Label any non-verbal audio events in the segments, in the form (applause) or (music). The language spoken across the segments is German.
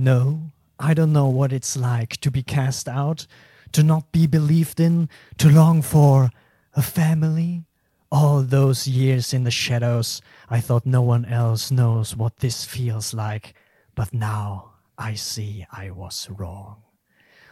No, I don't know what it's like to be cast out, to not be believed in, to long for a family. All those years in the shadows, I thought no one else knows what this feels like, but now I see I was wrong.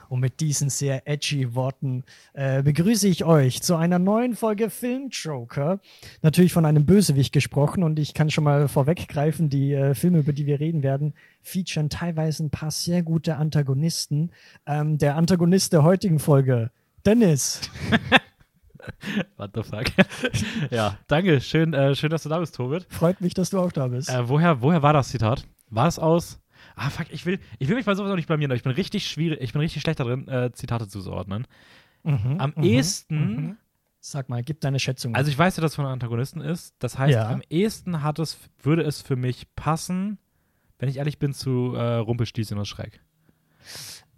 Und mit diesen sehr edgy Worten äh, begrüße ich euch zu einer neuen Folge Film Joker. Natürlich von einem Bösewicht gesprochen und ich kann schon mal vorweggreifen, die äh, Filme, über die wir reden werden, featuren teilweise ein paar sehr gute Antagonisten. Ähm, der Antagonist der heutigen Folge, Dennis. (laughs) What the fuck? (laughs) ja, danke. Schön, äh, schön, dass du da bist, Tobit. Freut mich, dass du auch da bist. Äh, woher, woher war das Zitat? War es aus Ah, fuck, ich will, ich will mich bei sowas auch nicht blamieren, aber ich bin richtig schwierig, ich bin richtig schlecht darin, äh, Zitate zuzuordnen. Mhm, am mhm, ehesten. Mhm. Sag mal, gib deine Schätzung. Also ich weiß ja, dass es von Antagonisten ist. Das heißt, ja. am ehesten hat es, würde es für mich passen, wenn ich ehrlich bin, zu äh, Rumpelstilzchen aus Schreck.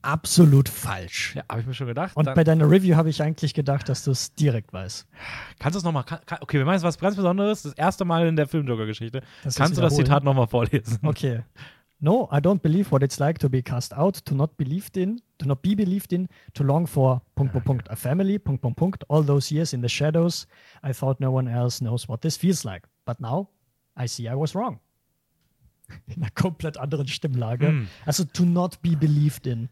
Absolut falsch. Ja, habe ich mir schon gedacht. Und bei deiner Review habe ich eigentlich gedacht, dass du es direkt weißt. Kannst du es nochmal? Okay, wir meinen es was ganz Besonderes. Das erste Mal in der Filmjoker-Geschichte. Kannst du das Zitat nochmal vorlesen? Okay. No, I don't believe what it's like to be cast out, to not believed in, to not be believed in, to long for Punkt, Punkt, Punkt, a family, Punkt, Punkt, Punkt, all those years in the shadows. I thought no one else knows what this feels like. But now I see I was wrong. (laughs) In einer komplett anderen Stimmlage. Mm. Also to not be believed in.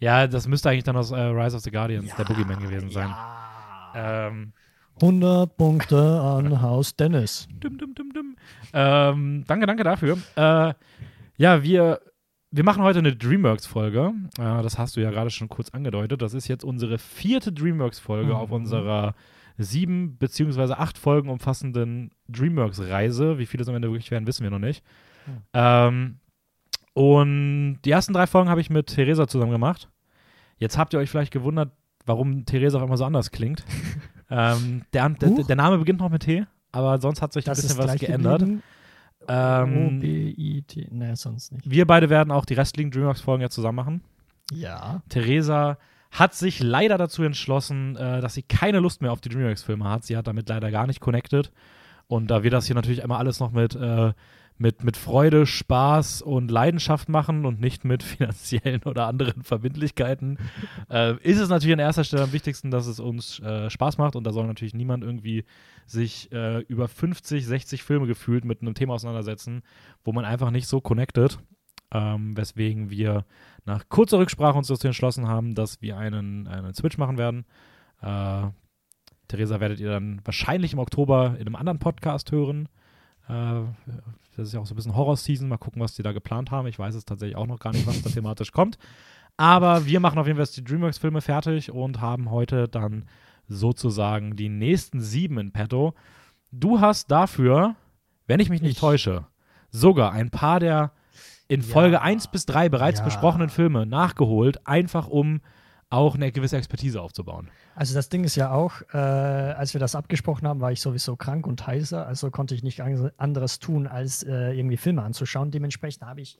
Ja, das müsste eigentlich dann aus äh, Rise of the Guardians, ja, der Boogeyman gewesen sein. Ja. Ähm, 100 Punkte an Haus Dennis. Dum, dum, dum, dum. Ähm, danke, danke dafür. Äh, ja, wir, wir machen heute eine Dreamworks-Folge. Äh, das hast du ja gerade schon kurz angedeutet. Das ist jetzt unsere vierte Dreamworks-Folge mhm. auf unserer sieben beziehungsweise acht Folgen umfassenden Dreamworks-Reise. Wie viele es am Ende wirklich werden, wissen wir noch nicht. Mhm. Ähm, und die ersten drei Folgen habe ich mit Theresa zusammen gemacht. Jetzt habt ihr euch vielleicht gewundert, warum Theresa auf einmal so anders klingt. (laughs) ähm, der, der, der, Name beginnt noch mit T, aber sonst hat sich das ein bisschen was geändert. Geblieben. Ähm, O-B-I-T. Ne, sonst nicht. Wir beide werden auch die restlichen DreamWorks-Folgen ja zusammen machen. Ja. Theresa hat sich leider dazu entschlossen, äh, dass sie keine Lust mehr auf die DreamWorks-Filme hat. Sie hat damit leider gar nicht connected. Und da wir das hier natürlich immer alles noch mit äh, mit, mit Freude, Spaß und Leidenschaft machen und nicht mit (laughs) finanziellen oder anderen Verbindlichkeiten, äh, ist es natürlich an erster Stelle am wichtigsten, dass es uns äh, Spaß macht und da soll natürlich niemand irgendwie sich äh, über 50, 60 Filme gefühlt mit einem Thema auseinandersetzen, wo man einfach nicht so connected. Ähm, weswegen wir nach kurzer Rücksprache uns dazu entschlossen haben, dass wir einen, einen Switch machen werden. Äh, Theresa werdet ihr dann wahrscheinlich im Oktober in einem anderen Podcast hören. Äh, das ist ja auch so ein bisschen Horror-Season. Mal gucken, was die da geplant haben. Ich weiß es tatsächlich auch noch gar nicht, was da thematisch kommt. Aber wir machen auf jeden Fall die DreamWorks-Filme fertig und haben heute dann sozusagen die nächsten sieben in petto. Du hast dafür, wenn ich mich nicht ich. täusche, sogar ein paar der in Folge ja. 1 bis 3 bereits ja. besprochenen Filme nachgeholt, einfach um auch eine gewisse Expertise aufzubauen. Also das Ding ist ja auch, äh, als wir das abgesprochen haben, war ich sowieso krank und heiser, also konnte ich nicht anderes tun, als äh, irgendwie Filme anzuschauen. Dementsprechend habe ich,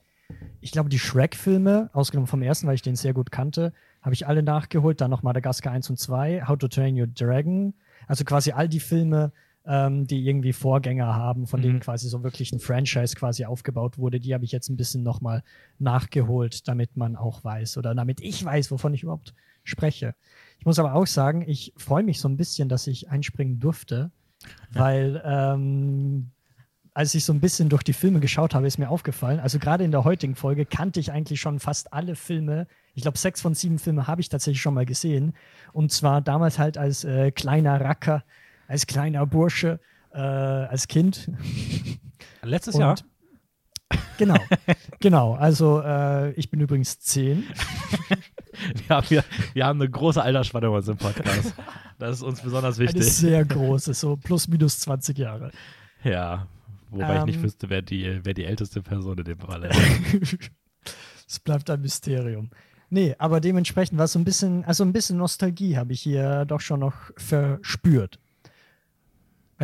ich glaube, die Shrek-Filme, ausgenommen vom ersten, weil ich den sehr gut kannte, habe ich alle nachgeholt. Dann noch Madagaskar 1 und 2, How to Train Your Dragon. Also quasi all die Filme, ähm, die irgendwie Vorgänger haben, von mhm. denen quasi so wirklich ein Franchise quasi aufgebaut wurde, die habe ich jetzt ein bisschen nochmal nachgeholt, damit man auch weiß oder damit ich weiß, wovon ich überhaupt spreche. Ich muss aber auch sagen, ich freue mich so ein bisschen, dass ich einspringen durfte, weil ähm, als ich so ein bisschen durch die Filme geschaut habe, ist mir aufgefallen, also gerade in der heutigen Folge kannte ich eigentlich schon fast alle Filme. Ich glaube, sechs von sieben Filme habe ich tatsächlich schon mal gesehen. Und zwar damals halt als äh, kleiner Racker als kleiner Bursche, äh, als Kind. (laughs) Letztes Und, Jahr? Genau, (laughs) genau. Also äh, ich bin übrigens zehn. (laughs) wir, haben, wir, wir haben eine große Altersspanne bei unserem Podcast. Das ist uns besonders wichtig. Eine sehr große, so plus minus 20 Jahre. Ja, wobei ähm, ich nicht ähm. wüsste, wer die, wer die älteste Person in dem Fall ist. Es bleibt ein Mysterium. Nee, aber dementsprechend war es so ein bisschen, also ein bisschen Nostalgie habe ich hier doch schon noch verspürt.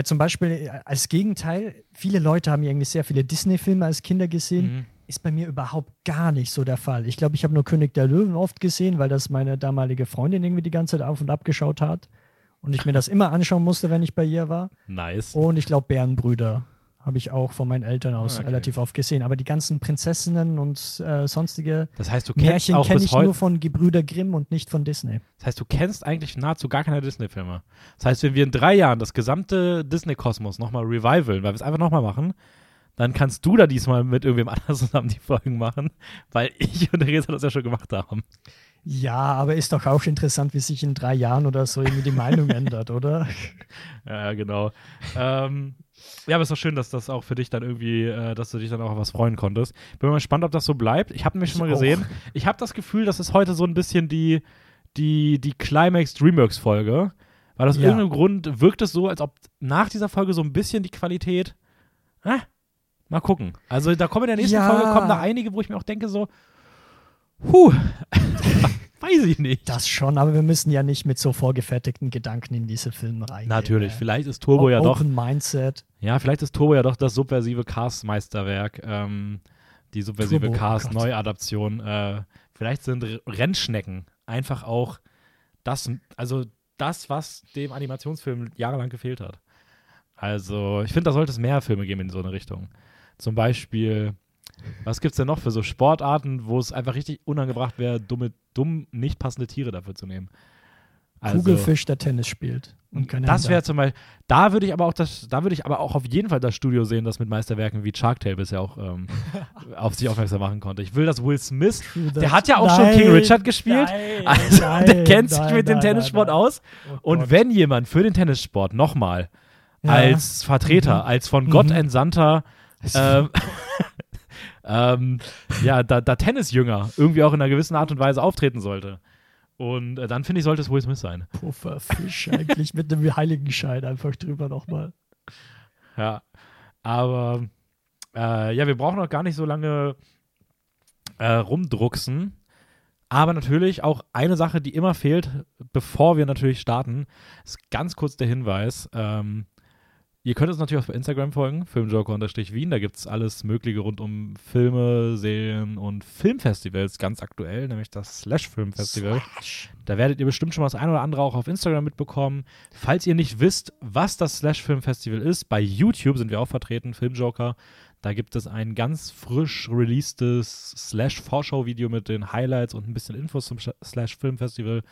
Weil zum Beispiel äh, als Gegenteil, viele Leute haben irgendwie sehr viele Disney-Filme als Kinder gesehen. Mhm. Ist bei mir überhaupt gar nicht so der Fall. Ich glaube, ich habe nur König der Löwen oft gesehen, weil das meine damalige Freundin irgendwie die ganze Zeit auf und ab geschaut hat. Und ich mir das immer anschauen musste, wenn ich bei ihr war. Nice. Und ich glaube, Bärenbrüder habe ich auch von meinen Eltern aus Ah, okay. relativ oft gesehen. Aber die ganzen Prinzessinnen und äh, sonstige Das heißt, Märchen kenne ich nur von Gebrüder Grimm und nicht von Disney. Das heißt, du kennst eigentlich nahezu gar keine Disney-Filme. Das heißt, wenn wir in drei Jahren das gesamte Disney-Kosmos nochmal revivalen, weil wir es einfach nochmal machen, dann kannst du da diesmal mit irgendwem (laughs) anders zusammen die Folgen machen, weil ich und Theresa das ja schon gemacht haben. Ja, aber ist doch auch interessant, wie sich in drei Jahren oder so irgendwie die Meinung ändert, oder? (laughs) Ja, genau. ähm, ja, aber es ist doch schön, dass das auch für dich dann irgendwie, äh, dass du dich dann auch auf was freuen konntest. Bin mal gespannt, ob das so bleibt. Ich habe nämlich schon mal gesehen. Ich habe das Gefühl, das ist heute so ein bisschen die, die, die Climax Dreamworks-Folge. Weil aus Ja. irgendeinem Grund wirkt es so, als ob nach dieser Folge so ein bisschen die Qualität. Äh, mal gucken. Also da kommen in der nächsten Ja. Folge kommen da einige, wo ich mir auch denke, so, huh, (laughs) weiß ich nicht. Das schon, aber wir müssen ja nicht mit so vorgefertigten Gedanken in diese Filme reingehen. Natürlich, äh. vielleicht ist Turbo ja doch Open Mindset. Ja, vielleicht ist Turbo ja doch das subversive Cars-Meisterwerk, ähm, die subversive. Cars-Neuadaption. Äh, vielleicht sind Rennschnecken einfach auch das, also das, was dem Animationsfilm jahrelang gefehlt hat. Also, ich finde, da sollte es mehr Filme geben in so eine Richtung. Zum Beispiel, was gibt es denn noch für so Sportarten, wo es einfach richtig unangebracht wäre, dumme, dumm nicht passende Tiere dafür zu nehmen? Also, Kugelfisch, der Tennis spielt. Und keine das wäre zum Beispiel, da würde ich aber auch das, da würde ich aber auch auf jeden Fall das Studio sehen, das mit Meisterwerken wie Shark Tale bisher auch ähm, (laughs) auf sich aufmerksam machen konnte. Ich will, dass Will Smith, der hat ja auch schon King Nein, Richard gespielt, nein, also nein, der kennt sich nein, mit dem nein, Tennissport nein, aus. nein. Oh Und wenn jemand für den Tennissport nochmal Ja. als Vertreter, Mhm. als von Gott Mhm. entsandter ähm, (laughs) (laughs) ähm, ja, da, da Tennisjünger irgendwie auch in einer gewissen Art und Weise auftreten sollte. Und äh, dann finde ich, sollte es Will Smith sein. Pufferfisch eigentlich mit einem Heiligenschein einfach drüber nochmal. Ja, aber äh, ja, wir brauchen noch gar nicht so lange äh, rumdrucksen. Aber natürlich auch eine Sache, die immer fehlt, bevor wir natürlich starten, ist ganz kurz der Hinweis. Ähm, ihr könnt uns natürlich auch bei Instagram folgen, filmjoker-wien. Da gibt es alles Mögliche rund um Filme, Serien und Filmfestivals, ganz aktuell, nämlich das Slash Filmfestival. Da werdet ihr bestimmt schon mal das ein oder andere auch auf Instagram mitbekommen. Falls ihr nicht wisst, was das Slash Film Festival ist, bei YouTube sind wir auch vertreten, Filmjoker. Da gibt es ein ganz frisch releastes Slash Vorschau-Video mit den Highlights und ein bisschen Infos zum Sch- Slash Film Festival,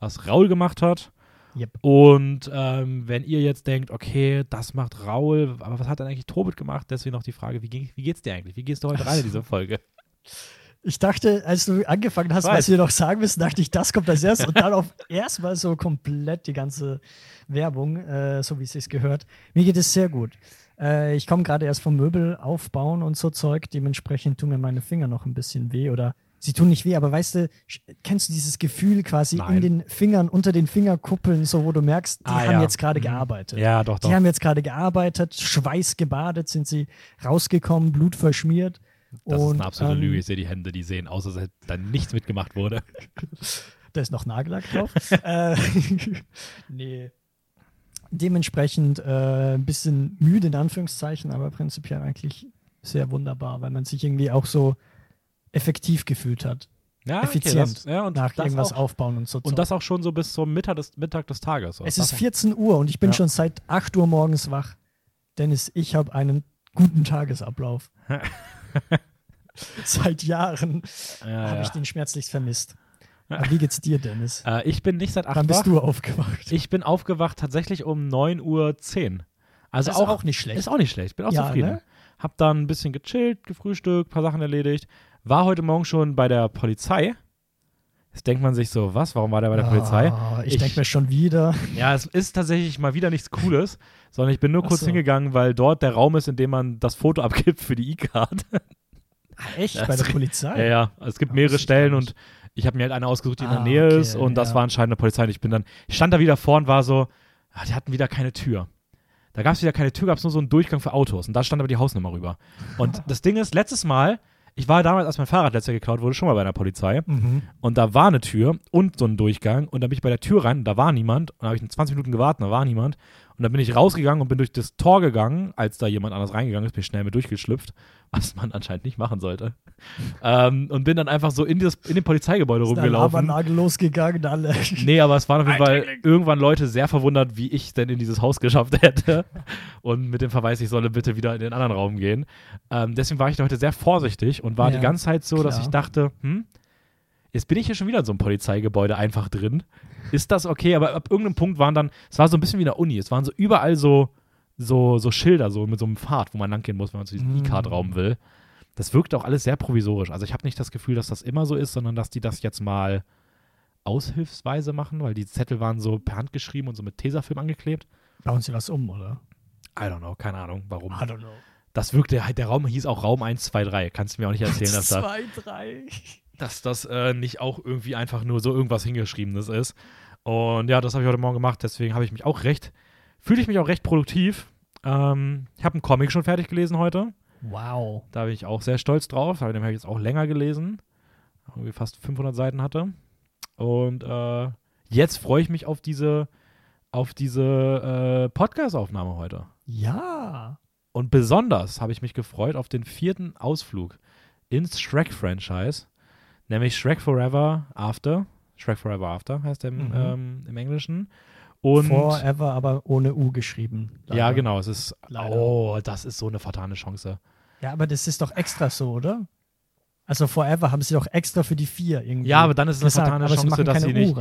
was Raul gemacht hat. Yep. Und ähm, wenn ihr jetzt denkt, okay, das macht Raul, aber was hat denn eigentlich Tobit gemacht? Deswegen noch die Frage, wie, ging, wie geht's dir eigentlich? Wie gehst du heute rein in diese Folge? Ich dachte, als du angefangen hast, Weiß. was wir noch sagen müssen, dachte ich, das kommt als erstes und dann auf (laughs) erstmal so komplett die ganze Werbung, äh, so wie es sich gehört. Mir geht es sehr gut. Äh, ich komme gerade erst vom Möbel aufbauen und so Zeug, dementsprechend tun mir meine Finger noch ein bisschen weh oder sie tun nicht weh, aber weißt du, kennst du dieses Gefühl quasi Nein. in den Fingern, unter den Fingerkuppeln, so wo du merkst, die Ah, haben ja. jetzt gerade Mhm. gearbeitet. Ja, doch, Die haben jetzt gerade gearbeitet, schweißgebadet sind sie rausgekommen, Blut verschmiert. Das ist und, eine absolute ähm, Lüge. Ich sehe die Hände, die sehen aus, als hätte da nichts mitgemacht wurde. (laughs) Da ist noch Nagellack drauf. (laughs) äh, (laughs) nee. Dementsprechend äh, ein bisschen müde in Anführungszeichen, aber prinzipiell eigentlich sehr wunderbar, weil man sich irgendwie auch so effektiv gefühlt hat. Ja, Effizient. das, ja, und nach irgendwas auch, aufbauen und so. Und das auch schon so bis zum Mittag des, Mittag des Tages. es ist 14 Uhr und ich bin Ja. schon seit 8 Uhr morgens wach. Dennis, ich habe einen guten Tagesablauf. (laughs) seit Jahren ja, habe ich den schmerzlichst vermisst. Aber wie geht's dir, Dennis? Äh, ich bin nicht seit acht Wann bist du aufgewacht? Ich bin aufgewacht tatsächlich um 9.10 Uhr. Also Das ist auch, auch nicht schlecht. Ist auch nicht schlecht. Bin auch zufrieden. ne? Hab dann ein bisschen gechillt, gefrühstückt, paar Sachen erledigt. War heute Morgen schon bei der Polizei. Jetzt denkt man sich so, was? Warum war der bei der Polizei? Ah, ich Ich- denke mir schon wieder. Ja, es ist tatsächlich mal wieder nichts Cooles, sondern ich bin nur Ach kurz so. hingegangen, weil dort der Raum ist, in dem man das Foto abgibt für die E-Card. Echt? Das- Bei der Polizei? Ja, ja. Es gibt Ah, mehrere Stellen und ich habe mir halt eine ausgesucht, die in der Ah, Nähe okay, ist und das ja. war anscheinend eine Polizei. Und ich bin dann, ich stand da wieder vor und war so, ah, die hatten wieder keine Tür. Da gab es wieder keine Tür, gab es nur so einen Durchgang für Autos und da stand aber die Hausnummer rüber. Und das Ding ist, letztes Mal, ich war damals, als mein Fahrrad letztes Jahr geklaut wurde, schon mal bei einer Polizei. Mhm. und da war eine Tür und so ein Durchgang. Und da bin ich bei der Tür rein und da war niemand. Und da habe ich 20 Minuten gewartet, da war niemand Und dann bin ich rausgegangen und bin durch das Tor gegangen, als da jemand anders reingegangen ist, bin ich schnell mit durchgeschlüpft, (laughs) was man anscheinend nicht machen sollte. ähm, und bin dann einfach so in, das, in dem Polizeigebäude Ist rumgelaufen. Nagel losgegangen, alle. (laughs) Nee, aber es waren auf jeden Fall irgendwann Leute sehr verwundert, wie ich denn in dieses Haus geschafft (laughs) hätte. Und mit dem Verweis, ich solle bitte wieder in den anderen Raum gehen. Ähm, deswegen war ich da heute sehr vorsichtig und war Ja, die ganze Zeit so, dass klar. ich dachte, hm, jetzt bin ich hier schon wieder in so einem Polizeigebäude einfach drin. Ist das okay? Aber ab irgendeinem Punkt waren dann, es war so ein bisschen wie in der Uni, es waren so überall so, so, so Schilder, so mit so einem Pfad, wo man langgehen muss, wenn man zu diesem Mm. E-Card-Raum will. Das wirkt auch alles sehr provisorisch. Also ich habe nicht das Gefühl, dass das immer so ist, sondern dass die das jetzt mal aushilfsweise machen, weil die Zettel waren so per Hand geschrieben und so mit Tesafilm angeklebt. Bauen sie was um, oder? I don't know, keine Ahnung, warum. I don't know. Das wirkte, der Raum hieß auch Raum 1, 2, 3. Kannst du mir auch nicht erzählen, dass, da, Zwei, drei. Dass das äh, nicht auch irgendwie einfach nur so irgendwas hingeschriebenes ist. Und ja, das habe ich heute Morgen gemacht, deswegen habe ich mich auch recht, fühle ich mich auch recht produktiv. Ähm, ich habe einen Comic schon fertig gelesen heute. Wow. Da bin ich auch sehr stolz drauf. Den habe ich jetzt auch länger gelesen. Irgendwie fast 500 Seiten hatte. Und äh, jetzt freue ich mich auf diese, auf diese äh, Podcast-Aufnahme heute. Ja. Und besonders habe ich mich gefreut auf den vierten Ausflug ins Shrek-Franchise. Nämlich Shrek Forever After. Shrek Forever After heißt der im, Mhm. ähm, im Englischen. Und Forever, aber ohne U geschrieben. ja, Leider. genau. Es ist. Leider. Oh, das ist so eine fatale Chance. Ja, aber das ist doch extra so, oder? Also Forever haben sie doch extra für die vier irgendwie. Ja, aber dann ist es eine fatale Chance, sie dass sie nicht.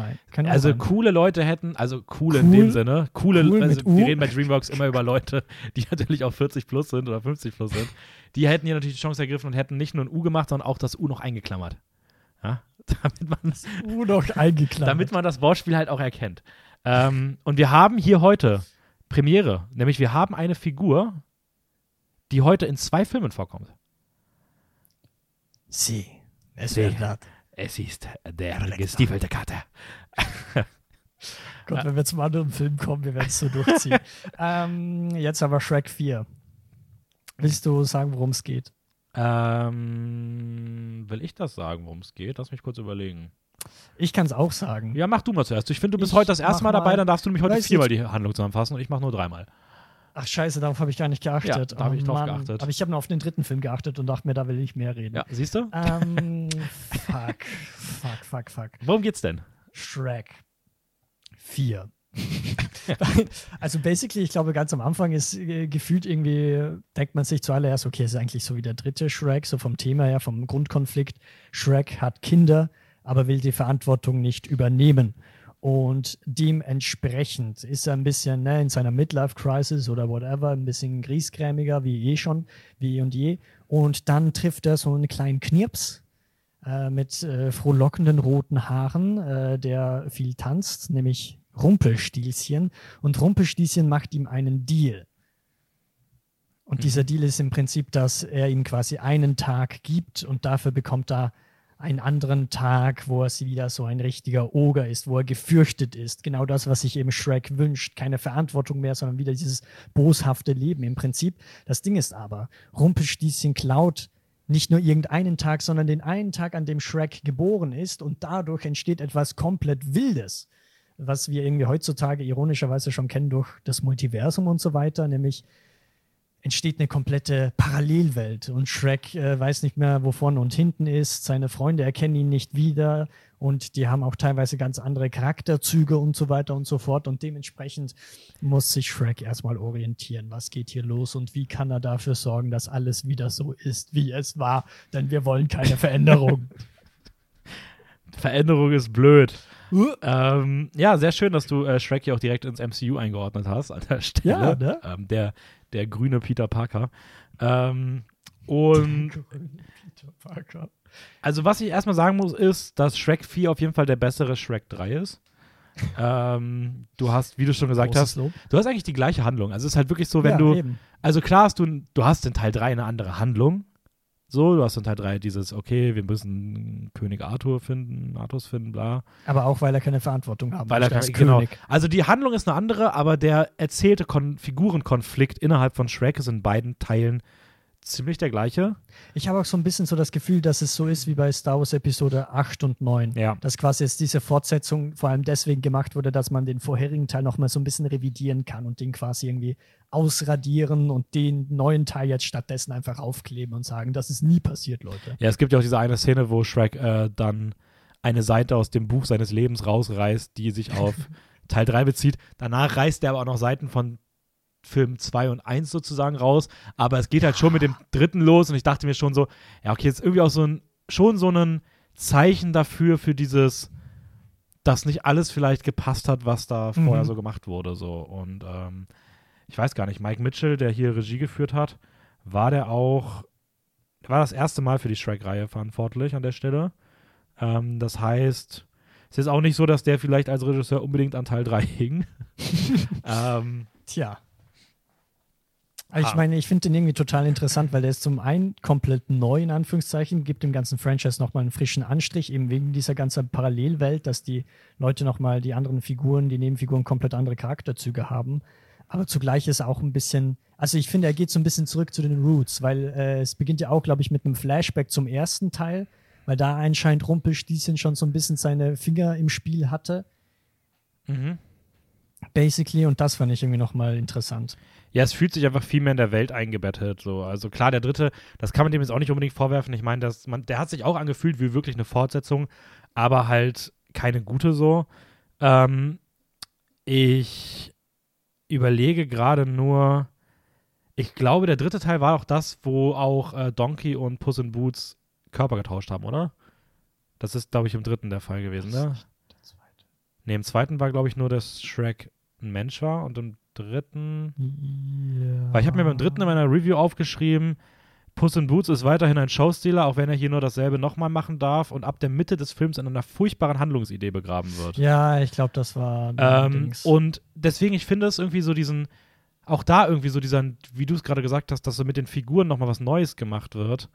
Also rein. coole Leute hätten, also cool, in dem Sinne, coole, cool also wir reden bei DreamWorks immer über Leute, die natürlich auch 40 plus sind oder 50 plus sind. Die hätten hier natürlich die Chance ergriffen und hätten nicht nur ein U gemacht, sondern auch das U noch eingeklammert. Ja, (laughs) damit man, damit man das Wortspiel halt auch erkennt. Ähm, und wir haben hier heute Premiere, nämlich wir haben eine Figur, die heute in zwei Filmen vorkommt. Sie. Es Sie. Es ist der gestiefelte Kater. Gott, wenn wir zum anderen Film kommen, wir werden es so durchziehen. (laughs) ähm, jetzt aber Shrek 4. Willst du sagen, worum es geht? Ähm, will ich das sagen, worum es geht? Lass mich kurz überlegen. Ich kann es auch sagen. Ja, mach du mal zuerst. Ich finde, du bist Ich heute das erste mach Mal dabei, mal- dann darfst du nämlich heute viermal die Handlung zusammenfassen und ich mache nur dreimal. Ach scheiße, darauf habe ich gar nicht geachtet. Ja, da hab ich drauf Mann. geachtet. Aber ich habe nur auf den dritten Film geachtet und dachte mir, da will ich mehr reden. Ja, siehst du? Ähm, (laughs) fuck, fuck, fuck, fuck. Worum geht's denn? Shrek 4. (laughs) also basically, ich glaube, ganz am Anfang ist äh, gefühlt irgendwie, denkt man sich zuallererst, okay, es ist eigentlich so wie der dritte Shrek, so vom Thema her, vom Grundkonflikt. Shrek hat Kinder, aber will die Verantwortung nicht übernehmen. Und dementsprechend ist er ein bisschen ne, in seiner Midlife-Crisis oder whatever, ein bisschen griesgrämiger wie eh schon, wie eh und je. Und dann trifft er so einen kleinen Knirps, äh, mit äh, frohlockenden roten Haaren, äh, der viel tanzt, nämlich Rumpelstilzchen. Und Rumpelstilzchen macht ihm einen Deal. Und Mhm. dieser Deal ist im Prinzip, dass er ihm quasi einen Tag gibt und dafür bekommt er einen anderen Tag, wo er wieder so ein richtiger Oger ist, wo er gefürchtet ist. Genau das, was sich eben Shrek wünscht. Keine Verantwortung mehr, sondern wieder dieses boshafte Leben im Prinzip. Das Ding ist aber, Rumpelstilzchen klaut nicht nur irgendeinen Tag, sondern den einen Tag, an dem Shrek geboren ist und dadurch entsteht etwas komplett Wildes, was wir irgendwie heutzutage ironischerweise schon kennen durch das Multiversum und so weiter, nämlich entsteht eine komplette Parallelwelt und Shrek äh, weiß nicht mehr, wo vorne und hinten ist, seine Freunde erkennen ihn nicht wieder und die haben auch teilweise ganz andere Charakterzüge und so weiter und so fort und dementsprechend muss sich Shrek erstmal orientieren, was geht hier los und wie kann er dafür sorgen, dass alles wieder so ist, wie es war, denn wir wollen keine Veränderung. (laughs) Veränderung ist blöd. Ähm, ja, sehr schön, dass du äh, Shrek hier auch direkt ins MCU eingeordnet hast an der Stelle. Ja, ne? ähm, der, der grüne Peter Parker. Ähm, und Peter Parker. also, was ich erstmal sagen muss, ist, dass Shrek 4 auf jeden Fall der bessere Shrek 3 ist. ähm, du hast, wie du schon gesagt Großes hast, Lob. du hast eigentlich die gleiche Handlung. Also es ist halt wirklich so, wenn ja, du, eben. also klar hast du, du hast in Teil 3 eine andere Handlung. So, du hast in Teil 3 dieses, okay, wir müssen König Arthur finden, Arthurs finden, bla. Aber auch, weil er keine Verantwortung haben Weil er kann, genau. König. Also die Handlung ist eine andere, aber der erzählte Kon Figurenkonflikt innerhalb von Shrek ist in beiden Teilen ziemlich der gleiche. Ich habe auch so ein bisschen so das Gefühl, dass es so ist wie bei Star Wars Episode 8 und 9. Ja. Dass quasi jetzt diese Fortsetzung vor allem deswegen gemacht wurde, dass man den vorherigen Teil nochmal so ein bisschen revidieren kann und den quasi irgendwie ausradieren und den neuen Teil jetzt stattdessen einfach aufkleben und sagen, das ist nie passiert, Leute. Ja, es gibt ja auch diese eine Szene, wo Shrek äh, dann eine Seite aus dem Buch seines Lebens rausreißt, die sich auf (laughs) Teil 3 bezieht. Danach reißt er aber auch noch Seiten von Film 2 und 1 sozusagen raus. Aber es geht halt schon mit dem dritten los und ich dachte mir schon so, ja, okay, jetzt irgendwie auch so ein, schon so ein Zeichen dafür, für dieses, dass nicht alles vielleicht gepasst hat, was da Mhm. vorher so gemacht wurde. So. Und ähm, ich weiß gar nicht, Mike Mitchell, der hier Regie geführt hat, war der auch, war das erste Mal für die Shrek-Reihe verantwortlich an der Stelle. Ähm, das heißt, es ist auch nicht so, dass der vielleicht als Regisseur unbedingt an Teil 3 hing. (laughs) (laughs) ähm, Tja. Aber ich Ah. meine, ich finde den irgendwie total interessant, weil der ist zum einen komplett neu, in Anführungszeichen, gibt dem ganzen Franchise nochmal einen frischen Anstrich, eben wegen dieser ganzen Parallelwelt, dass die Leute nochmal die anderen Figuren, die Nebenfiguren komplett andere Charakterzüge haben. Aber zugleich ist er auch ein bisschen, also ich finde, er geht so ein bisschen zurück zu den Roots, weil äh, es beginnt ja auch, glaube ich, mit einem Flashback zum ersten Teil, weil da anscheinend Rumpelstilzchen schon so ein bisschen seine Finger im Spiel hatte, mhm. basically, und das fand ich irgendwie nochmal interessant. Ja, es fühlt sich einfach viel mehr in der Welt eingebettet. So. Also klar, der dritte, das kann man dem jetzt auch nicht unbedingt vorwerfen. Ich meine, dass man, der hat sich auch angefühlt wie wirklich eine Fortsetzung, aber halt keine gute so. Ähm, ich überlege gerade nur, ich glaube, der dritte Teil war auch das, wo auch äh, Donkey und Puss in Boots Körper getauscht haben, oder? Das ist, glaube ich, im dritten der Fall gewesen, ne? Ne, im zweiten war, glaube ich, nur, dass Shrek ein Mensch war und im dritten. Ja. Weil ich habe mir beim dritten in meiner Review aufgeschrieben, Puss in Boots ist weiterhin ein Showstealer, auch wenn er hier nur dasselbe nochmal machen darf und ab der Mitte des Films in einer furchtbaren Handlungsidee begraben wird. Ja, ich glaube, das war. Ähm, und deswegen, ich finde es irgendwie so diesen, auch da irgendwie so dieser, wie du es gerade gesagt hast, dass so mit den Figuren nochmal was Neues gemacht wird,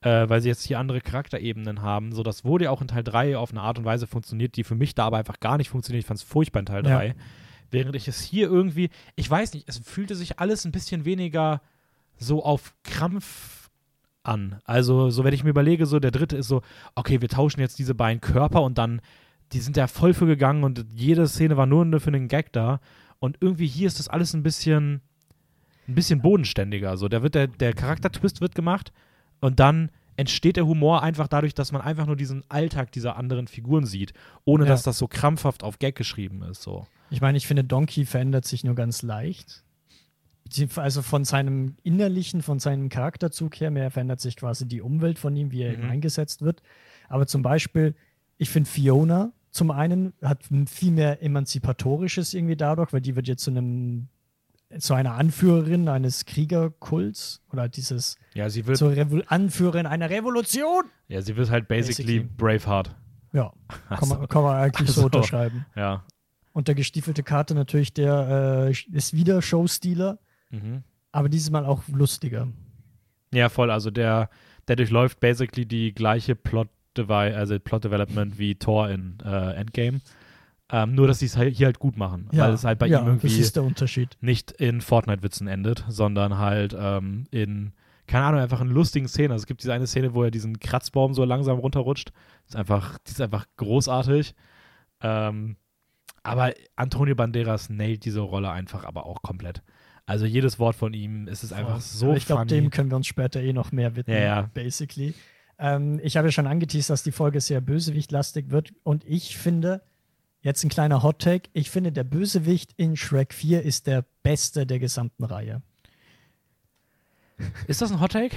äh, weil sie jetzt hier andere Charakterebenen haben. So, das wurde ja auch in Teil 3 auf eine Art und Weise funktioniert, die für mich da aber einfach gar nicht funktioniert. Ich fand es furchtbar in Teil Ja. 3. Während ich es hier irgendwie, ich weiß nicht, es fühlte sich alles ein bisschen weniger so auf Krampf an. Also, so wenn ich mir überlege, so der dritte ist so, okay, wir tauschen jetzt diese beiden Körper und dann, die sind da voll für gegangen und jede Szene war nur für einen Gag da. Und irgendwie hier ist das alles ein bisschen, ein bisschen bodenständiger. So, da wird der, der Charaktertwist wird gemacht und dann entsteht der Humor einfach dadurch, dass man einfach nur diesen Alltag dieser anderen Figuren sieht, ohne Ja. dass das so krampfhaft auf Gag geschrieben ist. So. ich meine, ich finde, Donkey verändert sich nur ganz leicht. Also von seinem Innerlichen, von seinem Charakterzug her, mehr verändert sich quasi die Umwelt von ihm, wie er Mhm. eben eingesetzt wird. Aber zum Beispiel, ich finde Fiona zum einen hat viel mehr emanzipatorisches irgendwie dadurch, weil die wird jetzt zu einem zu einer Anführerin eines Kriegerkults oder dieses Ja, sie wird, zur Revo Anführerin einer Revolution. ja, sie wird halt basically, Basically. Braveheart. Ja, kann man, Also, kann man eigentlich (laughs) Also, so unterschreiben. ja. Und der gestiefelte Kater natürlich, der äh, ist wieder Showstealer, Mhm. aber dieses Mal auch lustiger. Ja, voll. Also der, der durchläuft basically die gleiche Plot, also Plot Development wie Thor in äh, Endgame. Ähm, nur, dass sie es halt hier halt gut machen. weil es halt bei ja, ihm irgendwie das ist der Unterschied. nicht in Fortnite-Witzen endet, sondern halt ähm, in, keine Ahnung, einfach in lustigen Szenen. Also es gibt diese eine Szene, wo er diesen Kratzbaum so langsam runterrutscht. Ist einfach, die ist einfach großartig. Ähm, aber Antonio Banderas nailt diese Rolle einfach aber auch komplett. Also jedes Wort von ihm ist es einfach so Aber ich glaube, dem können wir uns später eh noch mehr widmen, Ja, ja. basically. Ähm, ich habe ja schon angeteased, dass die Folge sehr bösewichtlastig wird und ich finde, jetzt ein kleiner Hot Take, ich finde, der Bösewicht in Shrek 4 ist der beste der gesamten Reihe. Ist das ein Hot Take?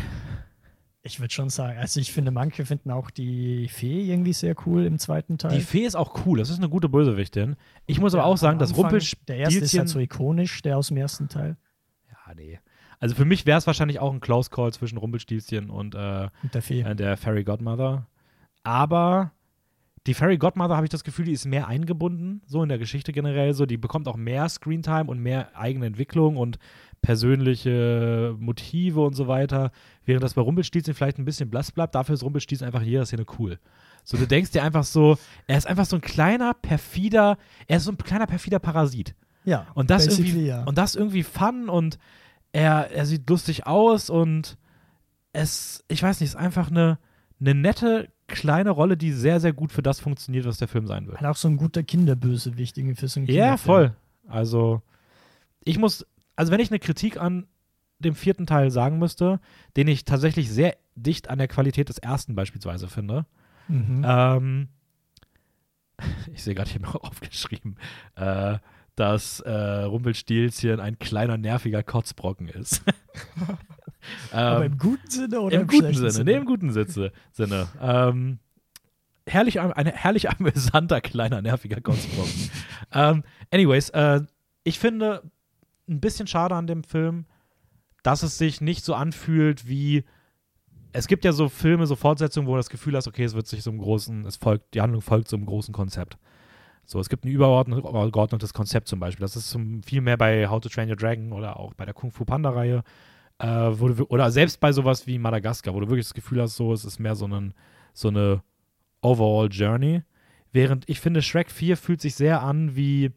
Ich würde schon sagen, also ich finde, manche finden auch die Fee irgendwie sehr cool im zweiten Teil. Die Fee ist auch cool. Das ist eine gute Bösewichtin. Ich muss aber Ja, auch sagen, am das Anfang- Der erste ist Rumpelstilzchen. halt so ikonisch, der aus dem ersten Teil. ja, nee. Also für mich wäre es wahrscheinlich auch ein Close Call zwischen Rumpelstilzchen und äh, Und der Fee. äh, der Fairy Godmother. Aber die Fairy Godmother habe ich das Gefühl, die ist mehr eingebunden, so in der Geschichte generell. So, die bekommt auch mehr Screentime und mehr eigene Entwicklung und persönliche Motive und so weiter. Während das bei Rumpelstilzchen vielleicht ein bisschen blass bleibt, dafür ist Rumpelstilzchen einfach in jeder Szene cool. So, du denkst dir einfach so, er ist einfach so ein kleiner, perfider, er ist so ein kleiner, perfider Parasit. Ja, Und das irgendwie, ja. und das irgendwie fun und er, er sieht lustig aus und es, ich weiß nicht, ist einfach eine, eine nette kleine Rolle, die sehr, sehr gut für das funktioniert, was der Film sein will. Halt auch so ein guter Kinderbösewicht irgendwie für so einen Ja, voll. Also, ich muss, also wenn ich eine Kritik an dem vierten Teil sagen müsste, den ich tatsächlich sehr dicht an der Qualität des ersten beispielsweise finde, Mhm. ähm, (laughs) ich sehe gerade hier noch aufgeschrieben, äh, dass äh, Rumpelstilzchen ein kleiner, nerviger Kotzbrocken ist. (laughs) Aber ähm, im guten Sinne oder im, Im guten schlechten Sinne, nee, im guten Sitze, Sinne. Ähm, herrlich, ein herrlich amüsanter, kleiner, nerviger Kotzbrocken. ähm, anyways, äh, ich finde ein bisschen schade an dem Film, dass es sich nicht so anfühlt wie. Es gibt ja so Filme, so Fortsetzungen, wo du das Gefühl hast, okay, es wird sich so einem großen, es folgt, die Handlung folgt so einem großen Konzept. So, es gibt ein übergeordnet- übergeordnetes Konzept zum Beispiel. Das ist zum, viel mehr bei How to Train Your Dragon oder auch bei der Kung Fu Panda-Reihe. Äh, wo du, oder selbst bei sowas wie Madagaskar, wo du wirklich das Gefühl hast, so, es ist mehr so, einen, so eine Overall Journey. Während ich finde, Shrek 4 fühlt sich sehr an wie.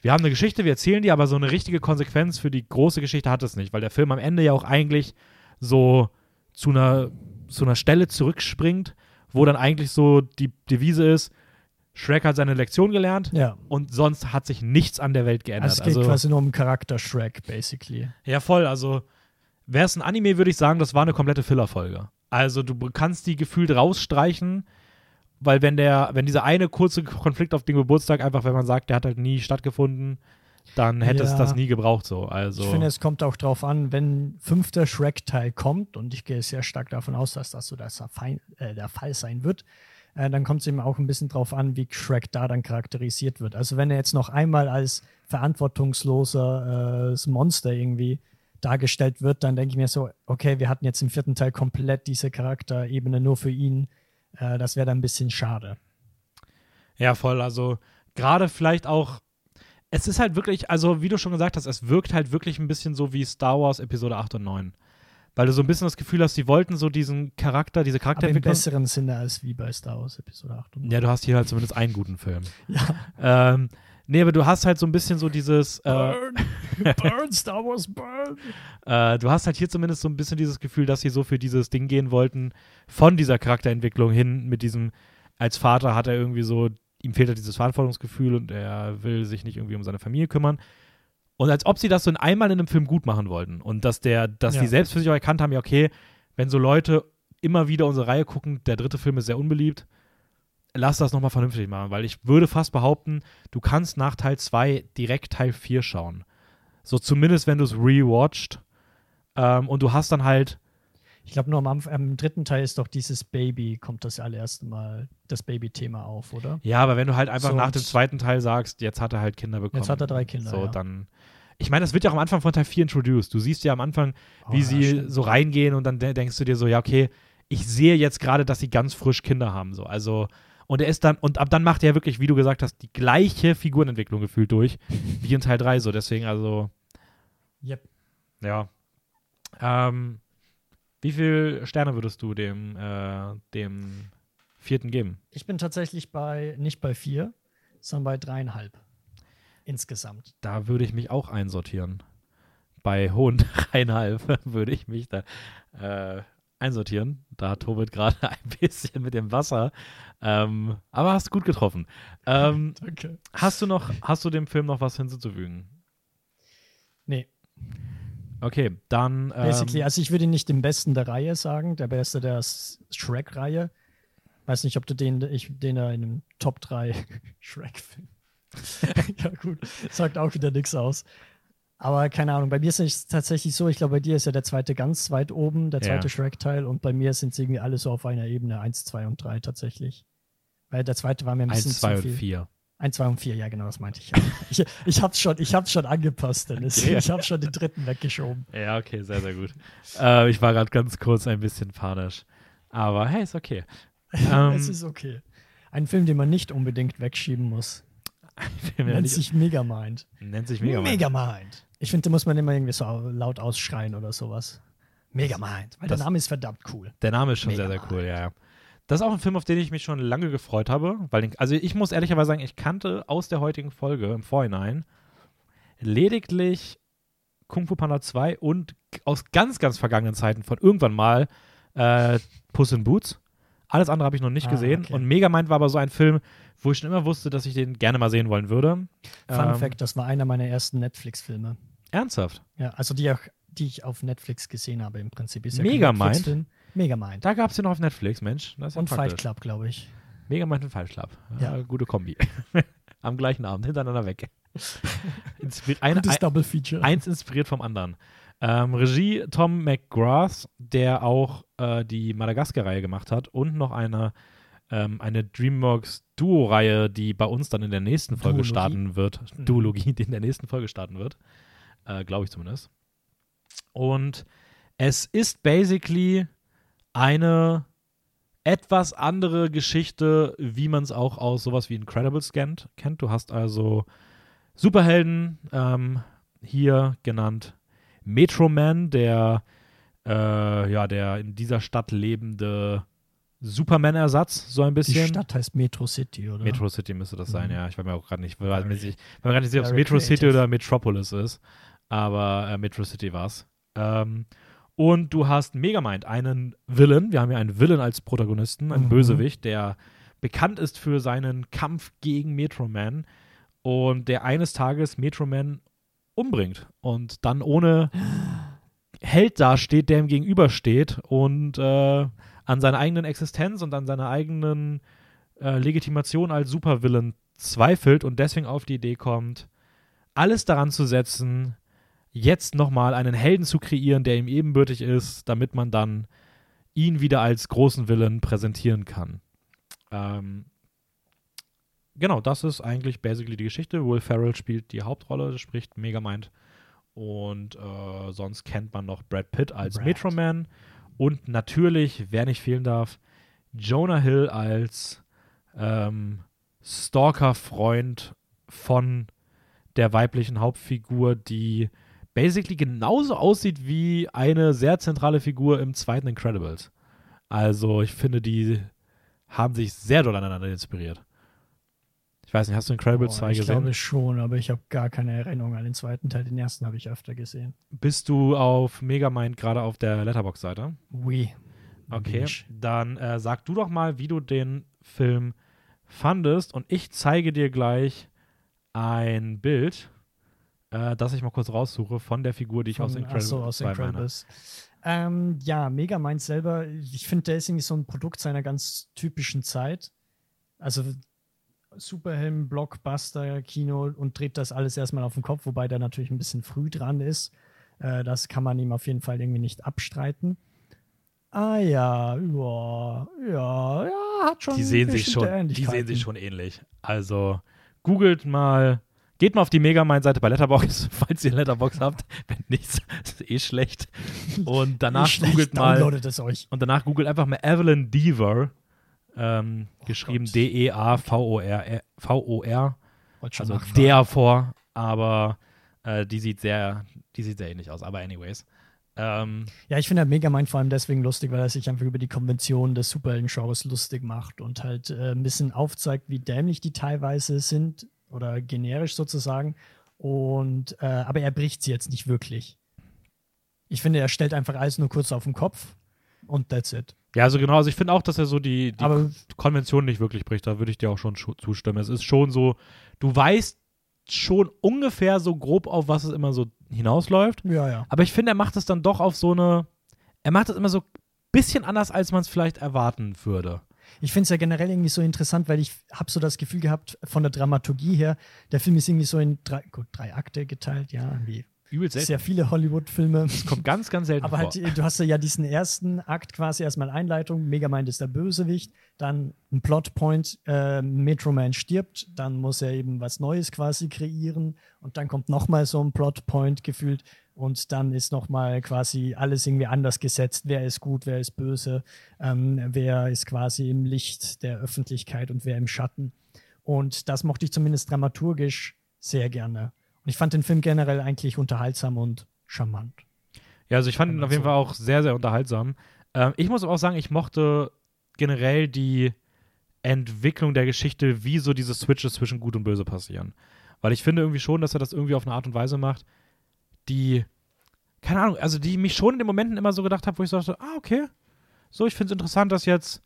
Wir haben eine Geschichte, wir erzählen die, aber so eine richtige Konsequenz für die große Geschichte hat es nicht, weil der Film am Ende ja auch eigentlich so zu einer, zu einer Stelle zurückspringt, wo dann eigentlich so die Devise ist, Shrek hat seine Lektion gelernt Ja. und sonst hat sich nichts an der Welt geändert. Also es geht quasi nur um Charakter Shrek, basically. Ja, voll. Also, wäre es ein Anime, würde ich sagen, das war eine komplette Fillerfolge. Also, du kannst die gefühlt rausstreichen, weil wenn der, wenn dieser eine kurze Konflikt auf dem Geburtstag einfach, wenn man sagt, der hat halt nie stattgefunden, dann hätte es Ja. das nie gebraucht so. Also, Ich finde, es kommt auch drauf an, wenn fünfter Shrek-Teil kommt, und ich gehe sehr stark davon aus, dass das so das äh, der Fall sein wird, äh, dann kommt es eben auch ein bisschen drauf an, wie Shrek da dann charakterisiert wird. Also wenn er jetzt noch einmal als verantwortungsloser äh, Monster irgendwie dargestellt wird, dann denke ich mir so, okay, wir hatten jetzt im vierten Teil komplett diese Charakterebene nur für ihn. Äh, das wäre dann ein bisschen schade. ja, voll. Also, gerade vielleicht auch, es ist halt wirklich, also, wie du schon gesagt hast, es wirkt halt wirklich ein bisschen so wie Star Wars Episode 8 und 9. Weil du so ein bisschen das Gefühl hast, sie wollten so diesen Charakter, diese Aber im Charakterentwicklung. besseren Sinne als wie bei Star Wars Episode 8. und Ja, du hast hier halt zumindest einen guten Film. Ja. Ähm, nee, aber du hast halt so ein bisschen so dieses, äh, Burn! (laughs) burn, Star Wars, burn! äh, du hast halt hier zumindest so ein bisschen dieses Gefühl, dass sie so für dieses Ding gehen wollten, von dieser Charakterentwicklung hin mit diesem, als Vater hat er irgendwie so, ihm fehlt halt dieses Verantwortungsgefühl und er will sich nicht irgendwie um seine Familie kümmern. Und als ob sie das so in einmal in einem Film gut machen wollten. Und dass der, dass Ja. die selbst für sich auch erkannt haben, ja, okay, wenn so Leute immer wieder unsere Reihe gucken, der dritte Film ist sehr unbeliebt, lass das nochmal vernünftig machen, weil ich würde fast behaupten, du kannst nach Teil 2 direkt Teil 4 schauen. So zumindest, wenn du es rewatcht. Ähm, und du hast dann halt, Ich glaube, nur am, am dritten Teil ist doch dieses Baby, kommt das allererste Mal, das Baby-Thema auf, oder? ja, aber wenn du halt einfach So, nach dem zweiten Teil sagst, jetzt hat er halt Kinder bekommen. Jetzt hat er drei Kinder, So, ja. dann. Ich meine, das wird ja auch am Anfang von Teil 4 introduced. Du siehst ja am Anfang, Oh, wie ja, sie stimmt. so reingehen und dann de denkst du dir so, ja, okay, ich sehe jetzt gerade, dass sie ganz frisch Kinder haben. So. Also, und er ist dann, und ab dann macht er wirklich, wie du gesagt hast, die gleiche Figurenentwicklung gefühlt durch, (laughs) wie in Teil 3. So, deswegen, also, Yep. ja. Ähm, wie viele Sterne würdest du dem, äh, dem vierten geben? Ich bin tatsächlich bei, nicht bei vier, sondern bei dreieinhalb. Insgesamt. Da würde ich mich auch einsortieren. Bei hohen (laughs) dreieinhalb würde ich mich da äh, einsortieren. Da tobelt gerade (laughs) ein bisschen mit dem Wasser. Ähm, aber hast gut getroffen. Ähm, (laughs) Danke. hast du noch, hast du dem Film noch was hinzuzufügen? Nee, Okay, dann. basically, Ähm, also ich würde nicht den besten der Reihe sagen, der beste der Shrek-Reihe. Weiß nicht, ob du den, ich, den da in einem Top 3 Shrek-Film. (laughs) ja, gut, sagt auch wieder nichts aus. Aber keine Ahnung, bei mir ist es tatsächlich so, ich glaube, bei dir ist ja der zweite ganz weit oben, der zweite Ja. Shrek-Teil, und bei mir sind sie irgendwie alle so auf einer Ebene, 1, 2 und 3 tatsächlich. Weil der zweite war mir ein bisschen eins, zwei zu und viel. vier. 1, 2 und 4, ja, genau, das meinte ich. (laughs) Ich ich hab's schon, ich hab's schon angepasst, Dennis. Okay. Ich habe schon den dritten weggeschoben. Ja, okay, sehr, sehr gut. äh, ich war gerade ganz kurz ein bisschen panisch. Aber hey, ist okay. (laughs) Ähm, es ist okay. Ein Film, den man nicht unbedingt wegschieben muss. (laughs) Nennt sich Megamind. nennt sich Mega Man. Megamind. Ich finde, den muss man immer irgendwie so laut ausschreien oder sowas. Megamind. Weil Das- der Name ist verdammt cool. Der Name ist schon sehr, sehr Megamind. cool, ja. ja. Das ist auch ein Film, auf den ich mich schon lange gefreut habe. Weil den, also ich muss ehrlicherweise sagen, ich kannte aus der heutigen Folge im Vorhinein lediglich Kung Fu Panda 2 und aus ganz, ganz vergangenen Zeiten von irgendwann mal äh, Puss in Boots. Alles andere habe ich noch nicht Ah, gesehen. okay. Und Megamind war aber so ein Film, wo ich schon immer wusste, dass ich den gerne mal sehen wollen würde. Fun Ähm, Fact, das war einer meiner ersten Netflix-Filme. Ernsthaft. Ja, also die, auch, die ich auf Netflix gesehen habe im Prinzip. Ist ja Megamind? Megamind. Da gab es den noch auf Netflix, Mensch. Das ist ja Und Fight praktisch. Club, glaube ich. Megamind und Fight Club. Ja, Ja. Gute Kombi. (laughs) Am gleichen Abend, hintereinander weg. (laughs) Inspir ein, Gutes Double Feature. eins inspiriert vom anderen. Ähm, Regie Tom McGrath, der auch äh, die Madagaskar-Reihe gemacht hat und noch eine, ähm, eine DreamWorks Duo-Reihe, die bei uns dann in der nächsten Folge Duologie? starten wird. Mhm. Duologie, die in der nächsten Folge starten wird. Äh, Glaube ich zumindest. Und es ist basically eine etwas andere Geschichte, wie man es auch aus sowas wie Incredibles kennt. kennt. Du hast also Superhelden, ähm, hier genannt Metro Man, der, äh, ja, der in dieser Stadt lebende Superman-Ersatz, so ein die bisschen. Stadt heißt Metro City, oder? Metro City müsste das sein, Mhm. ja. Ich war mir auch gerade nicht, nicht, war mir gerade nicht sicher, ob es Metro City creative. oder Metropolis ist. Aber äh, Metro City war es. Ähm, und du hast Megamind, einen Villain. Wir haben ja einen Villain als Protagonisten, einen Mhm. Bösewicht, der bekannt ist für seinen Kampf gegen Metro Man und der eines Tages Metro Man umbringt und dann ohne (gasps) Held dasteht, der ihm gegenübersteht und äh, an seiner eigenen Existenz und an seiner eigenen äh, Legitimation als Supervillain zweifelt und deswegen auf die Idee kommt, alles daran zu setzen, jetzt nochmal einen Helden zu kreieren, der ihm ebenbürtig ist, damit man dann ihn wieder als großen Villain präsentieren kann. Ähm, genau, das ist eigentlich basically die Geschichte. Will Ferrell spielt die Hauptrolle, spricht Megamind. Und äh, sonst kennt man noch Brad Pitt als Brad. Metro Man. Und natürlich, wer nicht fehlen darf, Jonah Hill als ähm, Stalker-Freund von der weiblichen Hauptfigur, die basically genauso aussieht wie eine sehr zentrale Figur im zweiten Incredibles. Also ich finde, die haben sich sehr doll aneinander inspiriert. Ich weiß nicht, hast du Incredibles Oh, 2 ich gesehen? glaube schon, aber ich habe gar keine Erinnerung an den zweiten Teil. Den ersten habe ich öfter gesehen. Bist du auf Megamind gerade auf der Letterbox-Seite? Oui. Okay, dann äh, sag du doch mal, wie du den Film fandest und ich zeige dir gleich ein Bild, äh, das ich mal kurz raussuche von der Figur, die ich aus Von- Incredibles ach so, aus 2 meine. Incredibles. Ähm, ja, Megamind selber, ich finde, der ist irgendwie so ein Produkt seiner ganz typischen Zeit. Also Superhelm, Blockbuster, Kino und dreht das alles erstmal auf den Kopf, wobei der natürlich ein bisschen früh dran ist. Äh, das kann man ihm auf jeden Fall irgendwie nicht abstreiten. Ah ja, ja, ja, ja, hat schon Die sehen sich schon, die sehen sich schon ähnlich. Also googelt mal, geht mal auf die Megamind-Seite bei Letterbox, (laughs) falls ihr Letterbox habt. Wenn nicht, ist eh schlecht. Und danach googelt mal Downloadet es euch. Und danach googelt einfach mal Evelyn Deaver, ähm, geschrieben Gott. D-E-A-V-O-R, schon also der vor, aber äh, die sieht sehr, die sieht sehr ähnlich aus. Aber anyways. Ähm, Ja, ich finde halt Megamind vor allem deswegen lustig, weil er sich einfach über die Konvention des Superhelden-Genres lustig macht und halt äh, ein bisschen aufzeigt, wie dämlich die teilweise sind oder generisch sozusagen. Und äh, aber er bricht sie jetzt nicht wirklich. Ich finde, er stellt einfach alles nur kurz auf den Kopf und that's it. ja, also genau, also ich finde auch, dass er so die, die Aber Konvention nicht wirklich bricht. Da würde ich dir auch schon zustimmen. Es ist schon so, du weißt schon ungefähr so grob, auf was es immer so hinausläuft. ja, ja. Aber ich finde, er macht es dann doch auf so eine, er macht es immer so ein bisschen anders, als man es vielleicht erwarten würde. Ich finde es ja generell irgendwie so interessant, weil ich habe so das Gefühl gehabt, von der Dramaturgie her, der Film ist irgendwie so in drei, gut, drei Akte geteilt, ja, wie Übel selten. sehr viele Hollywood-Filme. Kommt ganz, ganz selten Aber vor. halt, du hast ja diesen ersten Akt quasi erstmal Einleitung, Megamind ist der Bösewicht, dann ein Plotpoint, äh, Metro Man stirbt, dann muss er eben was Neues quasi kreieren und dann kommt nochmal so ein Plotpoint gefühlt und dann ist nochmal quasi alles irgendwie anders gesetzt, wer ist gut, wer ist böse, ähm, wer ist quasi im Licht der Öffentlichkeit und wer im Schatten. Und das mochte ich zumindest dramaturgisch sehr gerne. Und ich fand den Film generell eigentlich unterhaltsam und charmant. Ja, also ich fand ihn auf jeden Fall auch sehr, sehr unterhaltsam. Ähm, ich muss aber auch sagen, ich mochte generell die Entwicklung der Geschichte, wie so diese Switches zwischen Gut und Böse passieren. Weil ich finde irgendwie schon, dass er das irgendwie auf eine Art und Weise macht, die keine Ahnung, also die mich schon in den Momenten immer so gedacht habe, wo ich so dachte, ah, okay, so, ich finde es interessant, dass jetzt,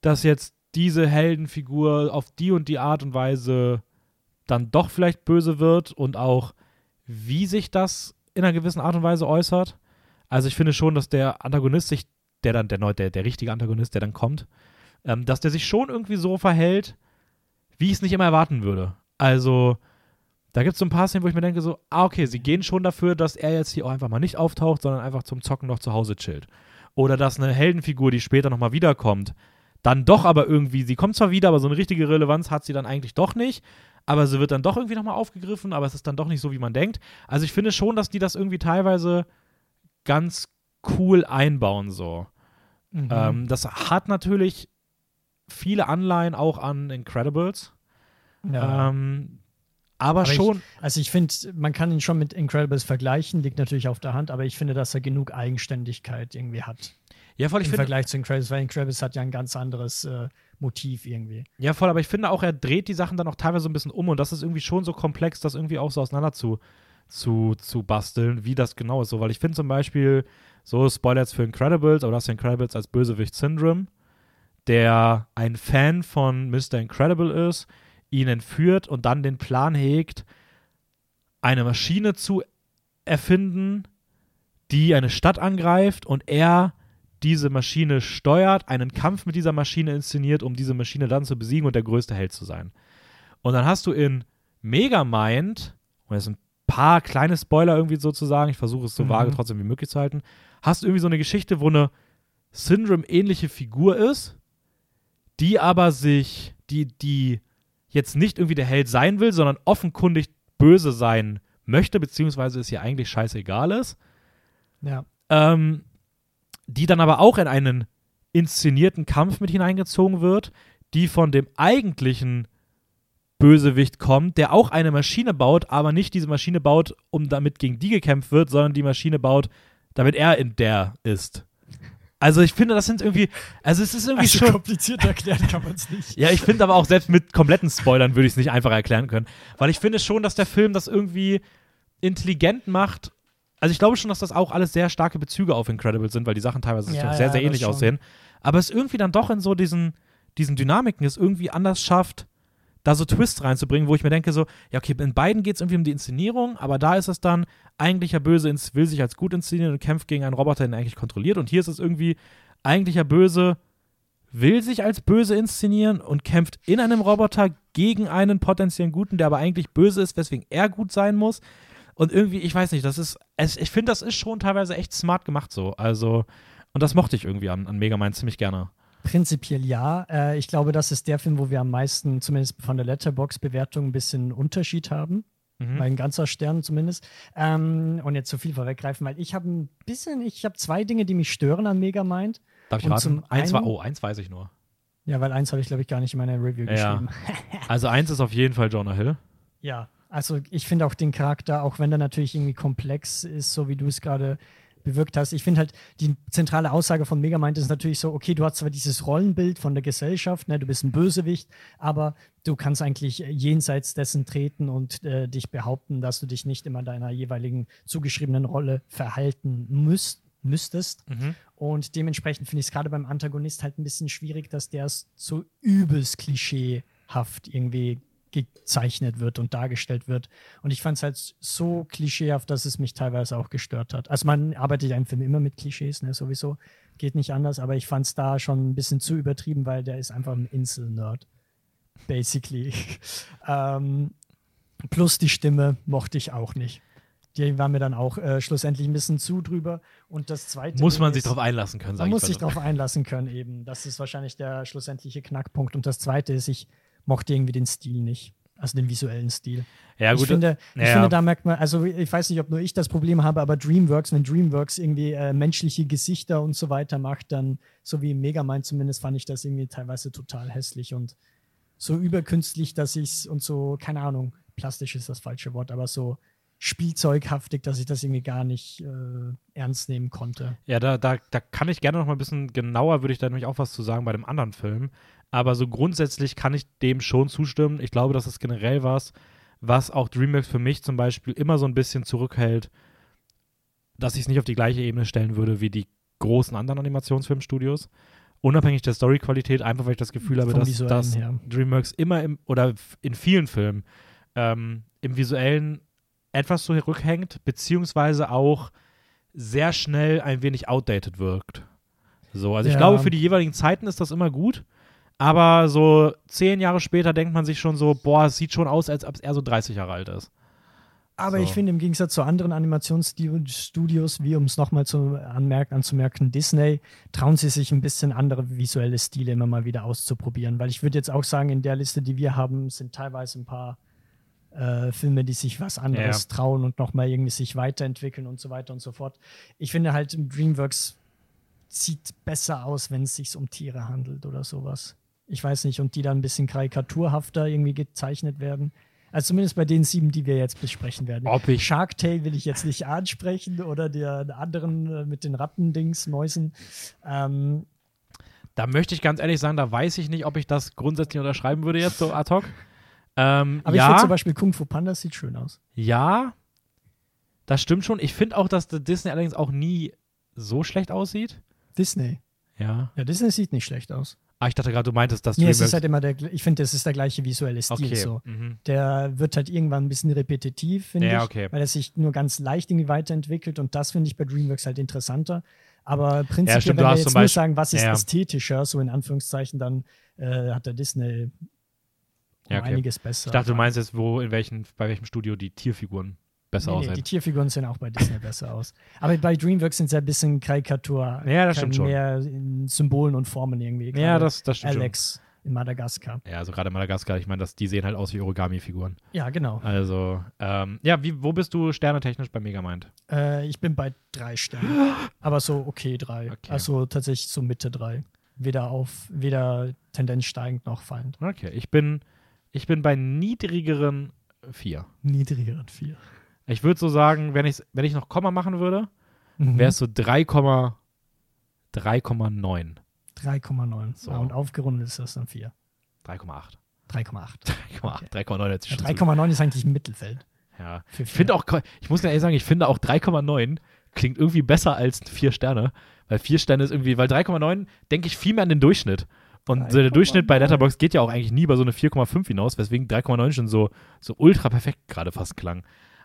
dass jetzt diese Heldenfigur auf die und die Art und Weise dann doch vielleicht böse wird und auch, wie sich das in einer gewissen Art und Weise äußert. Also ich finde schon, dass der Antagonist sich, der dann, der, der, der richtige Antagonist, der dann kommt, ähm, dass der sich schon irgendwie so verhält, wie ich es nicht immer erwarten würde. Also, da gibt es so ein paar Szenen, wo ich mir denke, so, ah, okay, sie gehen schon dafür, dass er jetzt hier auch einfach mal nicht auftaucht, sondern einfach zum Zocken noch zu Hause chillt. Oder dass eine Heldenfigur, die später nochmal wiederkommt, dann doch aber irgendwie, sie kommt zwar wieder, aber so eine richtige Relevanz hat sie dann eigentlich doch nicht. Aber sie wird dann doch irgendwie nochmal aufgegriffen, aber es ist dann doch nicht so, wie man denkt. Also ich finde schon, dass die das irgendwie teilweise ganz cool einbauen, so. Mhm. Ähm, das hat natürlich viele Anleihen auch an Incredibles. Ja. Ähm, aber, aber, schon. Ich, also ich finde, man kann ihn schon mit Incredibles vergleichen, liegt natürlich auf der Hand, aber ich finde, dass er genug Eigenständigkeit irgendwie hat. Ja, voll. Ich Im Vergleich zu Incredibles, weil Incredibles hat ja ein ganz anderes äh, Motiv irgendwie. Ja, voll, aber ich finde auch, er dreht die Sachen dann auch teilweise ein bisschen um und das ist irgendwie schon so komplex, das irgendwie auch so auseinander zu, zu, zu basteln, wie das genau ist. So, weil ich finde zum Beispiel, so Spoiler jetzt für Incredibles, aber das ist Incredibles als Bösewicht Syndrome, der ein Fan von Mr. Incredible ist, ihn entführt und dann den Plan hegt, eine Maschine zu erfinden, die eine Stadt angreift und er diese Maschine steuert, einen Kampf mit dieser Maschine inszeniert, um diese Maschine dann zu besiegen und der größte Held zu sein. Und dann hast du in Megamind, und jetzt ein paar kleine Spoiler irgendwie sozusagen, ich versuche es so mhm. vage trotzdem wie möglich zu halten, hast du irgendwie so eine Geschichte, wo eine Syndrome-ähnliche Figur ist, die aber sich, die, die jetzt nicht irgendwie der Held sein will, sondern offenkundig böse sein möchte, beziehungsweise es ihr eigentlich scheißegal ist. Ja. Ähm, die dann aber auch in einen inszenierten Kampf mit hineingezogen wird, die von dem eigentlichen Bösewicht kommt, der auch eine Maschine baut, aber nicht diese Maschine baut, um damit gegen die gekämpft wird, sondern die Maschine baut, damit er in der ist. Also ich finde, das sind irgendwie, also es ist irgendwie also schon kompliziert erklären kann man es nicht. ja, ich finde aber auch selbst mit kompletten Spoilern würde ich es nicht einfach erklären können, weil ich finde schon, dass der Film das irgendwie intelligent macht also ich glaube schon, dass das auch alles sehr starke Bezüge auf Incredible sind, weil die Sachen teilweise ja, sehr, sehr ja, ähnlich aussehen. Aber es irgendwie dann doch in so diesen, diesen Dynamiken es irgendwie anders schafft, da so Twists reinzubringen, wo ich mir denke so, ja okay, in beiden geht es irgendwie um die Inszenierung, aber da ist es dann, eigentlicher Böse will sich als gut inszenieren und kämpft gegen einen Roboter, den er eigentlich kontrolliert. Und hier ist es irgendwie, eigentlicher Böse will sich als böse inszenieren und kämpft in einem Roboter gegen einen potenziellen Guten, der aber eigentlich böse ist, weswegen er gut sein muss. Und irgendwie, ich weiß nicht, das ist, es, ich finde, das ist schon teilweise echt smart gemacht so. Also, und das mochte ich irgendwie an, an Megamind ziemlich gerne. Prinzipiell ja. Äh, ich glaube, das ist der Film, wo wir am meisten, zumindest von der Letterbox-Bewertung, ein bisschen Unterschied haben. Mhm. Ein ganzer Stern zumindest. Ähm, und jetzt zu viel vorweggreifen, weil ich habe ein bisschen, ich habe zwei Dinge, die mich stören an Megamind. Darf ich und raten? Eins war, oh, eins weiß ich nur. Ja, weil eins habe ich, glaube ich, gar nicht in meiner Review ja. geschrieben. also eins ist auf jeden Fall Jonah Hill. (laughs) Ja, also ich finde auch den Charakter, auch wenn er natürlich irgendwie komplex ist, so wie du es gerade bewirkt hast. Ich finde halt, die zentrale Aussage von Megamind ist natürlich so, okay, du hast zwar dieses Rollenbild von der Gesellschaft, ne, du bist ein Bösewicht, aber du kannst eigentlich jenseits dessen treten und äh, dich behaupten, dass du dich nicht immer deiner jeweiligen zugeschriebenen Rolle verhalten müsst, müsstest. Mhm. Und dementsprechend finde ich es gerade beim Antagonist halt ein bisschen schwierig, dass der so übelst klischeehaft irgendwie gezeichnet wird und dargestellt wird. Und ich fand es halt so klischeehaft, dass es mich teilweise auch gestört hat. Also man arbeitet ja im Film immer mit Klischees, ne, sowieso. Geht nicht anders, aber ich fand es da schon ein bisschen zu übertrieben, weil der ist einfach ein Insel-Nerd. Basically. (laughs) ähm, plus die Stimme mochte ich auch nicht. Die war mir dann auch äh, schlussendlich ein bisschen zu drüber. Und das zweite. Muss man sich darauf einlassen können, Man muss sich darauf einlassen können, eben. Das ist wahrscheinlich der schlussendliche Knackpunkt. Und das zweite ist, ich mochte irgendwie den Stil nicht. Also den visuellen Stil. Ja, gut. Ich finde, ich ja. finde, da merkt man, also ich weiß nicht, ob nur ich das Problem habe, aber Dreamworks, wenn Dreamworks irgendwie äh, menschliche Gesichter und so weiter macht, dann, so wie Megamind zumindest, fand ich das irgendwie teilweise total hässlich und so überkünstlich, dass ich es und so, keine Ahnung, plastisch ist das falsche Wort, aber so spielzeughaftig, dass ich das irgendwie gar nicht äh, ernst nehmen konnte. Ja, da, da, da kann ich gerne noch mal ein bisschen genauer, würde ich da nämlich auch was zu sagen bei dem anderen Film. Aber so grundsätzlich kann ich dem schon zustimmen. Ich glaube, das ist generell was, was auch DreamWorks für mich zum Beispiel immer so ein bisschen zurückhält, dass ich es nicht auf die gleiche Ebene stellen würde wie die großen anderen Animationsfilmstudios. Unabhängig der Storyqualität, einfach weil ich das Gefühl habe, dass, dass. DreamWorks immer im, oder in vielen Filmen ähm, im Visuellen etwas so rückhängt, beziehungsweise auch sehr schnell ein wenig outdated wirkt. So, also ich Ja. glaube, für die jeweiligen Zeiten ist das immer gut, aber so zehn Jahre später denkt man sich schon so, boah, es sieht schon aus, als ob er so 30 Jahre alt ist. Aber So. ich finde, im Gegensatz zu anderen Animationsstudios, wie um es nochmal zu anmerken, anzumerken, Disney, trauen sie sich ein bisschen andere visuelle Stile immer mal wieder auszuprobieren. Weil ich würde jetzt auch sagen, in der Liste, die wir haben, sind teilweise ein paar äh, Filme, die sich was anderes trauen und nochmal irgendwie sich weiterentwickeln und so weiter und so fort. Ich finde halt, DreamWorks sieht besser aus, wenn es sich um Tiere handelt oder sowas. Ich weiß nicht, und die dann ein bisschen karikaturhafter irgendwie gezeichnet werden. Also zumindest bei den sieben, die wir jetzt besprechen werden. Ob ich- Shark Tale will ich jetzt nicht ansprechen oder den anderen äh, mit den Rattendings, Mäusen. Ähm, Da möchte ich ganz ehrlich sagen, da weiß ich nicht, ob ich das grundsätzlich unterschreiben würde jetzt so ad hoc. Ähm, aber ich ja, finde zum Beispiel Kung Fu Panda sieht schön aus. ja, das stimmt schon. Ich finde auch, dass Disney allerdings auch nie so schlecht aussieht. Disney. Ja. Ja, Disney sieht nicht schlecht aus. Ah, ich dachte gerade, du meintest, dass Nee, es DreamWorks- ist halt immer der, ich finde, es ist der gleiche visuelle Stil okay. so. Mhm. Der wird halt irgendwann ein bisschen repetitiv, finde Ja, ich, okay. weil er sich nur ganz leicht irgendwie weiterentwickelt und das finde ich bei DreamWorks halt interessanter. Aber prinzipiell, stimmt, du wenn wir jetzt nur sagen, was ist Ja. ästhetischer, so in Anführungszeichen, dann äh, hat der Disney Ja, okay. einiges besser. Ich dachte, du meinst jetzt, wo, in welchen, bei welchem Studio die Tierfiguren besser Nee, nee, aussehen. die Tierfiguren sehen auch bei Disney besser aus. Aber bei DreamWorks sind sie ein bisschen Karikatur. Ja, das kein- stimmt schon. Mehr in Symbolen und Formen irgendwie. ja, Gerade das, das stimmt Alex in Madagaskar. schon. Ja, also gerade Madagaskar, ich meine, das- die sehen halt aus wie Origami-Figuren. Ja, genau. Also, ähm, ja, wie, wo bist du sternetechnisch bei Megamind? Äh, ich bin bei drei Sternen. (gasps) Aber so okay drei. Okay. Also tatsächlich so Mitte drei. Weder auf, weder Tendenz steigend noch fallend. Okay, ich bin, ich bin bei niedrigeren vier. Niedrigeren vier. Ich würde so sagen, wenn ich, wenn ich noch Komma machen würde, Mhm. wäre es so 3,9. 3,9. 3,9. So. Ah, und aufgerundet ist das dann 4. 3,8. 3,8. 3,8. 3,9 hört sich Ja, schon so- 3,9 ist eigentlich im Mittelfeld. Ja. Ich finde auch, ich muss ehrlich sagen, ich finde auch 3,9 klingt irgendwie besser als 4 Sterne, weil 4 Sterne ist irgendwie, weil 3,9 denke ich viel mehr an den Durchschnitt. Und so der 3,9. Durchschnitt bei Letterboxd geht ja auch eigentlich nie bei so eine 4,5 hinaus, weswegen 3,9 schon so, so ultra perfekt gerade fast klang.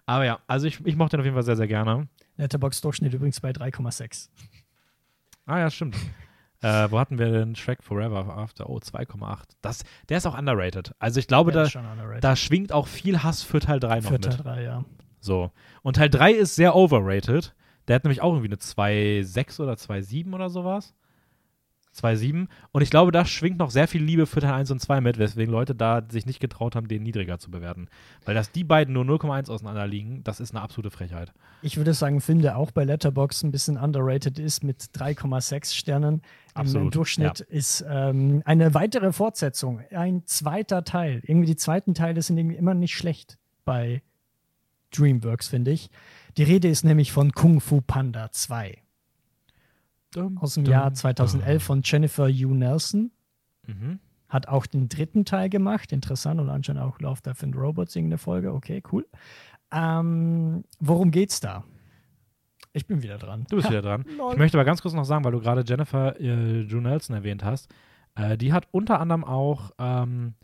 Aber ja, also ich, ich mochte den auf jeden Fall sehr, sehr gerne. Letterbox-Durchschnitt übrigens bei 3,6. Ah ja, stimmt. (laughs) äh, wo hatten wir denn Shrek Forever After? Oh, 2,8. Das, der ist auch underrated. Also ich glaube, da, da schwingt auch viel Hass für Teil 3 noch Für mit. Teil 3, ja. So. Und Teil 3 ist sehr overrated. Der hat nämlich auch irgendwie eine 2,6 oder 2,7 oder sowas. 2,7. Und ich glaube, da schwingt noch sehr viel Liebe für Teil 1 und 2 mit, weswegen Leute da sich nicht getraut haben, den niedriger zu bewerten. Weil dass die beiden nur 0,1 auseinander liegen, das ist eine absolute Frechheit. Ich würde sagen, ein Film, der auch bei Letterbox ein bisschen underrated ist, mit 3,6 Sternen im Absolut, Durchschnitt, ist ähm, eine weitere Fortsetzung, ein zweiter Teil. Irgendwie die zweiten Teile sind irgendwie immer nicht schlecht bei DreamWorks, finde ich. Die Rede ist nämlich von Kung Fu Panda 2 aus dem Jahr 2011 von Jennifer Hugh Nelson. Mhm. Hat auch den dritten Teil gemacht. Interessant und anscheinend auch Love, Death and Robots irgendeine Folge. Okay, cool. Ähm, worum geht's da? Ich bin wieder dran. Du bist wieder dran. Ich möchte aber ganz kurz noch sagen, weil du gerade Jennifer äh, Drew Nelson erwähnt hast. Äh, die hat unter anderem auch ähm,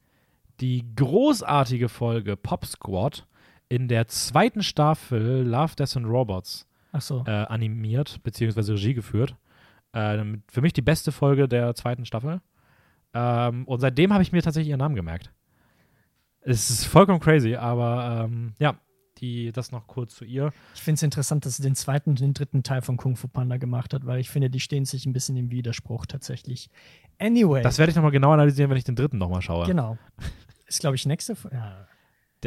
die großartige Folge Pop Squad in der zweiten Staffel Love, Death and Robots so. äh, animiert, beziehungsweise Regie geführt. Ähm, für mich die beste Folge der zweiten Staffel. Ähm, und seitdem habe ich mir tatsächlich ihren Namen gemerkt. Es ist vollkommen crazy, aber ähm, ja, die, das noch kurz zu ihr. Ich finde es interessant, dass sie den zweiten und den dritten Teil von Kung Fu Panda gemacht hat, weil ich finde, die stehen sich ein bisschen im Widerspruch tatsächlich. Anyway, Das werde ich nochmal genau analysieren, wenn ich den dritten nochmal schaue. genau. Ist, glaube ich, nächste Folge. Ja,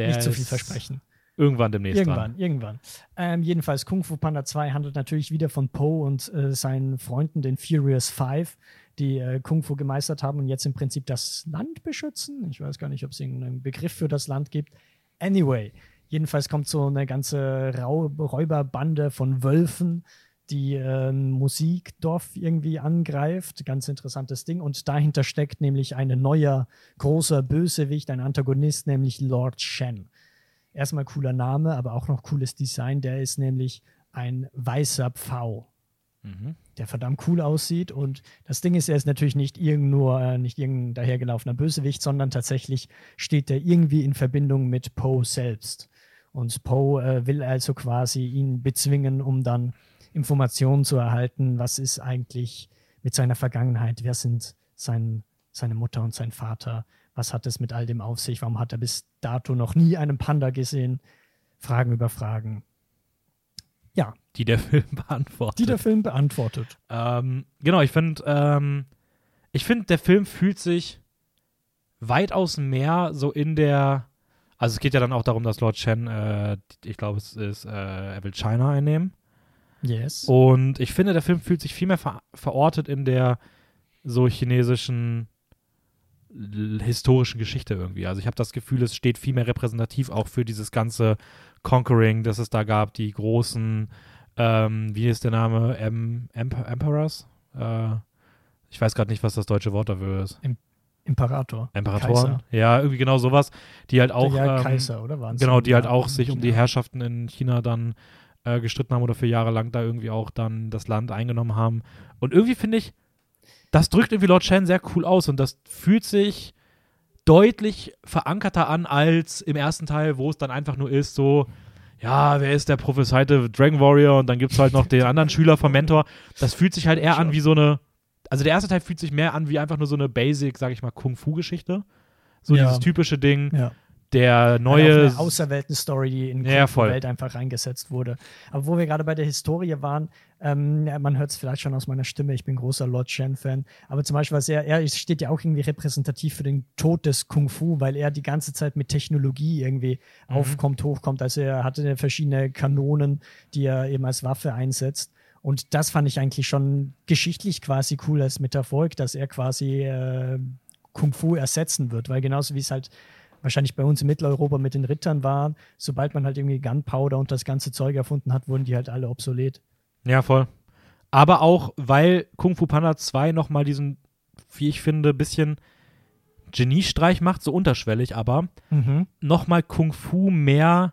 nicht zu viel versprechen. Irgendwann demnächst Irgendwann, dran. irgendwann. Ähm, jedenfalls, Kung Fu Panda 2 handelt natürlich wieder von Poe und äh, seinen Freunden, den Furious Five, die äh, Kung Fu gemeistert haben und jetzt im Prinzip das Land beschützen. Ich weiß gar nicht, ob es irgendeinen Begriff für das Land gibt. Anyway, jedenfalls kommt so eine ganze Räuberbande von Wölfen, die äh, Musikdorf irgendwie angreift. Ganz interessantes Ding. Und dahinter steckt nämlich ein neuer großer Bösewicht, ein Antagonist, nämlich Lord Shen erstmal cooler Name, aber auch noch cooles Design. Der ist nämlich ein weißer Pfau, Mhm. der verdammt cool aussieht. Und das Ding ist, er ist natürlich nicht irgend nur äh, nicht irgendein dahergelaufener Bösewicht, sondern tatsächlich steht er irgendwie in Verbindung mit Poe selbst. Und Poe äh, will also quasi ihn bezwingen, um dann Informationen zu erhalten, was ist eigentlich mit seiner Vergangenheit, wer sind sein, seine Mutter und sein Vater, was hat es mit all dem auf sich, warum hat er bis dato noch nie einen Panda gesehen, Fragen über Fragen. Ja, Die der (laughs) Film beantwortet. die der Film beantwortet. Ähm, genau, ich finde, ähm, ich finde, der Film fühlt sich weitaus mehr so in der, also es geht ja dann auch darum, dass Lord Chen, äh, ich glaube, es ist, äh, er will China einnehmen. Yes. Und ich finde, der Film fühlt sich viel mehr ver verortet in der so chinesischen historischen Geschichte irgendwie. Also ich habe das Gefühl, es steht viel mehr repräsentativ auch für dieses ganze Conquering, das es da gab, die großen, ähm, wie ist der Name, em Emp Emperors? Äh, ich weiß gerade nicht, was das deutsche Wort dafür ist. Imperator. Imperatoren? Kaiser. Ja, irgendwie genau sowas, die halt auch ja, ähm, Kaiser, oder? Waren's Genau, die halt auch sich um die. Herrschaften in China dann äh, gestritten haben oder für Jahre lang da irgendwie auch dann das Land eingenommen haben. Und irgendwie finde ich, das drückt irgendwie Lord Shan sehr cool aus und das fühlt sich deutlich verankerter an als im ersten Teil, wo es dann einfach nur ist, so, ja, wer ist der prophezeite Dragon Warrior und dann gibt es halt noch den anderen Schüler vom Mentor. Das fühlt sich halt eher an wie so eine, also der erste Teil fühlt sich mehr an wie einfach nur so eine Basic, sag ich mal, Kung-Fu-Geschichte. So Ja. dieses typische Ding, Ja. Der neue auf eine Außerwelten-Story, die in Ja, die voll. Welt einfach reingesetzt wurde. Aber wo wir gerade bei der Historie waren, ähm, ja, man hört es vielleicht schon aus meiner Stimme, ich bin großer Lord Shen-Fan, aber zum Beispiel, was er, er steht ja auch irgendwie repräsentativ für den Tod des Kung Fu, weil er die ganze Zeit mit Technologie irgendwie Mhm. aufkommt, hochkommt. Also er hatte verschiedene Kanonen, die er eben als Waffe einsetzt. Und das fand ich eigentlich schon geschichtlich quasi cool als Metaphor, dass er quasi äh, Kung Fu ersetzen wird, weil genauso wie es halt wahrscheinlich bei uns in Mitteleuropa mit den Rittern war, sobald man halt irgendwie Gunpowder und das ganze Zeug erfunden hat, wurden die halt alle obsolet. Ja, voll. Aber auch, weil Kung Fu Panda 2 nochmal diesen, wie ich finde, bisschen Geniestreich macht, so unterschwellig, aber nochmal Kung Fu mehr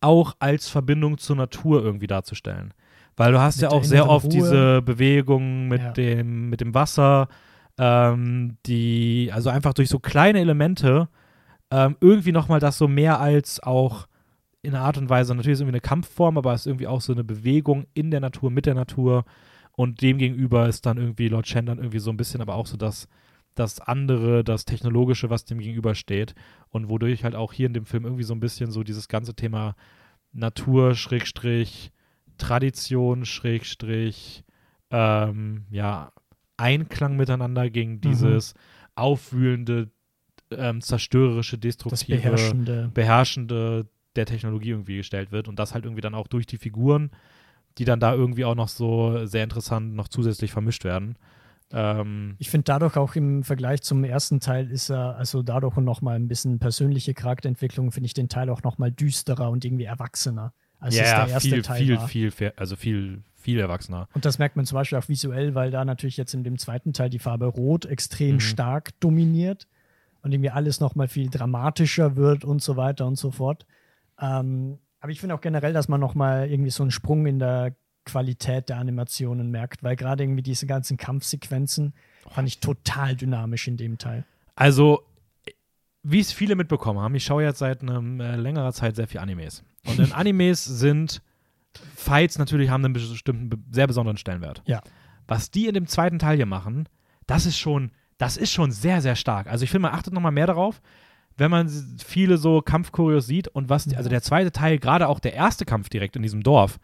auch als Verbindung zur Natur irgendwie darzustellen. Weil du hast Mit ja auch sehr oft Ruhe. diese Bewegungen mit, Ja. dem, mit dem Wasser, ähm, die, also einfach durch so kleine Elemente ähm, irgendwie nochmal das so mehr als auch in einer Art und Weise, natürlich ist es irgendwie eine Kampfform, aber es ist irgendwie auch so eine Bewegung in der Natur, mit der Natur. Und dem gegenüber ist dann irgendwie Lord Shen dann irgendwie so ein bisschen, aber auch so das, das andere, das Technologische, was dem gegenüber steht und wodurch halt auch hier in dem Film irgendwie so ein bisschen so dieses ganze Thema Natur, Schrägstrich, Tradition, Schrägstrich, ähm, ja, Einklang miteinander gegen dieses aufwühlende, ähm, zerstörerische, destruktive, beherrschende. beherrschende der Technologie irgendwie gestellt wird und das halt irgendwie dann auch durch die Figuren, die dann da irgendwie auch noch so sehr interessant noch zusätzlich vermischt werden. Ähm, Ich finde dadurch auch im Vergleich zum ersten Teil ist er, also dadurch und nochmal ein bisschen persönliche Charakterentwicklung, finde ich den Teil auch nochmal düsterer und irgendwie erwachsener, als es ja, der erste viel, Teil viel, war. viel, viel, also viel, viel erwachsener. Und das merkt man zum Beispiel auch visuell, weil da natürlich jetzt in dem zweiten Teil die Farbe Rot extrem Mhm. stark dominiert und irgendwie alles nochmal viel dramatischer wird und so weiter und so fort. Ähm, aber ich finde auch generell, dass man nochmal irgendwie so einen Sprung in der Qualität der Animationen merkt, weil gerade irgendwie diese ganzen Kampfsequenzen fand ich total dynamisch in dem Teil. Also, wie es viele mitbekommen haben, ich schaue jetzt seit einem, äh, längerer Zeit sehr viel Animes. Und in (laughs) Animes sind Fights natürlich haben einen bestimmten, be- sehr besonderen Stellenwert. Ja. Was die in dem zweiten Teil hier machen, das ist schon, das ist schon sehr, sehr stark. Also ich finde, man achtet nochmal mehr darauf, wenn man viele so Kampfchoreos sieht und was, die, also der zweite Teil, gerade auch der erste Kampf direkt in diesem Dorf,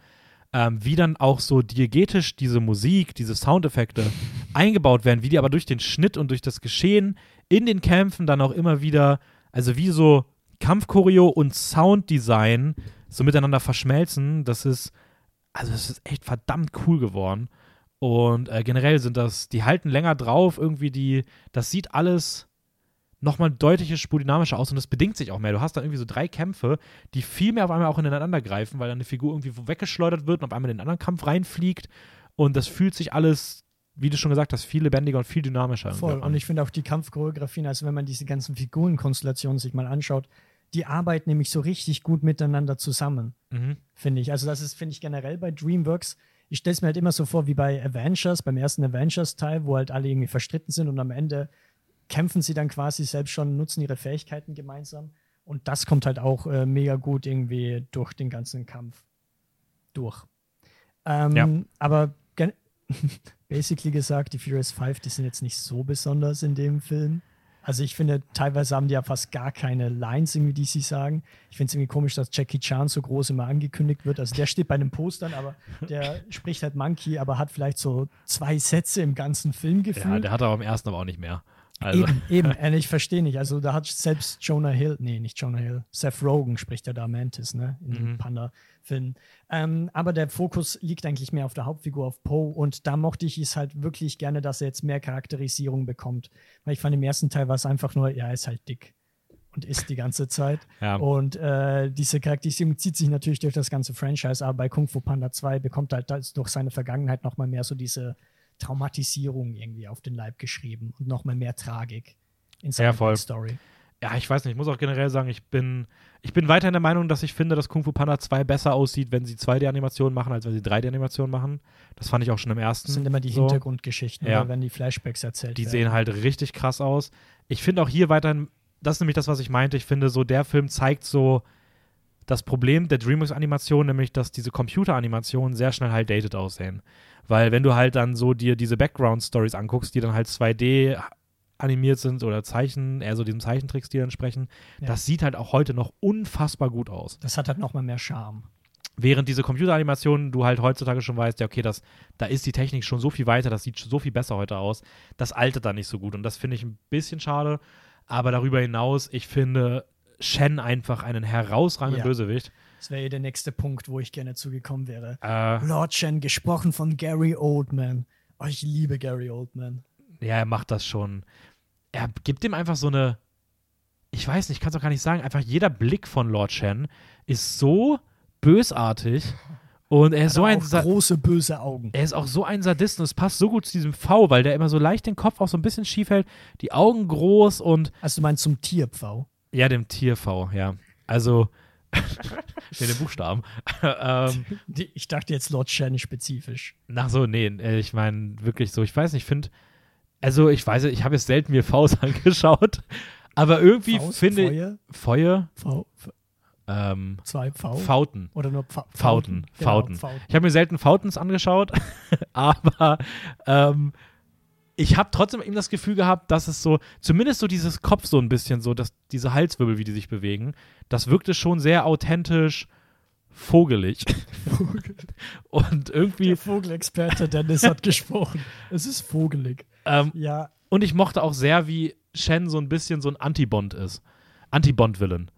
ähm, wie dann auch so diegetisch diese Musik, diese Soundeffekte (laughs) eingebaut werden, wie die aber durch den Schnitt und durch das Geschehen in den Kämpfen dann auch immer wieder, also wie so Kampfchoreo und Sounddesign so miteinander verschmelzen, das ist, also das ist echt verdammt cool geworden. Und äh, generell sind das, die halten länger drauf, irgendwie die, das sieht alles nochmal deutlich Spur dynamischer aus und das bedingt sich auch mehr. Du hast dann irgendwie so drei Kämpfe, die viel mehr auf einmal auch ineinander greifen, weil dann eine Figur irgendwie weggeschleudert wird und auf einmal in den anderen Kampf reinfliegt und das fühlt sich alles, wie du schon gesagt hast, viel lebendiger und viel dynamischer Voll. Und ich finde auch die Kampfchoreografien, also wenn man diese ganzen Figurenkonstellationen sich mal anschaut, die arbeiten nämlich so richtig gut miteinander zusammen, Mhm. finde ich. Also das ist, finde ich, generell bei DreamWorks. Ich stelle es mir halt immer so vor wie bei Avengers, beim ersten Avengers-Teil, wo halt alle irgendwie verstritten sind und am Ende kämpfen sie dann quasi selbst schon, nutzen ihre Fähigkeiten gemeinsam. Und das kommt halt auch äh, mega gut irgendwie durch den ganzen Kampf durch. Ähm, Ja. Aber (laughs) basically gesagt, die Furious Five, die sind jetzt nicht so besonders in dem Film. Also ich finde, teilweise haben die ja fast gar keine Lines, irgendwie, die sie sagen. Ich finde es irgendwie komisch, dass Jackie Chan so groß immer angekündigt wird. Also der steht bei den Postern, aber der (laughs) spricht halt Monkey, aber hat vielleicht so zwei Sätze im ganzen Film Ja, gefühlt. der hat aber im ersten aber auch nicht mehr. Also, Eben, eben. (laughs) Äh, ich verstehe nicht. Also da hat selbst Jonah Hill, nee, nicht Jonah Hill, Seth Rogen spricht ja da Mantis, ne, in dem Mhm. Panda-Film. Ähm, aber der Fokus liegt eigentlich mehr auf der Hauptfigur, auf Poe. Und da mochte ich es halt wirklich gerne, dass er jetzt mehr Charakterisierung bekommt. Weil ich fand, im ersten Teil war es einfach nur, ja, er ist halt dick und isst die ganze Zeit. (laughs) ja. Und äh, diese Charakterisierung zieht sich natürlich durch das ganze Franchise, aber bei Kung Fu Panda 2 bekommt er halt durch seine Vergangenheit nochmal mehr so diese Traumatisierung irgendwie auf den Leib geschrieben und nochmal mehr Tragik in seiner Ja. Story. ja, ich weiß nicht, ich muss auch generell sagen, ich bin, ich bin weiterhin der Meinung, dass ich finde, dass Kung Fu Panda 2 besser aussieht, wenn sie 2D-Animationen machen, als wenn sie 3D-Animationen machen. Das fand ich auch schon im ersten. Das sind immer die so. Hintergrundgeschichten, Ja. oder wenn die Flashbacks erzählt Die werden. sehen halt richtig krass aus. Ich finde auch hier weiterhin, das ist nämlich das, was ich meinte. Ich finde, so der Film zeigt so das Problem der DreamWorks-Animation, nämlich, dass diese Computeranimationen sehr schnell halt dated aussehen. Weil wenn du halt dann so dir diese Background-Stories anguckst, die dann halt 2D animiert sind oder Zeichen, eher so diesem Zeichentrickstil entsprechen, Ja. das sieht halt auch heute noch unfassbar gut aus. Das hat halt nochmal mehr Charme. Während diese Computeranimationen, du halt heutzutage schon weißt, ja, okay, das, da ist die Technik schon so viel weiter, das sieht so viel besser heute aus, das altert dann nicht so gut. Und das finde ich ein bisschen schade. Aber darüber hinaus, ich finde Shen einfach einen herausragenden Ja. Bösewicht. Das wäre eh der nächste Punkt, wo ich gerne zugekommen wäre. Äh, Lord Shen, gesprochen von Gary Oldman. Oh, ich liebe Gary Oldman. ja, er macht das schon. Er gibt ihm einfach so eine, ich weiß nicht, ich kann es auch gar nicht sagen, einfach jeder Blick von Lord Shen ist so bösartig und er ist so Hat ein auch Sa große, böse Augen. Er ist auch so ein Sadist und es passt so gut zu diesem V, weil der immer so leicht den Kopf auch so ein bisschen schief hält, die Augen groß und Also du meinst zum Tierpfau? Ja, dem Tier V, ja. Also (laughs) mit den Buchstaben. (laughs) ähm, Ich dachte jetzt Lord Shen spezifisch. nach so, nee, äh, ich meine wirklich so, ich weiß nicht, ich finde, also ich weiß, ich habe jetzt selten mir Vs (laughs) angeschaut, aber irgendwie Faust, finde Feuer, Feuer, V, V, ähm, zwei V. Fauten. Oder nur Pfa Fauten, Genau, Fauten. Fauten. Ich habe mir selten Fountains angeschaut, aber ähm, ich habe trotzdem eben das Gefühl gehabt, dass es so, zumindest so dieses Kopf so ein bisschen so, dass diese Halswirbel, wie die sich bewegen, das wirkte schon sehr authentisch vogelig. (laughs) Und irgendwie, Der Vogelexperte Dennis hat gesprochen. (laughs) Es ist vogelig. ähm, Ja, und ich mochte auch sehr, wie Shen so ein bisschen so ein Anti-Bond ist. Anti-Bond-Villain.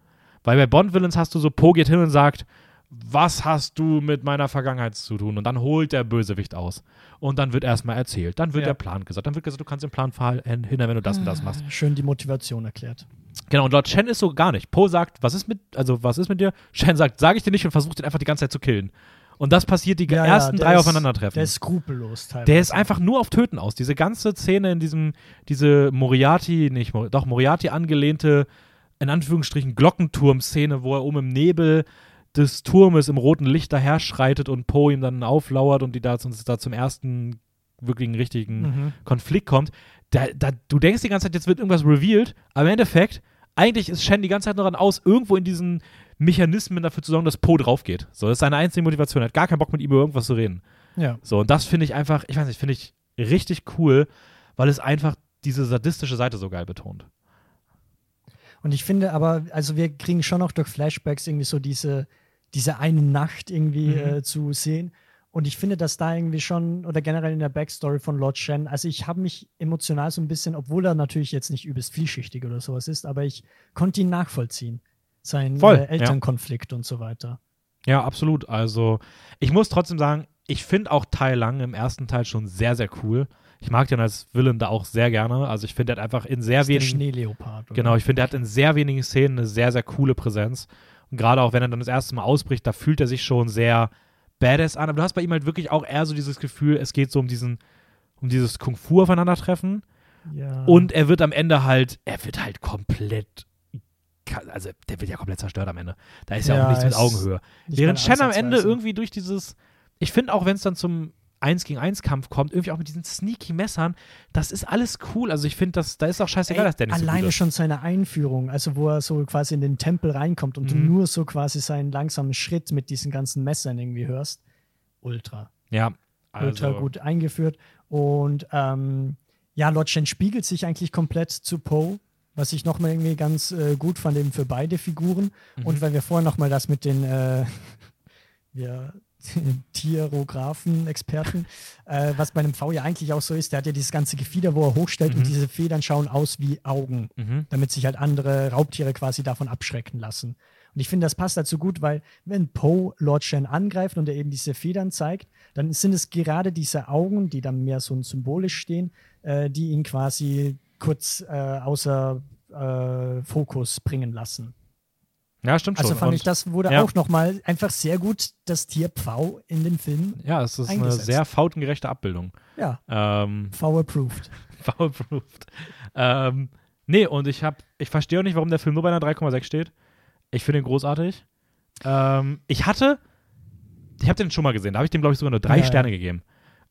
Weil bei Bond-Villains hast du so, Po geht hin und sagt, was hast du mit meiner Vergangenheit zu tun? Und dann holt der Bösewicht aus. Und dann wird erstmal erzählt. Dann wird Ja. der Plan gesagt. Dann wird gesagt, du kannst den Plan verhindern, wenn du das und das machst. schön die Motivation erklärt. Genau, und Lord Shen ist so gar nicht. Po sagt, was ist mit, also was ist mit dir? Shen sagt, sage ich dir nicht und versucht ihn einfach die ganze Zeit zu killen. Und das passiert die Ja, ja, ersten der drei ist- Aufeinandertreffen. Der ist skrupellos teilweise. Der ist einfach nur auf Töten aus. Diese ganze Szene in diesem, diese Moriarty, nicht, doch Moriarty angelehnte, in Anführungsstrichen Glockenturm-Szene, wo er oben im Nebel des Turmes im roten Licht daher schreitet und Poe ihm dann auflauert und die da, uns da zum ersten wirklichen richtigen Mhm. Konflikt kommt. Da, da, du denkst die ganze Zeit, jetzt wird irgendwas revealed, aber im Endeffekt, eigentlich ist Shen die ganze Zeit nur daran aus, irgendwo in diesen Mechanismen dafür zu sorgen, dass Poe drauf geht. So, das ist seine einzige Motivation. Er hat gar keinen Bock mit ihm über irgendwas zu reden. Ja. So, und das finde ich einfach, ich weiß nicht, finde ich richtig cool, weil es einfach diese sadistische Seite so geil betont. Und ich finde aber, also wir kriegen schon auch durch Flashbacks irgendwie so diese, diese eine Nacht irgendwie Mhm. äh, zu sehen. Und ich finde, dass da irgendwie schon, oder generell in der Backstory von Lord Shen, also ich habe mich emotional so ein bisschen, obwohl er natürlich jetzt nicht übelst vielschichtig oder sowas ist, aber ich konnte ihn nachvollziehen. Sein Voll, äh, ja. Elternkonflikt und so weiter. Ja, absolut. Also, ich muss trotzdem sagen, ich finde auch Tai Lang im ersten Teil schon sehr, sehr cool. Ich mag den als Villain da auch sehr gerne. Also, ich finde, er hat einfach in sehr ist der wenigen. Schneeleopard. Oder? Genau, ich finde, er hat in sehr wenigen Szenen eine sehr, sehr coole Präsenz. Und gerade auch wenn er dann das erste Mal ausbricht, da fühlt er sich schon sehr badass an. Aber du hast bei ihm halt wirklich auch eher so dieses Gefühl, es geht so um diesen, um dieses Kung-Fu aufeinandertreffen. Ja. Und er wird am Ende halt, er wird halt komplett also der wird ja komplett zerstört am Ende. Da ist ja, Ja, auch nichts mit Augenhöhe. Während Shen am Ende irgendwie durch dieses, ich finde auch, wenn es dann zum 1 gegen 1 Kampf kommt, irgendwie auch mit diesen sneaky Messern, das ist alles cool. Also ich finde, das, da ist auch scheißegal, Ey, dass so alleine ist. schon seine Einführung, also wo er so quasi in den Tempel reinkommt und du Mhm. nur so quasi seinen langsamen Schritt mit diesen ganzen Messern irgendwie hörst. Ultra. Ja, Ultra also, gut eingeführt. Und ähm, ja, Lord Shen spiegelt sich eigentlich komplett zu Poe, was ich nochmal irgendwie ganz äh, gut fand, eben für beide Figuren. Mhm. Und weil wir vorher nochmal das mit den äh, (laughs) wir, (laughs) Tierographen, Experten, äh, was bei einem V ja eigentlich auch so ist, der hat ja dieses ganze Gefieder, wo er hochstellt Mhm. und diese Federn schauen aus wie Augen Mhm. damit sich halt andere Raubtiere quasi davon abschrecken lassen. Und ich finde, das passt dazu gut, weil wenn Poe Lord Shen angreift und er eben diese Federn zeigt, dann sind es gerade diese Augen, die dann mehr so symbolisch stehen, äh, die ihn quasi kurz äh, außer äh, Fokus bringen lassen. Ja, stimmt schon. Also fand Und- ich, das wurde ja. auch nochmal einfach sehr gut, das Tier Pfau in den Film. Ja, es ist eine eingesetzt. sehr fautengerechte Abbildung. Ja, Ähm, Pfau-approved. (laughs) Foul-proofed. ähm, nee, und ich hab, ich verstehe auch nicht, warum der Film nur bei einer 3,6 steht. Ich finde ihn großartig. Ähm, ich hatte, ich habe den schon mal gesehen, da habe ich dem, glaube ich, sogar nur drei Ja, ja. Sterne gegeben.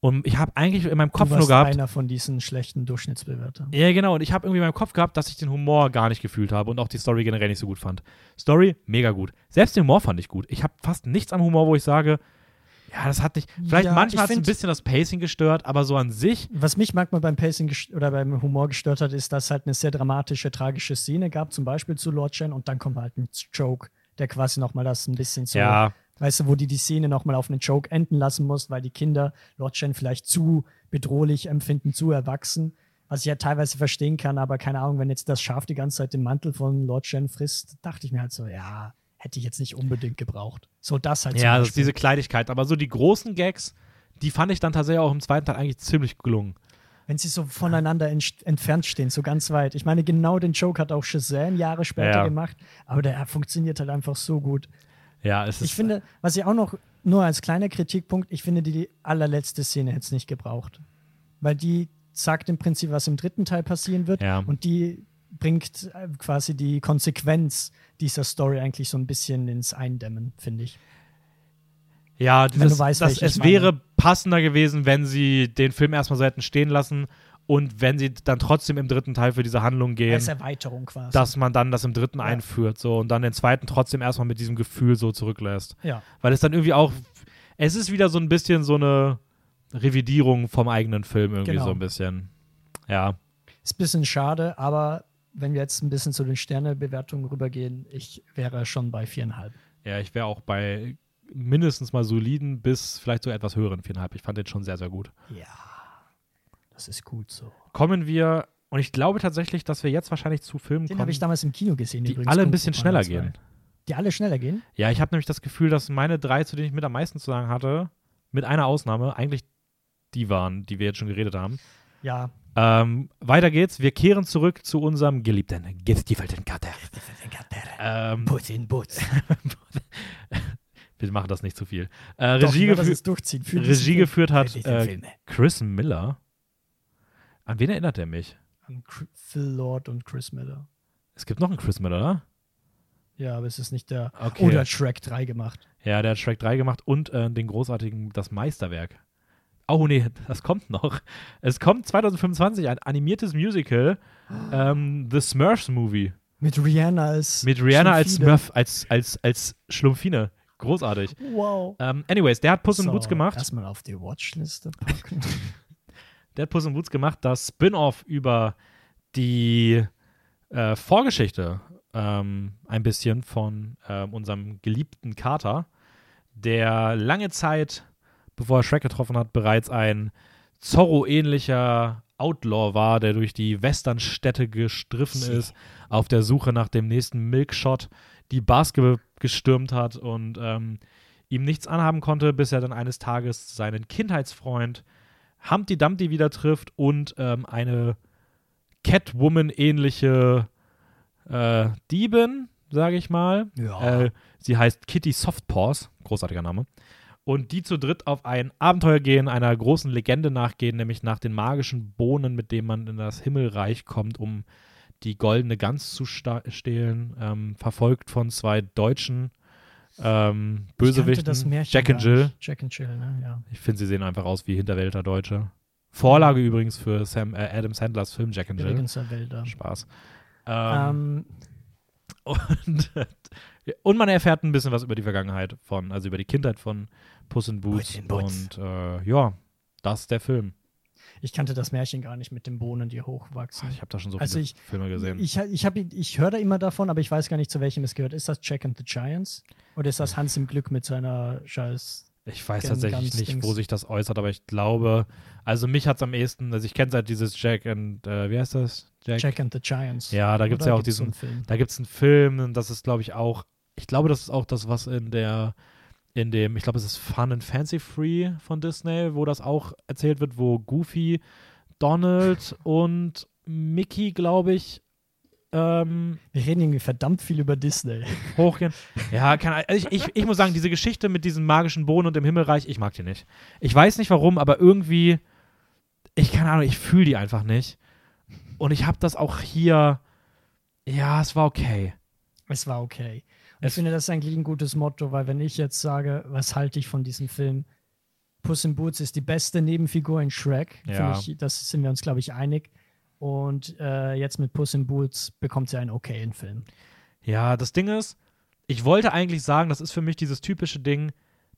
Und ich habe eigentlich in meinem Du Kopf nur warst gehabt, einer von diesen schlechten Durchschnittsbewertern. ja, genau. Und ich habe irgendwie in meinem Kopf gehabt, dass ich den Humor gar nicht gefühlt habe und auch die Story generell nicht so gut fand. Story, mega gut. Selbst den Humor fand ich gut. Ich habe fast nichts am Humor, wo ich sage, ja, das hat nicht. Vielleicht Ja, manchmal hat es ein bisschen das Pacing gestört, aber so an sich, Was mich manchmal beim Pacing oder beim Humor gestört hat, ist, dass es halt eine sehr dramatische, tragische Szene gab, zum Beispiel zu Lord Shen, und dann kommt halt ein Joke, der quasi nochmal das ein bisschen so, ja, weißt du, wo die die Szene nochmal auf einen Joke enden lassen muss, weil die Kinder Lord Shen vielleicht zu bedrohlich empfinden, zu erwachsen. Was ich ja teilweise verstehen kann, aber keine Ahnung, wenn jetzt das Schaf die ganze Zeit den Mantel von Lord Shen frisst, dachte ich mir halt so, ja, hätte ich jetzt nicht unbedingt gebraucht. So das halt Ja, das ist diese Kleinigkeit. Aber so die großen Gags, die fand ich dann tatsächlich auch im zweiten Teil eigentlich ziemlich gelungen. Wenn sie so voneinander ent entfernt stehen, so ganz weit. Ich meine, genau den Joke hat auch Shazam Jahre später Ja. gemacht, aber der funktioniert halt einfach so gut. Ja, es ist. Ich finde, was ich auch noch, nur als kleiner Kritikpunkt, ich finde, die, die allerletzte Szene hätte es nicht gebraucht. Weil die sagt im Prinzip, was im dritten Teil passieren wird Ja. und die bringt äh, quasi die Konsequenz dieser Story eigentlich so ein bisschen ins Eindämmen, finde ich. ja, dieses, weißt, das, es wäre passender gewesen, wenn sie den Film erstmal so hätten stehen lassen und wenn sie dann trotzdem im dritten Teil für diese Handlung gehen, Als Erweiterung quasi. dass man dann das im dritten Ja. einführt so und dann den zweiten trotzdem erstmal mit diesem Gefühl so zurücklässt. ja. Weil es dann irgendwie auch, es ist wieder so ein bisschen so eine Revidierung vom eigenen Film irgendwie Genau. so ein bisschen. Ja. Ist ein bisschen schade, aber wenn wir jetzt ein bisschen zu den Sternebewertungen rübergehen, ich wäre schon bei viereinhalb. Ja, ich wäre auch bei mindestens mal soliden bis vielleicht so etwas höheren viereinhalb. Ich fand den schon sehr, sehr gut. Ja, das ist gut so. Kommen wir, und ich glaube tatsächlich, dass wir jetzt wahrscheinlich zu Filmen Den kommen, habe ich damals im Kino gesehen. die übrigens. alle ein bisschen schneller Panda 2. gehen. Die alle schneller gehen? Ja, ich habe nämlich das Gefühl, dass meine drei, zu denen ich mit am meisten zu sagen hatte, mit einer Ausnahme, eigentlich die waren, die wir jetzt schon geredet haben. Ja. Ähm, weiter geht's. Wir kehren zurück zu unserem geliebten gestiefelten Kater. Ähm, Putin, Butz. (laughs) wir machen das nicht zu viel. Äh, Regie, Doch, das gefü ist durchziehen. Für diesen Regie geführt hat äh. Chris Miller. An wen erinnert er mich? An Phil Lord und Chris Miller. Es gibt noch einen Chris Miller, oder? Ja, aber es ist nicht der. Okay. Oder Shrek 3 gemacht. Ja, der hat Shrek 3 gemacht und äh, den großartigen Das Meisterwerk. Oh nee, (laughs) das kommt noch. Es kommt 2025 ein animiertes Musical, ähm, The Smurfs Movie. Mit Rihanna als. Mit Rihanna als Schlumpfine. Smurf, als, als, als Schlumpfine. Großartig. Wow. Ähm, anyways, der hat Puss in So, Boots gemacht. Erstmal auf die Watchliste packen. (laughs) Der hat Puss in Boots gemacht, das Spin-off über die äh, Vorgeschichte ähm, ein bisschen von ähm, unserem geliebten Kater, der lange Zeit, bevor er Shrek getroffen hat, bereits ein Zorro-ähnlicher Outlaw war, der durch die Westernstädte gestriffen Sie. ist, auf der Suche nach dem nächsten Milkshot, die ge gestürmt hat und ähm, ihm nichts anhaben konnte, bis er dann eines Tages seinen Kindheitsfreund Humpty Dumpty wieder trifft und ähm, eine Catwoman-ähnliche äh, Diebin, sage ich mal. Ja. Äh, sie heißt Kitty Softpaws, großartiger Name. Und die zu dritt auf ein Abenteuer gehen, einer großen Legende nachgehen, nämlich nach den magischen Bohnen, mit denen man in das Himmelreich kommt, um die goldene Gans zu stehlen, ähm, verfolgt von zwei Deutschen ähm, Bösewichten. Jack and Jill. Jack and Jill, ne? ja. Ich finde, sie sehen einfach aus wie Hinterwälder Deutsche. Vorlage übrigens für Sam, äh, Adam Sandlers Film Jack and Jill. Spaß. Ähm, (laughs) und, und man erfährt ein bisschen was über die Vergangenheit von, also über die Kindheit von Puss in Boots. Und äh, ja, das ist der Film. Ich kannte das Märchen gar nicht mit den Bohnen, die hochwachsen. Ich habe da schon so also viele ich, Filme gesehen. Ich, ich, ich, ich höre da immer davon, aber ich weiß gar nicht, zu welchem es gehört. Ist das Jack and the Giants? Oder ist das Hans im Glück mit seiner scheiß ich weiß tatsächlich nicht, wo sich das äußert, aber ich glaube, also mich hat es am ehesten, also ich kenne seit dieses Jack and, äh, wie heißt das? Jack? Jack and the Giants. Ja, da gibt es ja auch diesen, so da gibt es einen Film, das ist, glaube ich, auch, ich glaube, das ist auch das, was in der, in dem, ich glaube, es ist Fun and Fancy Free von Disney, wo das auch erzählt wird, wo Goofy, Donald (laughs) und Mickey, glaube ich, ähm, Wir reden irgendwie verdammt viel über Disney. (laughs) Hochgehen. Ja, kann, also ich, ich, ich muss sagen, diese Geschichte mit diesem magischen Boden und dem Himmelreich, ich mag die nicht. Ich weiß nicht warum, aber irgendwie, ich keine Ahnung, ich fühle die einfach nicht. Und ich habe das auch hier, ja, es war okay. Es war okay. Ich finde, das eigentlich ein gutes Motto, weil wenn ich jetzt sage, was halte ich von diesem Film, Puss in Boots ist die beste Nebenfigur in Shrek. Ja. Ich, das sind wir uns, glaube ich, einig. Und äh, jetzt mit Puss in Boots bekommt sie einen okayen Film. Ja, das Ding ist, ich wollte eigentlich sagen, das ist für mich dieses typische Ding,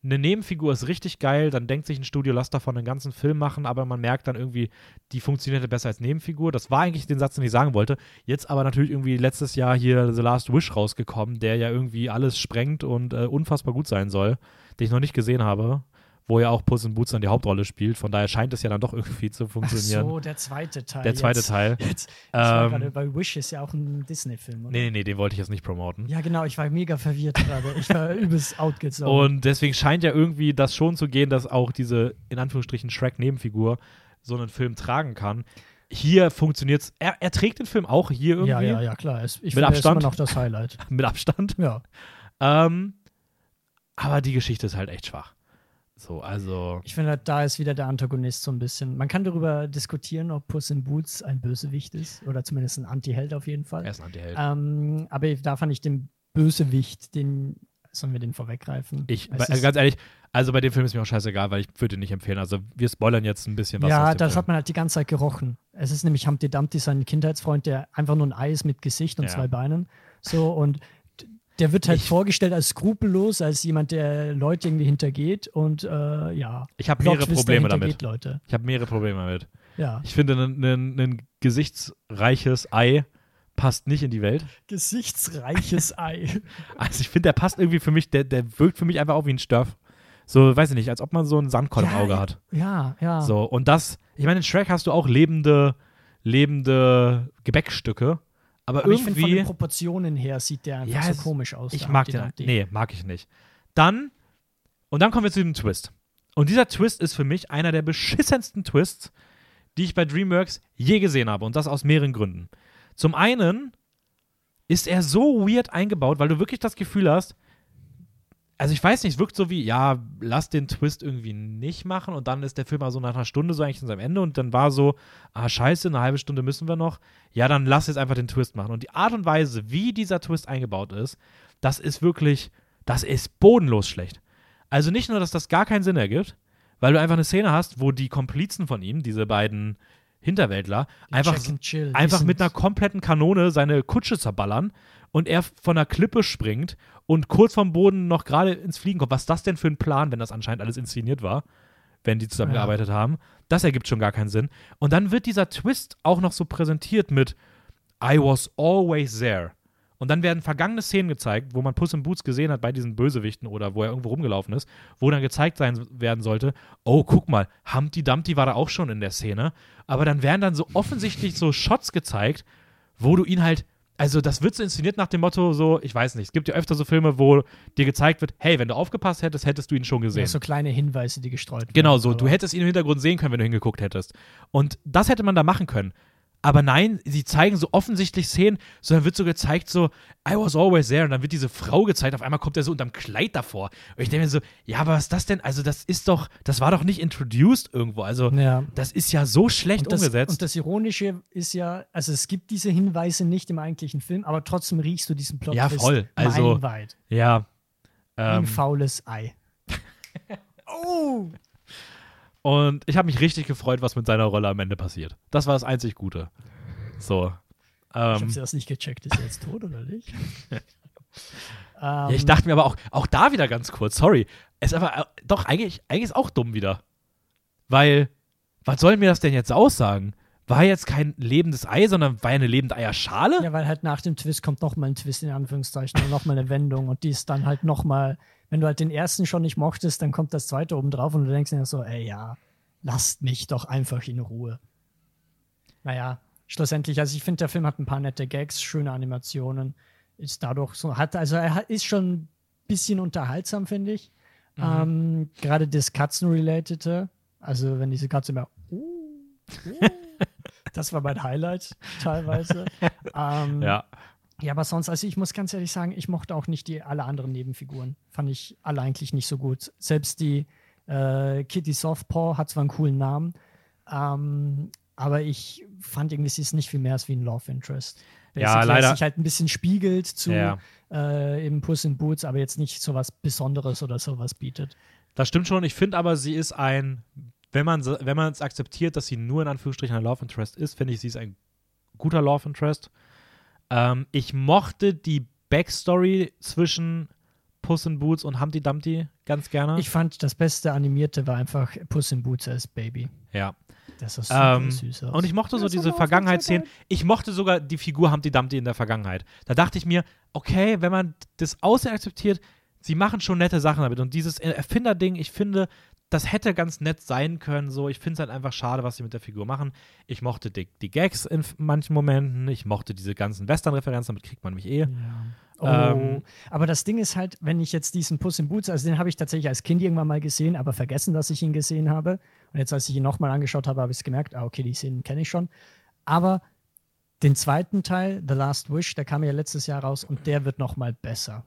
eine Nebenfigur ist richtig geil, dann denkt sich ein Studio, lass davon einen ganzen Film machen, aber man merkt dann irgendwie, die funktionierte besser als Nebenfigur. Das war eigentlich den Satz, den ich sagen wollte. Jetzt aber natürlich irgendwie letztes Jahr hier The Last Wish rausgekommen, der ja irgendwie alles sprengt und äh, unfassbar gut sein soll, den ich noch nicht gesehen habe wo ja auch Puss in Boots dann die Hauptrolle spielt. Von daher scheint es ja dann doch irgendwie zu funktionieren. Ach so, der zweite Teil. Der zweite jetzt, Teil. (laughs) Jetzt, ähm, grade, bei Wish ist ja auch ein Disney-Film, Nee, nee, nee, den wollte ich jetzt nicht promoten. Ja, genau, ich war mega verwirrt gerade. Ich war (laughs) übelst outgezogen. Und deswegen scheint ja irgendwie das schon zu gehen, dass auch diese, in Anführungsstrichen, Shrek-Nebenfigur so einen Film tragen kann. Hier funktioniert es. Er, er, trägt den Film auch hier irgendwie. Ja, ja, ja, klar. Ich Mit finde, Abstand. ist immer noch das Highlight. (laughs) Mit Abstand. Ja. Ähm, aber die Geschichte ist halt echt schwach. So, also. Ich finde, da ist wieder der Antagonist so ein bisschen. Man kann darüber diskutieren, ob Puss in Boots ein Bösewicht ist oder zumindest ein Anti-Held auf jeden Fall. Er ist ein Anti-Held. Ähm, aber da fand ich den Bösewicht, den. Sollen wir den vorweggreifen? Ich, also ganz ehrlich, also bei dem Film ist mir auch scheißegal, weil ich würde ihn nicht empfehlen. Also wir spoilern jetzt ein bisschen was. Ja, das Film. hat man halt die ganze Zeit gerochen. Es ist nämlich Humpty Dumpty, sein Kindheitsfreund, der einfach nur ein Ei ist mit Gesicht und ja. zwei Beinen. So, und der wird halt ich, vorgestellt als skrupellos, als jemand, der Leute irgendwie hintergeht und äh, ja. Ich habe mehrere Probleme damit. Leute. Ich habe mehrere Probleme damit. Ja. Ich finde, ein gesichtsreiches Ei passt nicht in die Welt. Gesichtsreiches (laughs) Ei. Also ich finde, der passt irgendwie für mich, der, der wirkt für mich einfach auch wie ein Störf. So, weiß ich nicht, als ob man so einen Sandkorn ja, im Auge hat. Ja, ja. So, und das, ich meine, in Shrek hast du auch lebende, lebende Gebäckstücke. Aber, aber irgendwie. Ich von den Proportionen her sieht der einfach ja, so komisch aus. Ich mag den. Nee, mag ich nicht. Dann, und dann kommen wir zu dem Twist. Und dieser Twist ist für mich einer der beschissensten Twists, die ich bei DreamWorks je gesehen habe. Und das aus mehreren Gründen. Zum einen ist er so weird eingebaut, weil du wirklich das Gefühl hast, also ich weiß nicht, es wirkt so wie, ja, lass den Twist irgendwie nicht machen und dann ist der Film also nach einer Stunde so eigentlich in seinem Ende und dann war so, ah, scheiße, eine halbe Stunde müssen wir noch. Ja, dann lass jetzt einfach den Twist machen. Und die Art und Weise, wie dieser Twist eingebaut ist, das ist wirklich, das ist bodenlos schlecht. Also nicht nur, dass das gar keinen Sinn ergibt, weil du einfach eine Szene hast, wo die Komplizen von ihm, diese beiden Hinterwäldler, die einfach, einfach mit einer kompletten Kanone seine Kutsche zerballern und er von der Klippe springt und kurz vom Boden noch gerade ins Fliegen kommt. Was ist das denn für ein Plan, wenn das anscheinend alles inszeniert war, wenn die zusammengearbeitet ja. haben? Das ergibt schon gar keinen Sinn. Und dann wird dieser Twist auch noch so präsentiert mit I was always there. Und dann werden vergangene Szenen gezeigt, wo man Puss in Boots gesehen hat bei diesen Bösewichten oder wo er irgendwo rumgelaufen ist, wo dann gezeigt sein werden sollte, oh, guck mal, Humpty Dumpty war da auch schon in der Szene. Aber dann werden dann so offensichtlich so Shots gezeigt, wo du ihn halt also das wird so inszeniert nach dem Motto so, ich weiß nicht, es gibt ja öfter so Filme, wo dir gezeigt wird, hey, wenn du aufgepasst hättest, hättest du ihn schon gesehen. Ja, so kleine Hinweise, die gestreut werden. Genau, so, du hättest ihn im Hintergrund sehen können, wenn du hingeguckt hättest. Und das hätte man da machen können. Aber nein, sie zeigen so offensichtlich Szenen, sondern wird so gezeigt, so, I was always there. Und dann wird diese Frau gezeigt, auf einmal kommt er so unterm Kleid davor. Und ich denke mir so, ja, aber was ist das denn? Also, das ist doch, das war doch nicht introduced irgendwo. Also, Ja. das ist ja so schlecht Und das, umgesetzt. und das Ironische ist ja, also es gibt diese Hinweise nicht im eigentlichen Film, aber trotzdem riechst du diesen Plot Ja, voll. Also, ja. Wie ein Ähm, faules Ei. (laughs) oh! Und ich habe mich richtig gefreut, was mit seiner Rolle am Ende passiert. Das war das einzig Gute. So. Ich habe Ähm, sie das nicht gecheckt. Ist er jetzt tot oder nicht? (laughs) ähm, ja, ich dachte mir aber auch, auch da wieder ganz kurz, sorry. Es ist aber äh, doch eigentlich, eigentlich ist auch dumm wieder. Weil, was soll mir das denn jetzt aussagen? War jetzt kein lebendes Ei, sondern war eine lebende Eierschale? Ja, weil halt nach dem Twist kommt nochmal ein Twist in Anführungszeichen und nochmal eine Wendung und die ist dann halt nochmal, wenn du halt den ersten schon nicht mochtest, dann kommt das zweite oben drauf und du denkst dir so, ey ja, lasst mich doch einfach in Ruhe. Naja, schlussendlich, also ich finde, der Film hat ein paar nette Gags, schöne Animationen, ist dadurch so, hat, also er ist schon ein bisschen unterhaltsam, finde ich. Ähm, Gerade das Katzen-Relatete, also wenn diese Katze immer, uh, uh, das war mein Highlight teilweise. (laughs) ähm, Ja. ja, aber sonst, also ich muss ganz ehrlich sagen, ich mochte auch nicht die alle anderen Nebenfiguren. Fand ich alle eigentlich nicht so gut. Selbst die äh, Kitty Softpaw hat zwar einen coolen Namen, ähm, aber ich fand irgendwie, sie ist nicht viel mehr als wie ein Love Interest. Ja, Basically, leider- Sich halt ein bisschen spiegelt zu Ja. äh, eben Puss in Boots, aber jetzt nicht so was Besonderes oder sowas bietet. Das stimmt schon. Ich finde aber, sie ist ein, wenn man wenn man es akzeptiert, dass sie nur in Anführungsstrichen ein Love Interest ist, finde ich, sie ist ein guter Love Interest. Ähm, ich mochte die Backstory zwischen Puss in Boots und Humpty Dumpty ganz gerne. Ich fand, das beste Animierte war einfach Puss in Boots als Baby. ja. Das ist super Ähm, süß aus. und ich mochte so ist diese Vergangenheitsszenen. Ich mochte sogar die Figur Humpty Dumpty in der Vergangenheit. Da dachte ich mir, okay, wenn man das Aussehen akzeptiert, sie machen schon nette Sachen damit. Und dieses Erfinderding, ich finde, das hätte ganz nett sein können. So, ich finde es halt einfach schade, was sie mit der Figur machen. Ich mochte die, die Gags in manchen Momenten. Ich mochte diese ganzen Western-Referenzen, damit kriegt man mich eh. Ja. Oh, Ähm, aber das Ding ist halt, wenn ich jetzt diesen Puss in Boots, also den habe ich tatsächlich als Kind irgendwann mal gesehen, aber vergessen, dass ich ihn gesehen habe. Und jetzt, als ich ihn nochmal angeschaut habe, habe ich es gemerkt, ah, okay, die Szenen kenne ich schon. Aber den zweiten Teil, The Last Wish, der kam ja letztes Jahr raus und der wird nochmal besser,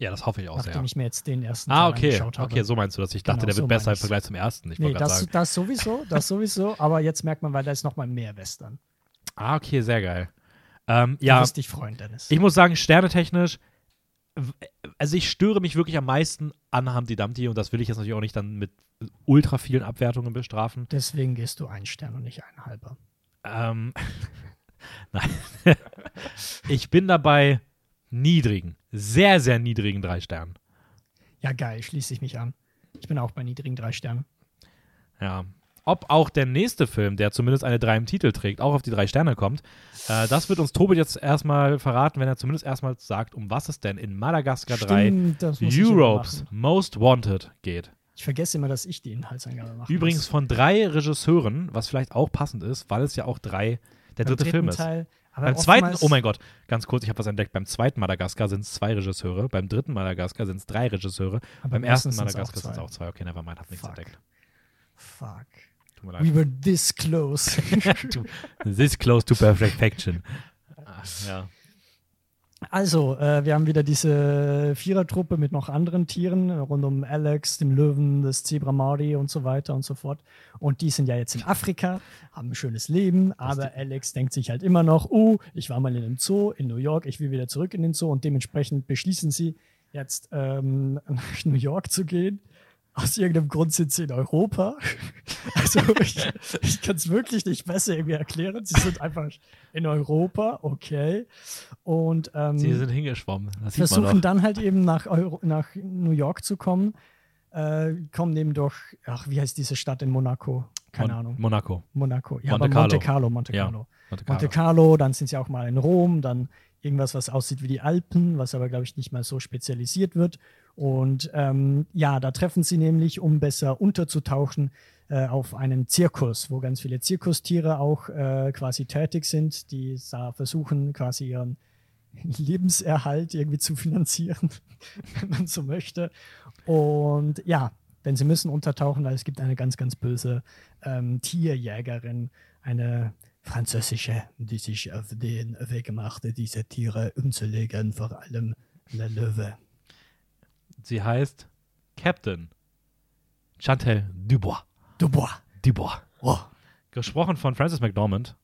Ja, das hoffe ich auch nachdem sehr. ich mir jetzt den ersten Ah, Teil okay. angeschaut habe. Okay, so meinst du das. Ich dachte, Genau, der wird so besser im. Vergleich zum ersten. Ich Nee, das, sagen. das sowieso, (laughs) das sowieso, aber jetzt merkt man, weil da ist nochmal mehr Western. Ah, okay, sehr geil. Ähm, Du ja, wirst dich freuen, Dennis. Ich muss sagen, sternetechnisch, also ich störe mich wirklich am meisten an Humpty Dumpty und das will ich jetzt natürlich auch nicht dann mit ultra vielen Abwertungen bestrafen. Deswegen gehst du ein Stern und nicht ein halber. Ähm, (laughs) Nein. (laughs) ich bin dabei niedrigen, sehr, sehr niedrigen drei Sternen. Ja, geil, schließe ich mich an. Ich bin auch bei niedrigen drei Sternen. Ja. Ob auch der nächste Film, der zumindest eine 3 im Titel trägt, auch auf die drei Sterne kommt, äh, das wird uns Tobi jetzt erstmal verraten, wenn er zumindest erstmal sagt, um was es denn in Madagaskar 3 Stimmt, das muss ich immer Europes machen. Most Wanted geht. Ich vergesse immer, dass ich die Inhaltsangabe mache. Übrigens von drei Regisseuren, was vielleicht auch passend ist, weil es ja auch drei der dritte Film ist. Teil, beim zweiten, oh mein Gott, ganz kurz, ich habe was entdeckt. Beim zweiten Madagaskar sind es zwei Regisseure, beim dritten Madagaskar sind es drei Regisseure, beim ersten Madagaskar sind es auch zwei. Okay, nevermind, hab nichts Fuck. entdeckt. Fuck. Tut mir leid. We were this close. (laughs) This close to perfection. (laughs) Ah, ja. Also, äh, wir haben wieder diese Vierertruppe mit noch anderen Tieren, äh, rund um Alex, dem Löwen, das Zebra Maori und so weiter und so fort. Und die sind ja jetzt in Afrika, haben ein schönes Leben, aber Alex denkt sich halt immer noch, oh, ich war mal in einem Zoo in New York, ich will wieder zurück in den Zoo und dementsprechend beschließen sie jetzt ähm, (laughs) nach New York zu gehen. Aus irgendeinem Grund sind sie in Europa. (laughs) Also ich, ich kann es wirklich nicht besser irgendwie erklären. Sie sind einfach in Europa, okay. Und ähm, Sie sind hingeschwommen. Das versuchen dann halt eben nach, Euro, nach New York zu kommen. Äh, kommen eben durch, ach, wie heißt diese Stadt in Monaco? Keine Mon Ahnung. Monaco. Monaco. Ja, Monte aber Carlo. Monte Carlo, Monte Ja, Carlo. Monte Monte Carlo. Carlo, dann sind sie auch mal in Rom, dann irgendwas, was aussieht wie die Alpen, was aber, glaube ich, nicht mal so spezialisiert wird. Und ähm, ja, da treffen sie nämlich, um besser unterzutauchen, äh, auf einen Zirkus, wo ganz viele Zirkustiere auch äh, quasi tätig sind, die da versuchen, quasi ihren (laughs) Lebenserhalt irgendwie zu finanzieren, (laughs) wenn man so möchte. Und ja, denn sie müssen untertauchen, weil es gibt eine ganz, ganz böse ähm, Tierjägerin, eine Französische, die sich auf den Weg machte, diese Tiere umzulegen, vor allem der Löwe. Sie heißt Captain Chantal Dubois. Dubois. Dubois. Oh. Gesprochen von Frances McDormand.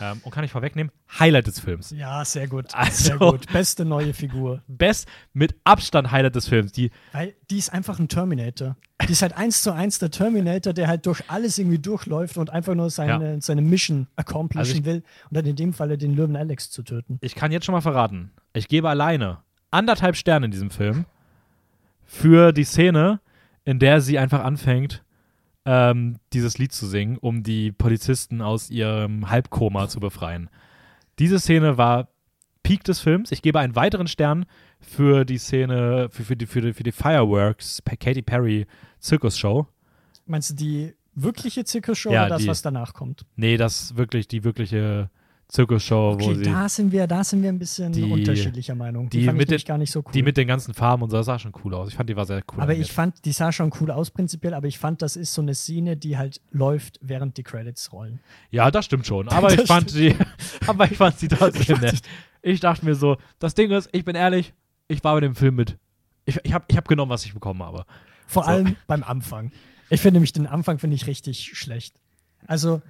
Ähm, und kann ich vorwegnehmen, Highlight des Films. Ja, sehr gut. Also- sehr gut. Beste neue Figur. Best mit Abstand Highlight des Films. Die, Weil die ist einfach ein Terminator. Die ist halt eins zu eins der Terminator, der halt durch alles irgendwie durchläuft und einfach nur seine, seine Mission accomplishen Also ich- will. Und dann in dem Falle den Löwen Alex zu töten. ich kann jetzt schon mal verraten, ich gebe alleine anderthalb Sterne in diesem Film für die Szene, in der sie einfach anfängt, ähm, dieses Lied zu singen, um die Polizisten aus ihrem Halbkoma zu befreien. Diese Szene war Peak des Films. Ich gebe einen weiteren Stern für die Szene, für, für, die, für, die, für die Fireworks, Katy Perry Zirkusshow. Meinst du die wirkliche Zirkusshow Ja, oder das, die- was danach kommt? Nee, das wirklich die wirkliche Zirkusshow, wo Okay, sie. da sind wir, da sind wir ein bisschen Die- unterschiedlicher Meinung. Die, die fand ich mit den- gar nicht so cool. Die mit den ganzen Farben und so, das sah schon cool aus. Ich fand, die war sehr cool. aber ich fand, die sah schon cool aus prinzipiell, aber ich fand, das ist so eine Szene, die halt läuft, während die Credits rollen. Ja, das stimmt schon. Aber (laughs) ich fand sie, (laughs) aber ich fand sie (laughs) trotzdem nett. Ich dachte mir so, das Ding ist, ich bin ehrlich, ich war bei dem Film mit. Ich, ich habe ich hab genommen, was ich bekommen habe. Vor So. allem beim Anfang. Ich finde nämlich den Anfang finde ich richtig schlecht. Also,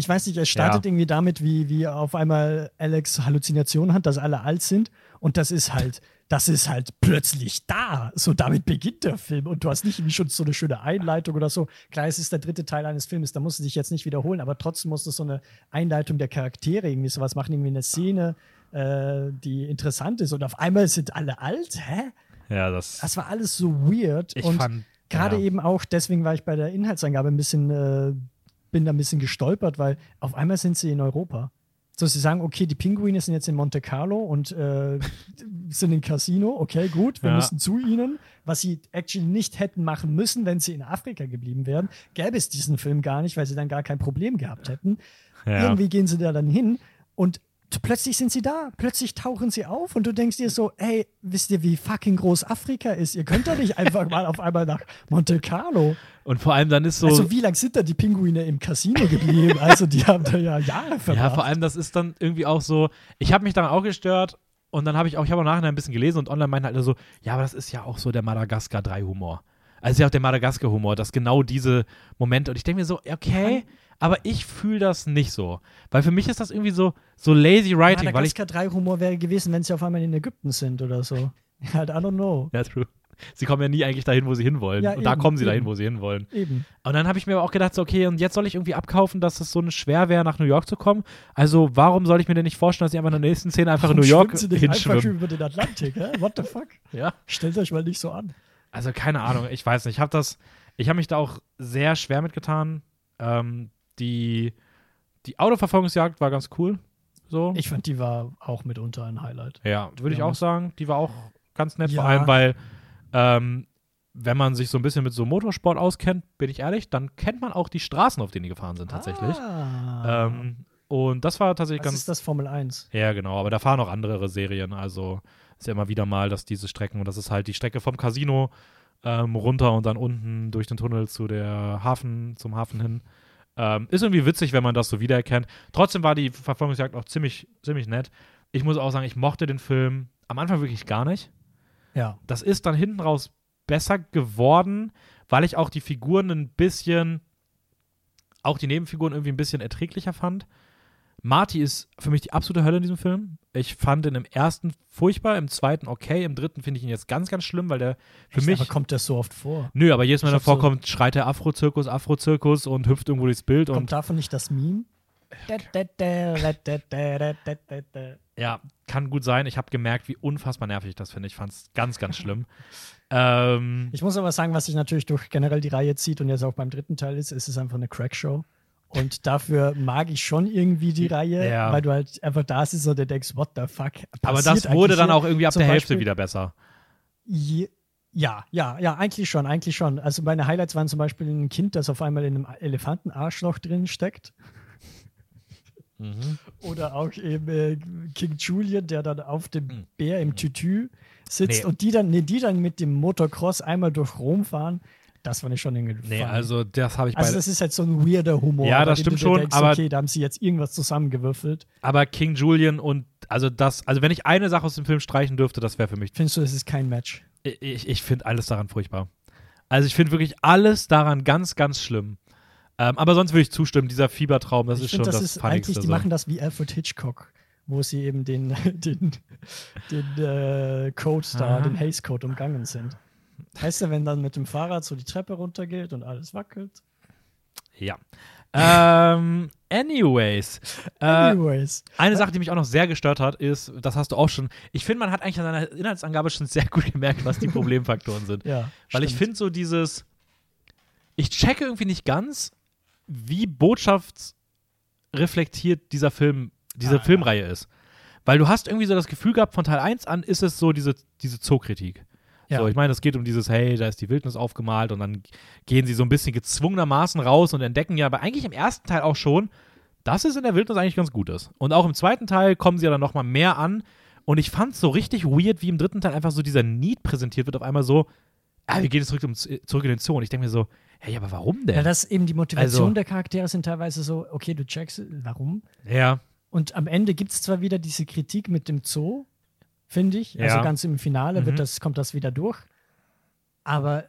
ich weiß nicht, es startet Ja. irgendwie damit, wie, wie auf einmal Alex Halluzinationen hat, dass alle alt sind. Und das ist halt, das ist halt plötzlich da. So damit beginnt der Film. Und du hast nicht irgendwie schon so eine schöne Einleitung oder so. Klar, es ist der dritte Teil eines Films, da musst du dich jetzt nicht wiederholen, aber trotzdem musst du so eine Einleitung der Charaktere irgendwie sowas machen, irgendwie eine Szene, äh, die interessant ist. Und auf einmal sind alle alt. Hä? Ja, das. Das war alles so weird. ich und fand. Gerade ja. eben auch, deswegen war ich bei der Inhaltsangabe ein bisschen, äh, bin da ein bisschen gestolpert, weil auf einmal sind sie in Europa. So, sie sagen, okay, die Pinguine sind jetzt in Monte Carlo und äh, (laughs) sind im Casino, okay, gut, wir Ja. müssen zu ihnen. Was sie actually nicht hätten machen müssen, wenn sie in Afrika geblieben wären, gäbe es diesen Film gar nicht, weil sie dann gar kein Problem gehabt hätten. Ja. Irgendwie gehen sie da dann hin und plötzlich sind sie da, plötzlich tauchen sie auf und du denkst dir so, ey, wisst ihr, wie fucking groß Afrika ist? Ihr könnt doch nicht einfach mal auf einmal nach Monte Carlo. Und vor allem dann ist so. Also wie lange sind da die Pinguine im Casino geblieben? Also die haben da ja Jahre verbracht. ja, vor allem, das ist dann irgendwie auch so. Ich habe mich daran auch gestört. Und dann habe ich auch, ich habe auch nachher ein bisschen gelesen und online meinten alle so, ja, aber das ist ja auch so der Madagaskar 3 Humor. Also ja auch der Madagaskar Humor, dass genau diese Momente und ich denke mir so, okay, aber ich fühle das nicht so, weil für mich ist das irgendwie so so lazy writing, Madagaskar 3 Humor wäre gewesen, wenn sie auf einmal in Ägypten sind oder so. Halt, I don't know. ja, true. Sie kommen ja nie eigentlich dahin, wo sie hinwollen. Ja, und da eben, kommen sie dahin, eben. wo sie hinwollen. Eben. Und dann habe ich mir aber auch gedacht, so, okay, und jetzt soll ich irgendwie abkaufen, dass es so schwer wäre, nach New York zu kommen. Also, warum soll ich mir denn nicht vorstellen, dass sie einfach in der nächsten Szene einfach in New York sie nicht einfach hinschwimmen? über den Atlantik, hä? What the fuck? (laughs) Ja. Stellt euch mal nicht so an. Also, keine Ahnung, ich weiß nicht. Ich habe das, ich habe mich da auch sehr schwer mitgetan. Ähm, die, die Autoverfolgungsjagd war ganz cool. So. Ich fand, die war auch mitunter ein Highlight. ja, würde ich Ja. auch sagen. Die war auch ganz nett, vor Ja. allem, weil, ähm, wenn man sich so ein bisschen mit so Motorsport auskennt, bin ich ehrlich, dann kennt man auch die Straßen, auf denen die gefahren sind, tatsächlich. Ah. Ähm, und das war tatsächlich das ganz. ist das Formel 1. Ja, genau, aber da fahren auch andere Serien. Also ist ja immer wieder mal, dass diese Strecken, und das ist halt die Strecke vom Casino ähm, runter und dann unten durch den Tunnel zu der Hafen, zum Hafen hin. Ähm, ist irgendwie witzig, wenn man das so wiedererkennt. Trotzdem war die Verfolgungsjagd auch ziemlich, ziemlich nett. Ich muss auch sagen, ich mochte den Film am Anfang wirklich gar nicht. Ja. Das ist dann hinten raus besser geworden, weil ich auch die Figuren ein bisschen, auch die Nebenfiguren irgendwie ein bisschen erträglicher fand. Marty ist für mich die absolute Hölle in diesem Film. Ich fand ihn im ersten furchtbar, im zweiten okay, im dritten finde ich ihn jetzt ganz, ganz schlimm, weil der für Echt, mich. aber kommt das so oft vor? Nö, aber jedes Mal, wenn er hab so- vorkommt, schreit er Afro-Zirkus, Afro-Zirkus und hüpft irgendwo durchs Bild und Kommt davon nicht das Meme? Ja, kann gut sein. Ich habe gemerkt, wie unfassbar nervig ich das finde. Ich fand es ganz, ganz schlimm. (laughs) ähm, Ich muss aber sagen, was sich natürlich durch generell die Reihe zieht und jetzt auch beim dritten Teil ist, ist es einfach eine Crackshow. Und dafür mag ich schon irgendwie die Reihe, Ja. weil du halt einfach da sitzt und denkst, what the fuck? aber das wurde dann auch irgendwie ab der Hälfte Beispiel- wieder besser. Ja, ja, ja, eigentlich schon, eigentlich schon. Also meine Highlights waren zum Beispiel ein Kind, das auf einmal in einem Elefantenarschloch drin steckt. Mhm. Oder auch eben äh, King Julian, der dann auf dem Bär im Tütü sitzt Nee. und die dann, nee, die dann mit dem Motocross einmal durch Rom fahren. Das fand ich schon irgendwie Nee, also das habe ich. Also das ist halt so ein weirder Humor. Ja, das stimmt schon, denkst, aber- okay, da haben sie jetzt irgendwas zusammengewürfelt. aber King Julian und also das, also wenn ich eine Sache aus dem Film streichen dürfte, das wäre für mich. Findest du, es ist kein Match? Ich, ich finde alles daran furchtbar. Also ich finde wirklich alles daran ganz, ganz schlimm. Ähm, aber sonst würde ich zustimmen, dieser Fiebertraum, das ich ist schon das das ist eigentlich, die so. machen das wie Alfred Hitchcock, wo sie eben den, (laughs) den, den äh, Code da, Aha. den Haze Code umgangen sind. Weißt du, wenn dann mit dem Fahrrad so die Treppe runtergeht und alles wackelt? Ja. ähm, anyways. Äh, Anyways. Eine Sache, die mich auch noch sehr gestört hat, ist, das hast du auch schon, ich finde, man hat eigentlich an seiner Inhaltsangabe schon sehr gut gemerkt, was die (laughs) Problemfaktoren sind. Ja. Weil ich stimmt. finde so dieses, ich checke irgendwie nicht ganz, wie botschaftsreflektiert dieser Film, diese Ah, ja. Filmreihe ist. Weil du hast irgendwie so das Gefühl gehabt, von Teil 1 an ist es so diese, diese Zookritik. Ja. So, ich meine, es geht um dieses, hey, da ist die Wildnis aufgemalt und dann gehen sie so ein bisschen gezwungenermaßen raus und entdecken ja, aber eigentlich im ersten Teil auch schon, dass es in der Wildnis eigentlich ganz gut ist. Und auch im zweiten Teil kommen sie ja dann nochmal mehr an. Und ich fand es so richtig weird, wie im dritten Teil einfach so dieser Need präsentiert wird, auf einmal so, ah, wir gehen jetzt zurück, um, zurück in den Zoo. Und ich denke mir so, hey, aber warum denn? Ja, das eben die Motivation Also- der Charaktere sind teilweise so, okay, du checkst, warum? ja, Und am Ende gibt es zwar wieder diese Kritik mit dem Zoo, finde ich. Also Ja. ganz im Finale Mhm. wird das, kommt das wieder durch. Aber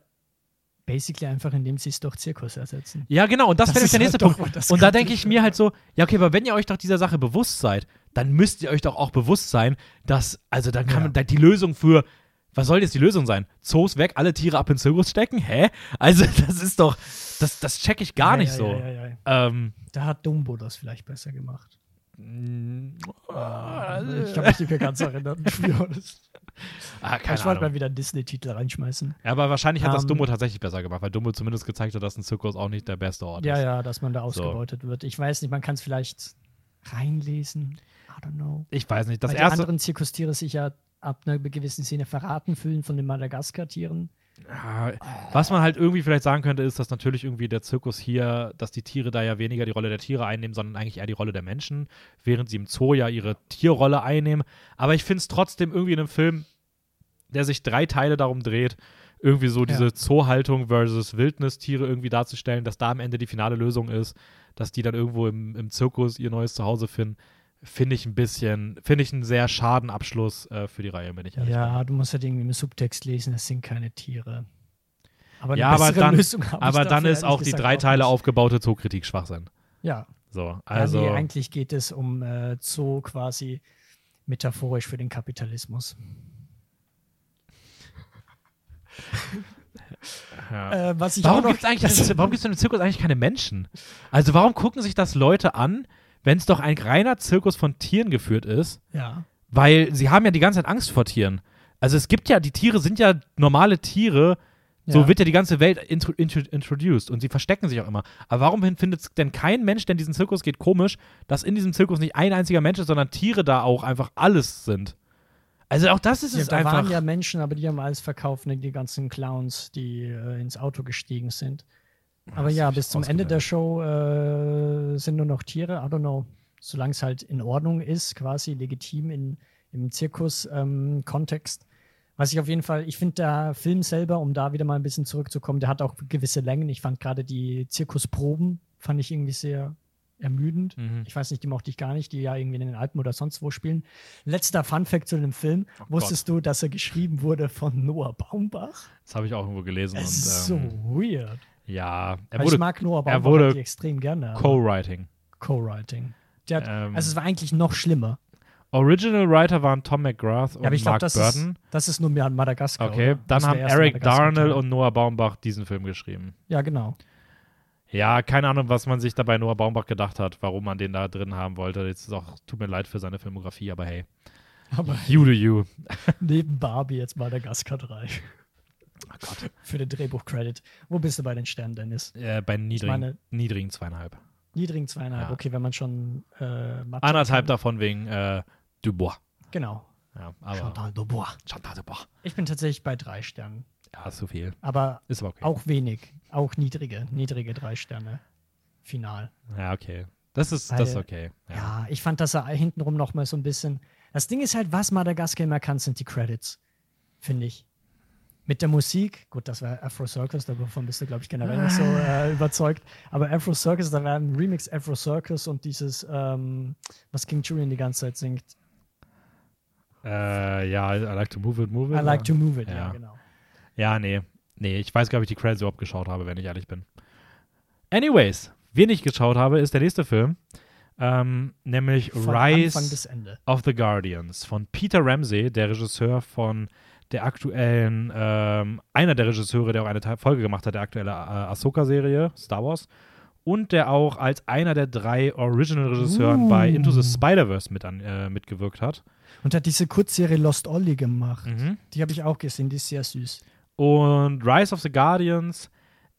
basically einfach, indem sie es durch Zirkus ersetzen. Ja, genau, und das, Das wäre der nächste halt doch Punkt. das Und da denke ich mir halt so, ja, okay, aber wenn ihr euch doch dieser Sache bewusst seid, dann müsst ihr euch doch auch bewusst sein, dass, also dann kann Ja. man da die Lösung für, was soll jetzt die Lösung sein? Zoos weg, alle Tiere ab in Zirkus stecken? Hä? Also, (laughs) das ist doch, das, das check ich gar Ja, nicht ja, so. Ja, ja, ja. Ähm, Da hat Dumbo das vielleicht besser gemacht. mm, ich kann mich nicht mehr ganz erinnern. ah, keine ich wollte mal wieder einen Disney-Titel reinschmeißen. Ja, aber wahrscheinlich hat das Ähm, Dumbo tatsächlich besser gemacht, weil Dumbo zumindest gezeigt hat, dass ein Zirkus auch nicht der beste Ort Ja, ist. ja, dass man da ausgebeutet wird. Ich weiß nicht, man kann es vielleicht reinlesen. I don't know. Ich weiß nicht. Das Weil die erste, anderen Zirkustiere sich ja ab einer gewissen Szene verraten fühlen von den Madagaskar-Tieren. Ja, was man halt irgendwie vielleicht sagen könnte, ist, dass natürlich irgendwie der Zirkus hier, dass die Tiere da ja weniger die Rolle der Tiere einnehmen, sondern eigentlich eher die Rolle der Menschen, während sie im Zoo ja ihre Tierrolle einnehmen. Aber ich finde es trotzdem irgendwie in einem Film, der sich drei Teile darum dreht, irgendwie so diese Ja. Zoohaltung versus Wildnistiere irgendwie darzustellen, dass da am Ende die finale Lösung ist, dass die dann irgendwo im, im Zirkus ihr neues Zuhause finden, finde ich ein bisschen, finde ich einen sehr schaden Abschluss äh, für die Reihe, wenn ich ehrlich bin. Ja, du musst halt irgendwie im Subtext lesen, es sind keine Tiere. Aber Ja, aber dann- Aber dann ist auch die drei Teile aufgebaute Zookritik Schwachsinn. Ja, So, also also. nee, eigentlich geht es um äh, Zoo quasi metaphorisch für den Kapitalismus. (laughs) ja. Äh, was ich Warum gibt es eigentlich warum gibt's im Zirkus eigentlich keine Menschen? Also warum gucken sich das Leute an, wenn es doch ein reiner Zirkus von Tieren geführt ist? ja, Weil sie haben ja die ganze Zeit Angst vor Tieren. Also es gibt ja, die Tiere sind ja normale Tiere, so Ja. wird ja die ganze Welt intro, intro, introduced und sie verstecken sich auch immer. Aber warum findet denn kein Mensch, der in diesen Zirkus geht, komisch, dass in diesem Zirkus nicht ein einziger Mensch ist, sondern Tiere da auch einfach alles sind? Also auch das ist ja es da einfach. waren ja Menschen, aber die haben alles verkauft, ne, die ganzen Clowns, die äh, ins Auto gestiegen sind. Aber Das ja, bis zum Ende der. Show äh, sind nur noch Tiere. I don't know. Solange es halt in Ordnung ist, quasi legitim in, im Zirkus-Kontext. Was ich auf jeden Fall, ich finde der Film selber, um da wieder mal ein bisschen zurückzukommen, der hat auch gewisse Längen. Ich fand gerade die Zirkusproben, fand ich irgendwie sehr ermüdend. Mhm. Ich weiß nicht, die mochte ich gar nicht, die ja irgendwie in den Alpen oder sonst wo spielen. Letzter Fun-Fact zu dem Film. Oh Wusstest du, dass er geschrieben wurde von Noah Baumbach? Das habe ich auch irgendwo gelesen. Es ist und, so ähm, weird. Ja, er wurde ich mag Noah er Baumbach wurde eigentlich extrem gerne. aber Co-Writing. Co-Writing. Ähm, also es war eigentlich noch schlimmer. Original Writer waren Tom McGrath und Ja, aber ich Mark das Burton. ist, das ist nur mehr Madagaskar. okay, oder? dann haben Eric. Darnell und Noah Baumbach diesen Film geschrieben. Ja, genau. Ja, keine Ahnung, was man sich dabei Noah Baumbach gedacht hat, warum man den da drin haben wollte. Jetzt ist auch, tut mir leid für seine Filmografie, aber hey. Aber You do you. (laughs) neben Barbie jetzt Madagaskar 3. Oh Gott. Für den Drehbuch-Credit. Wo bist du bei den Sternen, Dennis? Äh, bei niedrigen, meine- niedrigen zweieinhalb. Niedrigen zweieinhalb. Ja. Okay, wenn man schon äh, Anderthalb kann. davon wegen äh, Dubois. Genau. Ja, aber Chantal Dubois. Chantal Dubois. Ich bin tatsächlich bei drei Sternen. Ja, ist zu viel. Aber Ist aber okay. auch wenig. Auch niedrige. Niedrige drei Sterne. Final. Ja, okay. Das ist, das ist Weil- okay. Ja. Ja, ich fand, dass er hintenrum noch mal so ein bisschen. Das Ding ist halt, was Madagaskar immer kann, sind die Credits. Finde ich. Mit der Musik, gut, das war Afro Circus, davon bist du, glaube ich, generell nicht so äh, überzeugt. Aber Afro Circus, da war ein Remix Afro Circus und dieses, ähm, was King Julian die ganze Zeit singt. Äh, ja, I like to move it, move it. I like to move it, ja, Ja. genau. Ja, nee. Nee, ich weiß gar nicht, ob ich die Credits überhaupt geschaut habe, wenn ich ehrlich bin. Anyways, wen ich geschaut habe, ist der nächste Film. Ähm, nämlich Von Rise Ende. of the Guardians von Peter Ramsey, der Regisseur von der aktuellen, ähm, einer der Regisseure, der auch eine Folge gemacht hat, der aktuelle äh, Ahsoka-Serie, Star Wars. Und der auch als einer der drei Original-Regisseuren Uh. bei Into the Spider-Verse mit an, äh, mitgewirkt hat. Und hat diese Kurzserie Lost Ollie gemacht. Mhm. Die habe ich auch gesehen, die ist sehr süß. Und Rise of the Guardians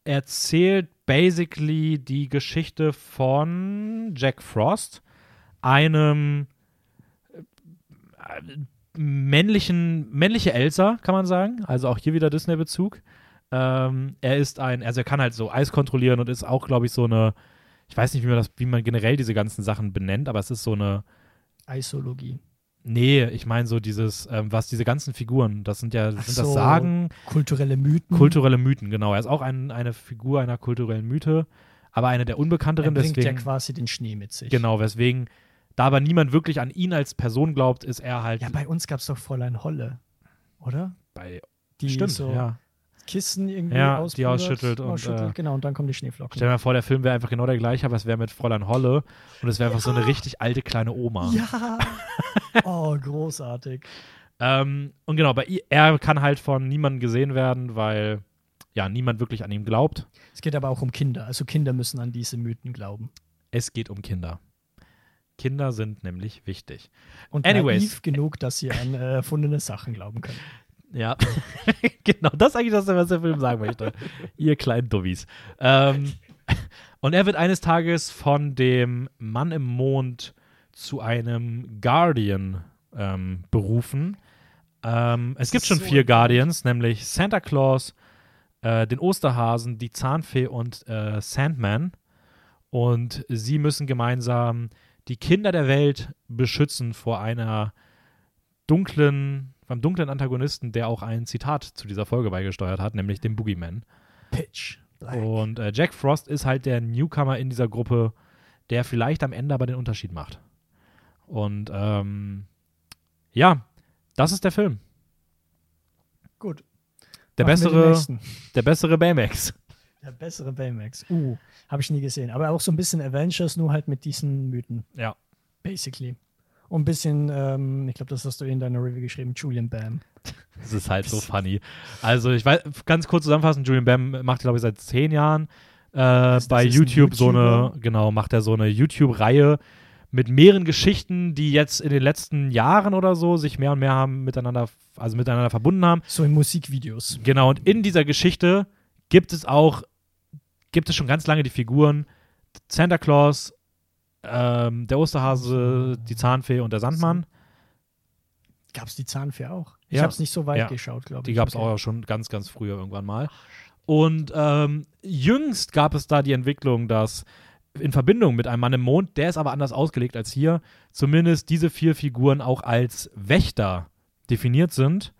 erzählt basically die Geschichte von Jack Frost, einem äh, männlichen, männliche Elsa, kann man sagen. Also auch hier wieder Disney-Bezug. Ähm, er ist ein, also er kann halt so Eis kontrollieren und ist auch, glaube ich, so eine, ich weiß nicht, wie man das, wie man generell diese ganzen Sachen benennt, aber es ist so eine, Eisologie. nee, ich meine so dieses, ähm, was diese ganzen Figuren, das sind ja, Ach sind das so. Sagen, Kulturelle Mythen. Kulturelle Mythen, genau. Er ist auch ein, eine Figur einer kulturellen Mythe, aber eine der er unbekannteren. bringt Deswegen, ja quasi den Schnee mit sich. genau, weswegen, da aber niemand wirklich an ihn als Person glaubt, ist er halt Ja, bei uns gab es doch Fräulein Holle, oder? bei. Die Stimmt, so ja. Kissen irgendwie Ja, die ausschüttelt und, ausschüttelt, äh, genau, und dann kommen die Schneeflocken. Stell dir mal vor, der Film wäre einfach genau der gleiche, aber es wäre mit Fräulein Holle und es wäre einfach so eine richtig alte kleine Oma. Ja! (laughs) oh, großartig. Ähm, und genau, bei er kann halt von niemandem gesehen werden, weil ja niemand wirklich an ihm glaubt. Es geht aber auch um Kinder. Also Kinder müssen an diese Mythen glauben. Es geht um Kinder. Kinder sind nämlich wichtig. Und Anyways. naiv genug, dass sie an äh, erfundene Sachen glauben können. (laughs) Ja, (laughs) genau, das ist eigentlich das, was der Film sagen möchte. Ihr kleinen Dummies. Ähm, (laughs) und er wird eines Tages von dem Mann im Mond zu einem Guardian ähm, berufen. Ähm, es gibt schon so vier. Guardians, nämlich Santa Claus, äh, den Osterhasen, die Zahnfee und äh, Sandman. Und sie müssen gemeinsam die Kinder der Welt beschützen vor einer dunklen, beim dunklen Antagonisten, der auch ein Zitat zu dieser Folge beigesteuert hat, nämlich dem Boogeyman. Pitch. Black. Und äh, Jack Frost ist halt der Newcomer in dieser Gruppe, der vielleicht am Ende aber den Unterschied macht. Und ähm, ja, das ist der Film. Gut. Der Machen bessere, der bessere Baymax. Der bessere Baymax. Uh, habe ich nie gesehen. Aber auch so ein bisschen Avengers, nur halt mit diesen Mythen. Ja. Basically. Und ein bisschen, ähm, ich glaube, das hast du in deiner Review geschrieben, Julian Bam. Das ist halt so funny. Also ich weiß, ganz kurz zusammenfassen, Julian Bam macht, glaube ich, seit zehn Jahren äh, das bei YouTube so eine, genau, macht er so eine YouTube-Reihe mit mehreren Geschichten, die jetzt in den letzten Jahren oder so sich mehr und mehr haben miteinander, also miteinander verbunden haben. So in Musikvideos. Genau, und in dieser Geschichte gibt es auch, gibt es schon ganz lange die Figuren Santa Claus, ähm, der Osterhase, die Zahnfee und der Sandmann. Gab es die Zahnfee auch? Ich Ja. habe es nicht so weit Ja. geschaut, glaube ich. Die gab es Okay. auch schon ganz, ganz früher irgendwann mal. Und ähm, jüngst gab es da die Entwicklung, dass in Verbindung mit einem Mann im Mond, der ist aber anders ausgelegt als hier, zumindest diese vier Figuren auch als Wächter definiert sind.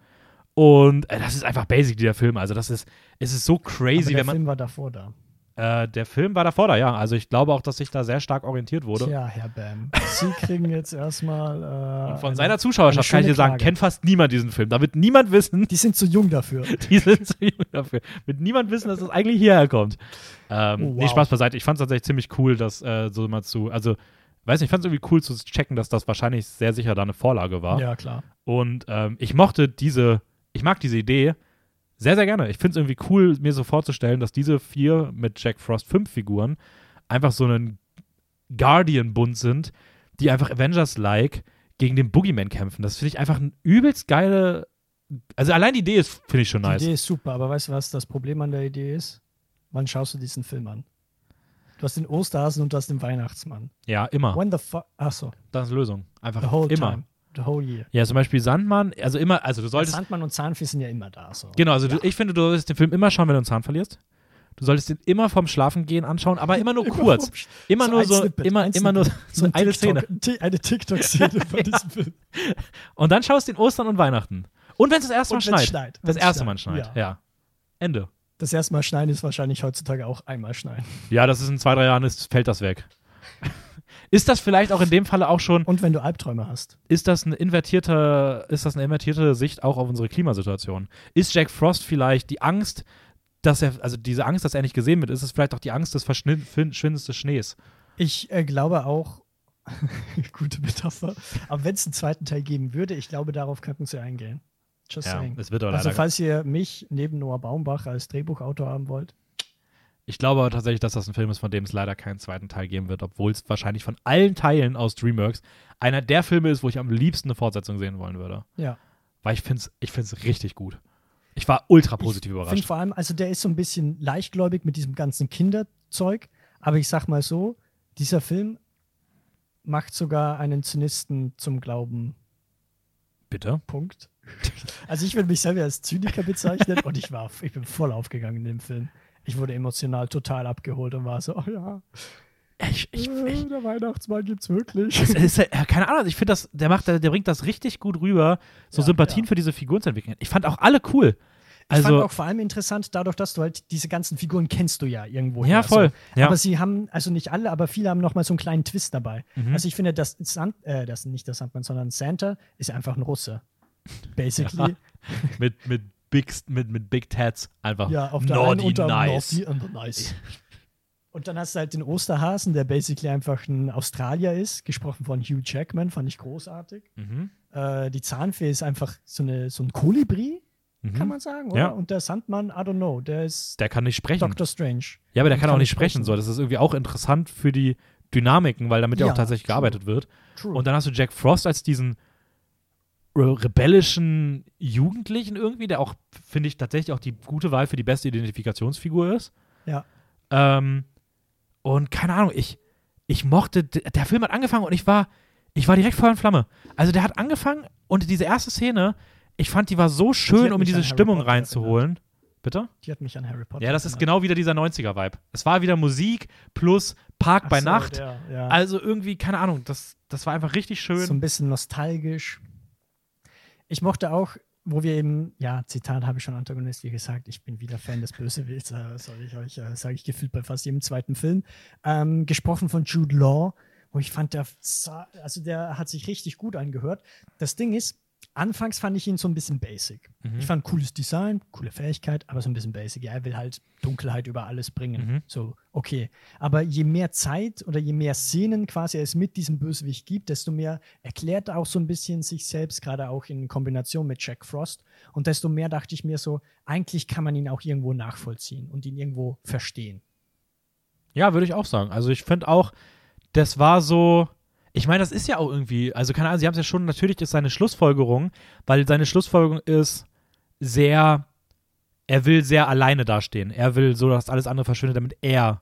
Und äh, das ist einfach basic, der Film. Also das ist, es ist so Aber crazy, der wenn man. Film war davor da. Äh, der Film war davor da, ja. Also ich glaube auch, dass sich da sehr stark orientiert wurde. Tja, Herr Bam. Sie kriegen jetzt erstmal. Äh, Und von eine- seiner Zuschauerschaft kann ich dir sagen, kennt fast niemand diesen Film. Da wird niemand wissen, Die sind zu jung dafür. (laughs) die sind zu jung dafür. Wird niemand wissen, dass das eigentlich hierher kommt. Ähm, Oh, Nee, wow. Spaß beiseite. Ich fand es tatsächlich ziemlich cool, dass äh, so mal zu, also, weiß nicht, ich fand es irgendwie cool zu checken, dass das wahrscheinlich sehr sicher da eine Vorlage war. Ja, klar. Und ähm, ich mochte diese, ich mag diese Idee sehr, sehr gerne. Ich finde es irgendwie cool, mir so vorzustellen, dass diese vier mit Jack Frost fünf Figuren einfach so einen Guardian-Bund sind, die einfach Avengers-like gegen den Boogeyman kämpfen. Das finde ich einfach ein übelst geile. Also allein die Idee ist, finde ich schon Die nice. Idee ist super, aber weißt du, was das Problem an der Idee ist? Wann schaust du diesen Film an? Du hast den Osterhasen und du hast den Weihnachtsmann. Ja, immer. When the fuck? Achso, Das ist Lösung. Einfach immer. time. The whole year. Ja, zum Beispiel Sandmann, also immer, also du solltest. Sandmann und Zahnfee sind ja immer da. So. Genau, also du, ich finde, du solltest den Film immer schauen, wenn du einen Zahn verlierst. Du solltest den immer vorm Schlafengehen anschauen, aber immer nur (laughs) kurz. Immer So nur so, Snippet, immer, immer nur so ein eine TikTok, Szene. (laughs) Eine TikTok-Szene von diesem Film. Und dann schaust du den Ostern und Weihnachten. Und wenn es das erste Mal schneit. schneit. Das erste Mal schneit, schneit, ja. Ende. Das erste Mal schneiden ist wahrscheinlich heutzutage auch einmal schneiden. Ja, das ist in zwei, drei Jahren, ist, fällt das weg. Ist das vielleicht auch in dem Falle auch schon, Und wenn du Albträume hast. ist das eine invertierte, ist das eine invertierte Sicht auch auf unsere Klimasituation? Ist Jack Frost vielleicht die Angst, dass er, also diese Angst, dass er nicht gesehen wird, ist es vielleicht auch die Angst des Verschwindens des Schnees? Ich äh, glaube auch, (laughs) gute Metapher, aber wenn es einen zweiten Teil geben würde, ich glaube, darauf könnten sie eingehen. Just Ja, saying. es wird aber Also, falls ihr mich neben Noah Baumbach als Drehbuchautor haben wollt, Ich glaube aber tatsächlich, dass das ein Film ist, von dem es leider keinen zweiten Teil geben wird, obwohl es wahrscheinlich von allen Teilen aus DreamWorks einer der Filme ist, wo ich am liebsten eine Fortsetzung sehen wollen würde. ja. Weil ich finde es ich find's richtig gut. Ich war ultra positiv Ich finde überrascht. vor allem, also der ist so ein bisschen leichtgläubig mit diesem ganzen Kinderzeug, aber ich sag mal so, dieser Film macht sogar einen Zynisten zum Glauben. Bitte? Punkt. (laughs) Also ich würde mich selber als Zyniker bezeichnen und ich war, ich bin voll aufgegangen in dem Film. Ich wurde emotional total abgeholt und war so, oh ja, Ich, ich, äh, ich, der Weihnachtsmann gibt's wirklich. es ist, ja, keine Ahnung, ich finde das, der macht, der, der bringt das richtig gut rüber, so Ja, Sympathien ja. für diese Figuren zu entwickeln. Ich fand auch alle cool. Ich fand Also, auch vor allem interessant, dadurch, dass du halt diese ganzen Figuren kennst du ja irgendwo. ja, voll. So. Ja. Aber sie haben, also nicht alle, aber viele haben nochmal so einen kleinen Twist dabei. Mhm. Also ich finde, das, Sand, äh, das nicht der Sandman, sondern Santa ist einfach ein Russe. Basically. (laughs) mit, mit, Big, mit, mit Big Tats einfach. Ja, auf der Naughty unter nice. Naughty und nice. Und dann hast du halt den Osterhasen, der basically einfach ein Australier ist, gesprochen von Hugh Jackman, fand ich großartig. Mhm. Äh, die Zahnfee ist einfach so, eine, so ein Kolibri, Mhm. kann man sagen, oder? Ja. Und der Sandmann, I don't know, der ist Der kann nicht sprechen. Doctor Strange. Ja, aber der Und kann auch kann nicht sprechen. sprechen. So. Das ist irgendwie auch interessant für die Dynamiken, weil damit ja, Ja, auch tatsächlich true. gearbeitet wird. True. Und dann hast du Jack Frost als diesen rebellischen Jugendlichen irgendwie, der auch, finde ich, tatsächlich auch die gute Wahl für die beste Identifikationsfigur ist. ja. Ähm, und keine Ahnung, ich, ich mochte, der Film hat angefangen und ich war, ich war direkt Feuer und Flamme. Also der hat angefangen und diese erste Szene, ich fand, die war so schön, um in diese Stimmung Potter reinzuholen. Bitte? Die hat mich an Harry Potter. Ja, das ist erinnert. genau wieder dieser 90er-Vibe. Es war wieder Musik plus Park Ach bei so, Nacht. Der, ja. Also irgendwie, keine Ahnung, das, das war einfach richtig schön. So ein bisschen nostalgisch. Ich mochte auch, wo wir eben, ja, Zitat habe ich schon Antagonist, wie gesagt, ich bin wieder Fan des Bösewichts, äh, soll ich euch, äh, sage ich gefühlt bei fast jedem zweiten Film. Ähm, gesprochen von Jude Law, wo ich fand, der, also der hat sich richtig gut angehört. Das Ding ist, anfangs fand ich ihn so ein bisschen basic. Mhm. Ich fand cooles Design, coole Fähigkeit, aber so ein bisschen basic. Ja, er will halt Dunkelheit über alles bringen. Mhm. So, okay. Aber je mehr Zeit oder je mehr Szenen quasi es mit diesem Bösewicht gibt, desto mehr erklärt er auch so ein bisschen sich selbst, gerade auch in Kombination mit Jack Frost. Und desto mehr dachte ich mir so, eigentlich kann man ihn auch irgendwo nachvollziehen und ihn irgendwo verstehen. Ja, würde ich auch sagen. Also ich finde auch, das war so. Ich meine, das ist ja auch irgendwie, also keine Ahnung, sie haben es ja schon, natürlich ist seine Schlussfolgerung, weil seine Schlussfolgerung ist sehr, er will sehr alleine dastehen. Er will so, dass alles andere verschwindet, damit er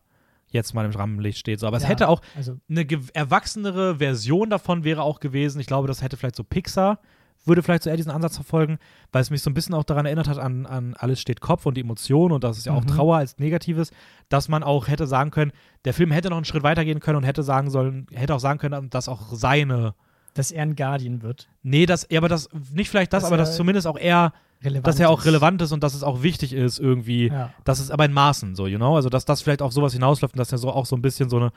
jetzt mal im Rampenlicht steht. So. Aber es Ja, hätte auch Also, eine erwachsenere Version davon wäre auch gewesen. Ich glaube, das hätte vielleicht so Pixar, würde vielleicht so eher diesen Ansatz verfolgen, weil es mich so ein bisschen auch daran erinnert hat an, an Alles steht Kopf und die Emotionen und das ist ja auch Mhm. Trauer als Negatives, dass man auch hätte sagen können, der Film hätte noch einen Schritt weitergehen können und hätte sagen sollen, hätte auch sagen können, dass auch seine, dass er ein Guardian wird. nee, das, ja, aber das, nicht vielleicht das, Dass aber er dass zumindest auch er, Relevant dass er auch relevant ist und dass es auch wichtig ist irgendwie, Ja. das ist aber in Maßen so, you know? Also, dass das vielleicht auf sowas hinausläuft und dass er so auch so ein bisschen so eine,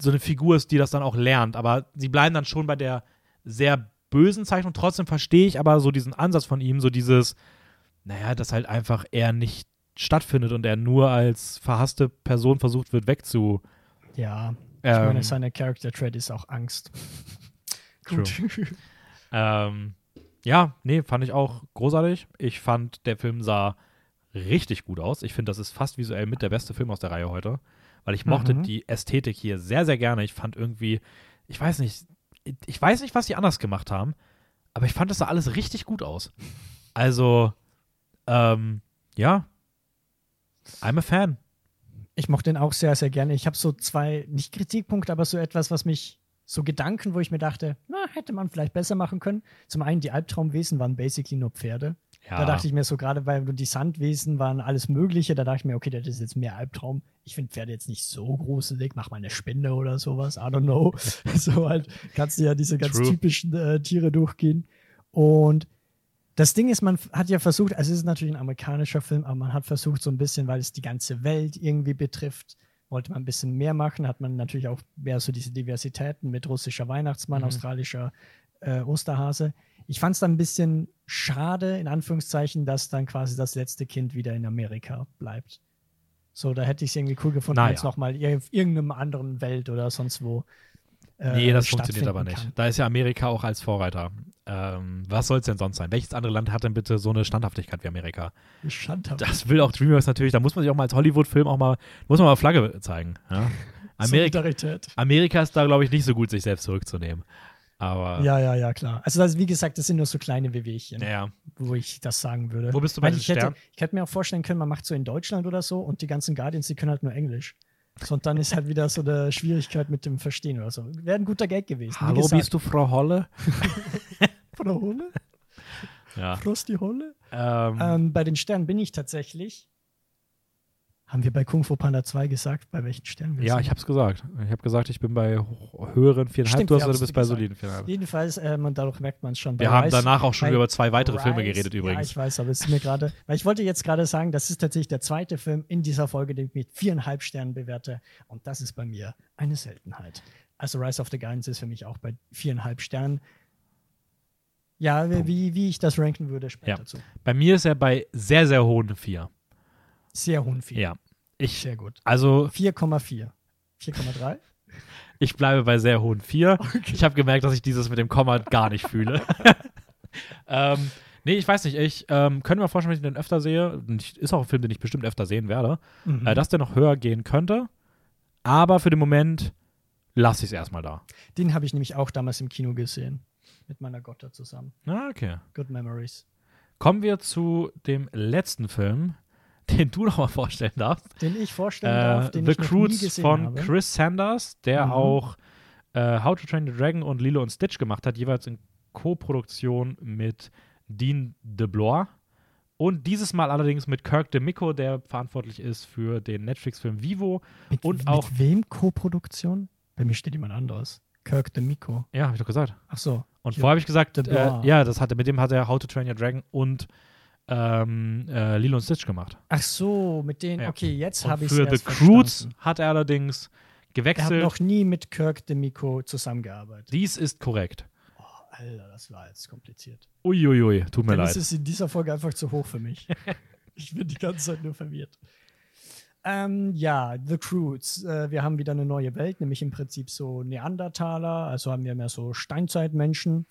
so eine Figur ist, die das dann auch lernt. Aber sie bleiben dann schon bei der sehr bösen Zeichnung. Trotzdem verstehe ich aber so diesen Ansatz von ihm, so dieses, naja, dass halt einfach er nicht stattfindet und er nur als verhasste Person versucht wird wegzu. Ja, ich Ähm, meine, seine Character Trait ist auch Angst. (laughs) Gut. ähm, ja, nee, fand ich auch großartig. Ich fand, der Film sah richtig gut aus. Ich finde, das ist fast visuell mit der beste Film aus der Reihe heute, weil ich mochte Mhm. die Ästhetik hier sehr, sehr gerne. Ich fand irgendwie, ich weiß nicht, ich weiß nicht, was die anders gemacht haben, aber ich fand, das sah alles richtig gut aus. Also, ähm, ja, I'm a fan. Ich mochte den auch sehr, sehr gerne. Ich habe so zwei, nicht Kritikpunkte, aber so etwas, was mich, so Gedanken, wo ich mir dachte, na, hätte man vielleicht besser machen können. Zum einen, die Albtraumwesen waren basically nur Pferde. Ja, Da dachte ich mir so, gerade weil die Sandwesen waren alles Mögliche, da dachte ich mir, okay, das ist jetzt mehr Albtraum. Ich finde Pferde jetzt nicht so gruselig, mach mal eine Spinne oder sowas, I don't know. (laughs) so halt kannst du ja diese ganz True. typischen äh, Tiere durchgehen. Und Das Ding ist, man hat ja versucht, also es ist natürlich ein amerikanischer Film, aber man hat versucht so ein bisschen, weil es die ganze Welt irgendwie betrifft, wollte man ein bisschen mehr machen, hat man natürlich auch mehr so diese Diversitäten mit russischer Weihnachtsmann, Mhm. australischer äh, Osterhase. Ich fand es dann ein bisschen schade, in Anführungszeichen, dass dann quasi das letzte Kind wieder in Amerika bleibt. So, da hätte ich es irgendwie cool gefunden, Naja. wenn es nochmal auf irgendeiner anderen Welt oder sonst wo. äh, Nee, das funktioniert aber nicht. kann. Da ist ja Amerika auch als Vorreiter. Ähm, was soll es denn sonst sein? Welches andere Land hat denn bitte so eine Standhaftigkeit wie Amerika? Schandhaft. Das will auch Dreamworks natürlich. Da muss man sich auch mal als Hollywood-Film auch mal, muss man mal Flagge zeigen. Ja? (laughs) Amerika, Solidarität. Amerika ist da, glaube ich, nicht so gut, sich selbst zurückzunehmen. Aber Ja, ja, ja, klar. Also, das, wie gesagt, das sind nur so kleine Wehwehchen, ja. wo ich das sagen würde. Wo bist du bei Weil den ich hätte, Sternen? ich hätte mir auch vorstellen können, man macht so in Deutschland oder so und die ganzen Guardians, die können halt nur Englisch. So, und dann ist halt wieder so eine Schwierigkeit mit dem Verstehen oder so. Wäre ein guter Gag gewesen. Wie Hallo, gesagt, bist du Frau Holle? (laughs) Der Holle? Ja. Frosty Holle? Ähm, Ähm, bei den Sternen bin ich tatsächlich. Haben wir bei Kung Fu Panda 2 gesagt, bei welchen Sternen wir ja, sind? ich habe es gesagt. Ich habe gesagt, ich bin bei höheren viereinhalb. Stimmt, Du wir hast du bist bei soliden viereinhalb. Jedenfalls, ähm, und dadurch merkt man es schon. Wir bei haben Rise- danach auch schon über zwei weitere Filme Rise- geredet Ja, übrigens. ich weiß, aber es ist mir gerade, weil ich wollte jetzt gerade sagen, das ist tatsächlich der zweite Film in dieser Folge, den ich mit viereinhalb Sternen bewerte. Und das ist bei mir eine Seltenheit. Also Rise of the Guardians ist für mich auch bei viereinhalb Sternen. Ja, wie, wie ich das ranken würde, später Ja. zu. Bei mir ist er bei sehr, sehr hohen vier. Sehr hohen viel. Ja. Ich, Sehr gut. also 4,4. 4,3? (laughs) ich bleibe bei sehr hohen vier. Ich habe gemerkt, dass ich dieses mit dem Komma gar nicht fühle. (laughs) ähm, nee, ich weiß nicht. Ich ähm, könnte mir vorstellen, wenn ich den öfter sehe, ist auch ein Film, den ich bestimmt öfter sehen werde, Mhm. äh, dass der noch höher gehen könnte. Aber für den Moment lasse ich es erstmal da. Den habe ich nämlich auch damals im Kino gesehen. Mit meiner Gotta zusammen. Ah, okay. Good Memories. Kommen wir zu dem letzten Film, den du noch mal vorstellen darfst. Den ich vorstellen darf, Äh, den The ich noch nie Croods gesehen von habe. Chris Sanders, der Mhm. auch äh, How to Train the Dragon und Lilo und Stitch gemacht hat, jeweils in Co-Produktion mit Dean DeBlois. Und dieses Mal allerdings mit Kirk DeMicco, der verantwortlich ist für den Netflix-Film Vivo. Mit, Und auch- mit wem Co-Produktion? Bei mir steht jemand anderes. Kirk DeMicco. Ja, habe ich doch gesagt. Ach so. Und vorher habe ich gesagt, äh, ja, das hatte, mit dem hat er How to Train Your Dragon und ähm, äh, Lilo und Stitch gemacht. Ach so, mit denen. Ja. Okay, jetzt habe ich es für The Croods hat er allerdings Er hat gewechselt. noch nie mit Kirk DeMicco zusammengearbeitet. Dies ist korrekt. Oh, Alter, das war jetzt kompliziert. Uiuiui, tut mir Dann leid. ist es in dieser Folge einfach zu hoch für mich. (laughs) ich bin die ganze Zeit nur verwirrt. Ähm, ja, The Croods. Äh, wir haben wieder eine neue Welt, nämlich im Prinzip so Neandertaler, also haben wir mehr so Steinzeitmenschen,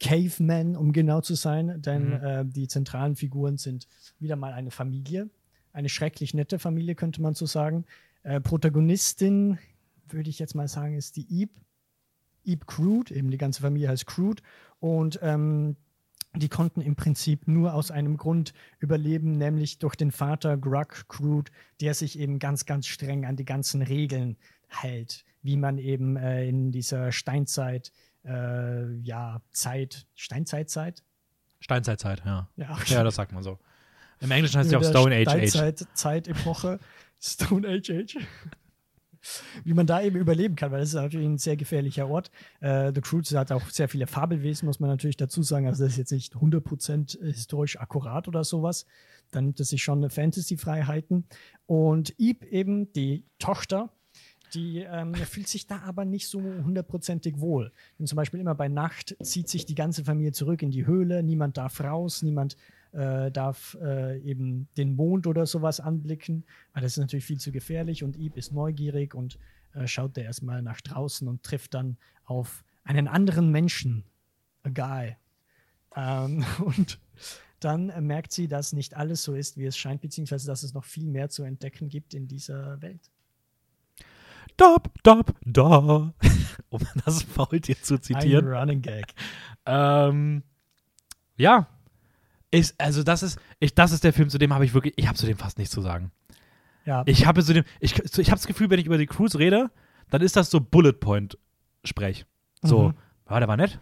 Cavemen, um genau zu sein, denn Mhm. äh, die zentralen Figuren sind wieder mal eine Familie, eine schrecklich nette Familie, könnte man so sagen. Äh, Protagonistin, würde ich jetzt mal sagen, ist die Eve. Eve Crude, eben die ganze Familie heißt Crude. Und ähm, die konnten im Prinzip nur aus einem Grund überleben, nämlich durch den Vater Grug Crude, der sich eben ganz, ganz streng an die ganzen Regeln hält, wie man eben äh, in dieser Steinzeit, äh, ja, Zeit, Steinzeitzeit? Steinzeitzeit, ja. Ja, Ja, das sagt man so. Im Englischen heißt sie auch Stone Age Age. Steinzeit, Zeitepoche, (laughs) Stone Age Age. (laughs) Wie man da eben überleben kann, weil das ist natürlich ein sehr gefährlicher Ort. Äh, The Croods hat auch sehr viele Fabelwesen, muss man natürlich dazu sagen. Also das ist jetzt nicht 100% historisch akkurat oder sowas. Dann nimmt es sich schon Fantasy-Freiheiten. Und Eve eben, die Tochter, die ähm, fühlt sich da aber nicht so hundertprozentig wohl. Denn zum Beispiel immer bei Nacht zieht sich die ganze Familie zurück in die Höhle, niemand darf raus, niemand äh, darf äh, eben den Mond oder sowas anblicken, weil das ist natürlich viel zu gefährlich und Eve ist neugierig und äh, schaut da erstmal nach draußen und trifft dann auf einen anderen Menschen, a guy. Ähm, (laughs) und dann merkt sie, dass nicht alles so ist, wie es scheint, beziehungsweise dass es noch viel mehr zu entdecken gibt in dieser Welt. Dop, dop, da. (laughs) um das Faultier zu Ein zitieren. Running Gag. Ähm, ja. Ist, also das ist, ich, das ist der Film, zu dem habe ich wirklich, ich habe zu dem fast nichts zu sagen. Ja, Ich habe zu dem, ich, ich habe das Gefühl, wenn ich über die Cruise rede, dann ist das so Bullet Point Sprech. So, Mhm. ja, der war nett,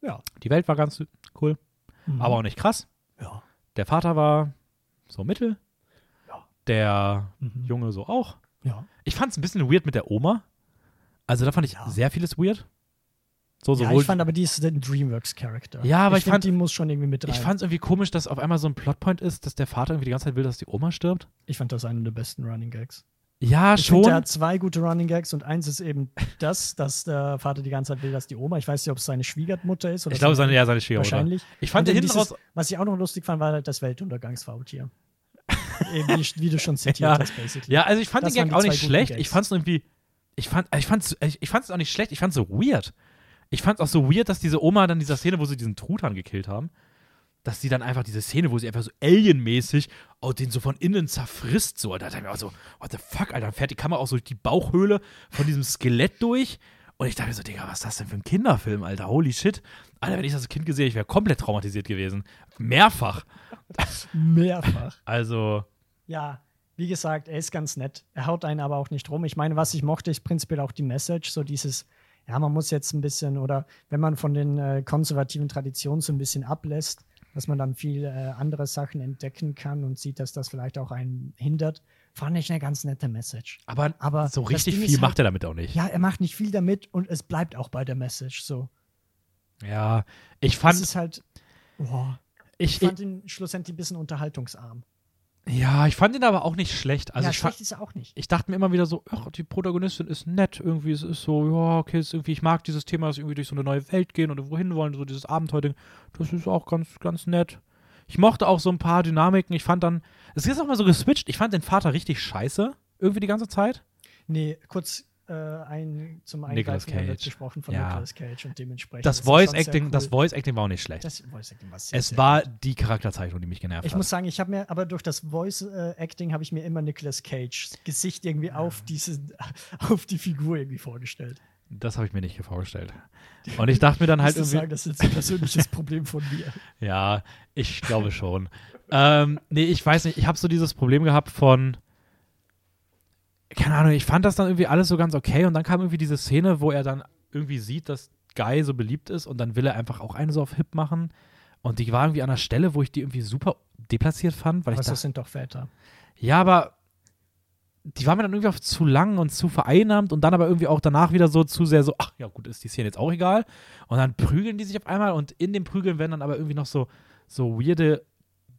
ja. die Welt war ganz cool, Mhm. aber auch nicht krass. ja. Der Vater war so mittel. Ja. Der Mhm. Junge so auch. Ja. Ich fand es ein bisschen weird mit der Oma. Also da fand ich Ja. sehr vieles weird. So, ja, ich fand aber die ist ein Dreamworks-Charakter. Ja, aber ich find, fand- die muss schon irgendwie mit rein. ich fand es irgendwie komisch, dass auf einmal so ein Plotpoint ist, dass der Vater irgendwie die ganze Zeit will, dass die Oma stirbt. ich fand das einer der besten Running Gags. Ja, Ich schon. finde, der hat zwei gute Running Gags und eins ist eben (laughs) das, dass der Vater die ganze Zeit will, dass die Oma, ich weiß nicht, ob es seine Schwiegermutter ist oder ich glaube, seine- ja, seine Schwiegermutter. wahrscheinlich. Ich fand eben hinten raus. Was ich auch noch lustig fand, war halt das Weltuntergangsfaultier. Wie, wie du schon zitiert Ja. hast, basically. Ja, also ich fand Das den Gag auch nicht schlecht. Gags. Ich fand es irgendwie. Ich fand ich fand's, ich, ich fand's auch nicht schlecht, ich fand's so weird. Ich fand's auch so weird, dass diese Oma dann in dieser Szene, wo sie diesen Truthahn gekillt haben, dass sie dann einfach diese Szene, wo sie einfach so alienmäßig oh, den so von innen zerfrisst, so. Da dachte ich mir auch so, what the fuck, Alter, dann fährt die Kamera auch so durch die Bauchhöhle von diesem Skelett durch. Und ich dachte mir so, Digga, was ist das denn für ein Kinderfilm, Alter? Holy shit. Alter, wenn ich das als Kind gesehen hätte, ich wäre komplett traumatisiert gewesen. Mehrfach. Mehrfach. (laughs) Also, Ja, wie gesagt, er ist ganz nett. Er haut einen aber auch nicht rum. Ich meine, was ich mochte, ist prinzipiell auch die Message, so dieses, ja, man muss jetzt ein bisschen, oder wenn man von den äh, konservativen Traditionen so ein bisschen ablässt, dass man dann viel äh, andere Sachen entdecken kann und sieht, dass das vielleicht auch einen hindert, fand ich eine ganz nette Message. aber, Aber so richtig viel halt- macht er damit auch nicht. Ja, er macht nicht viel damit und es bleibt auch bei der Message so. Ja, ich fand, ist halt, boah, ich, ich fand ihn schlussendlich ein bisschen unterhaltungsarm. ja, ich fand ihn aber auch nicht schlecht. Also ja, ich, schlecht ist er auch nicht. ich dachte mir immer wieder so, ach, die Protagonistin ist nett irgendwie, es ist so, ja, okay, es ist irgendwie, ich mag dieses Thema, dass irgendwie durch so eine neue Welt gehen oder wohin wollen, so dieses Abenteuerding, das ist auch ganz, ganz nett. Ich mochte auch so ein paar Dynamiken. Ich fand dann, es ist auch mal so geswitcht. Ich fand den Vater richtig scheiße, irgendwie die ganze Zeit. Nee, kurz äh, ein, zum Nicolas Eingreifen, wird Cage. gesprochen von Ja. Nicolas Cage und dementsprechend. Das Voice Acting, cool. das Voice Acting war auch nicht schlecht. Das Voice Acting war sehr, es sehr war gut. die Charakterzeichnung, die mich genervt Ich hat. muss sagen, ich habe mir, aber durch das Voice äh, Acting habe ich mir immer Nicolas Cage Gesicht irgendwie auf diese, (laughs) auf die Figur irgendwie vorgestellt. das habe ich mir nicht vorgestellt. Und ich dachte mir dann (laughs) halt irgendwie. sagen, das ist ein persönliches (laughs) Problem von mir. Ja, ich glaube schon. ähm, nee, ich weiß nicht, ich habe so dieses Problem gehabt von, keine Ahnung, ich fand das dann irgendwie alles so ganz okay und dann kam irgendwie diese Szene, wo er dann irgendwie sieht, dass Guy so beliebt ist und dann will er einfach auch eine so auf Hip machen und die war irgendwie an einer Stelle, wo ich die irgendwie super deplatziert fand, weil Aber ich das dachte, sind doch Väter. ja, aber die war mir dann irgendwie auch zu lang und zu vereinnahmt und dann aber irgendwie auch danach wieder so zu sehr so, ach ja gut, ist die Szene jetzt auch egal. Und dann prügeln die sich auf einmal und in dem Prügeln werden dann aber irgendwie noch so, so weirde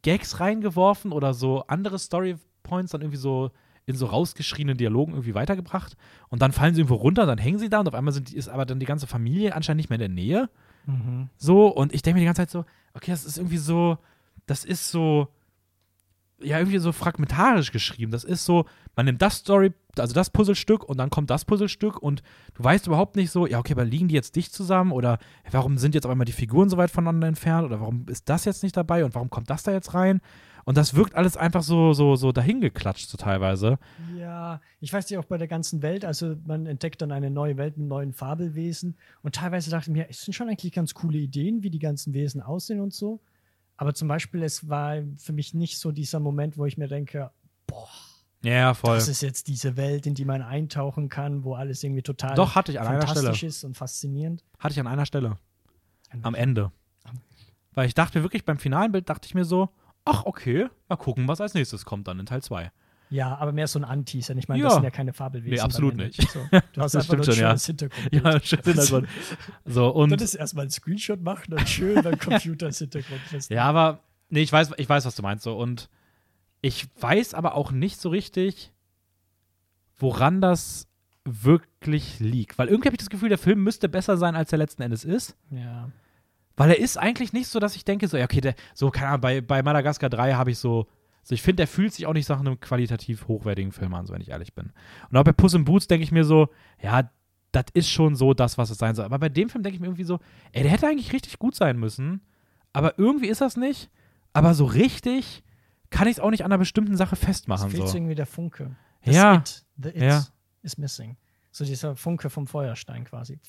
Gags reingeworfen oder so andere Storypoints dann irgendwie so in so rausgeschriebenen Dialogen irgendwie weitergebracht. Und dann fallen sie irgendwo runter, dann hängen sie da und auf einmal sind, ist aber dann die ganze Familie anscheinend nicht mehr in der Nähe. Mhm. So, und ich denke mir die ganze Zeit so, okay, das ist irgendwie so, das ist so, ja, irgendwie so fragmentarisch geschrieben. Das ist so, man nimmt das Story, also das Puzzlestück und dann kommt das Puzzlestück und du weißt überhaupt nicht so, ja, okay, aber liegen die jetzt dicht zusammen oder warum sind jetzt auf einmal die Figuren so weit voneinander entfernt oder warum ist das jetzt nicht dabei und warum kommt das da jetzt rein? Und das wirkt alles einfach so, so, so dahingeklatscht so teilweise. Ja, ich weiß nicht, auch bei der ganzen Welt, also man entdeckt dann eine neue Welt mit neuen Fabelwesen und teilweise dachte ich mir, es sind schon eigentlich ganz coole Ideen, wie die ganzen Wesen aussehen und so. Aber zum Beispiel, es war für mich nicht so dieser Moment, wo ich mir denke, boah, Ja, voll. das ist jetzt diese Welt, in die man eintauchen kann, wo alles irgendwie total Doch, hatte ich an einer fantastisch Stelle. ist und faszinierend. Hatte ich an einer Stelle. Am Ende. Weil ich dachte wirklich, beim finalen Bild dachte ich mir so, ach, okay, mal gucken, was als nächstes kommt dann in Teil 2. Ja, aber mehr so ein Anteaser. Ich meine, Ja. das sind ja keine Fabelwesen. Nee, absolut nicht. So, du (laughs) hast Das einfach nur ein schon, ja. schönes Hintergrund. Ja, schön. So, (laughs) und. Dann ist erstmal ein Screenshot machen und schön beim (laughs) Computer als Hintergrund fest. Ja, aber, nee, ich weiß, ich weiß, was du meinst. So. Und ich weiß aber auch nicht so richtig, woran das wirklich liegt. Weil irgendwie habe ich das Gefühl, der Film müsste besser sein, als er letzten Endes ist. Ja. Weil er ist eigentlich nicht so, dass ich denke, so, ja, okay, der, so, keine Ahnung, bei, bei Madagaskar 3 habe ich so, so, ich finde, der fühlt sich auch nicht nach einem qualitativ hochwertigen Film an, so wenn ich ehrlich bin. Und auch bei Puss in Boots denke ich mir so, ja, das ist schon so das, was es sein soll. Aber bei dem Film denke ich mir irgendwie so, ey, der hätte eigentlich richtig gut sein müssen, aber irgendwie ist das nicht. Aber so richtig kann ich es auch nicht an einer bestimmten Sache Es festmachen. fehlt so So. irgendwie der Funke. Das Ja. It, the It Ja. is missing. So dieser Funke vom Feuerstein quasi.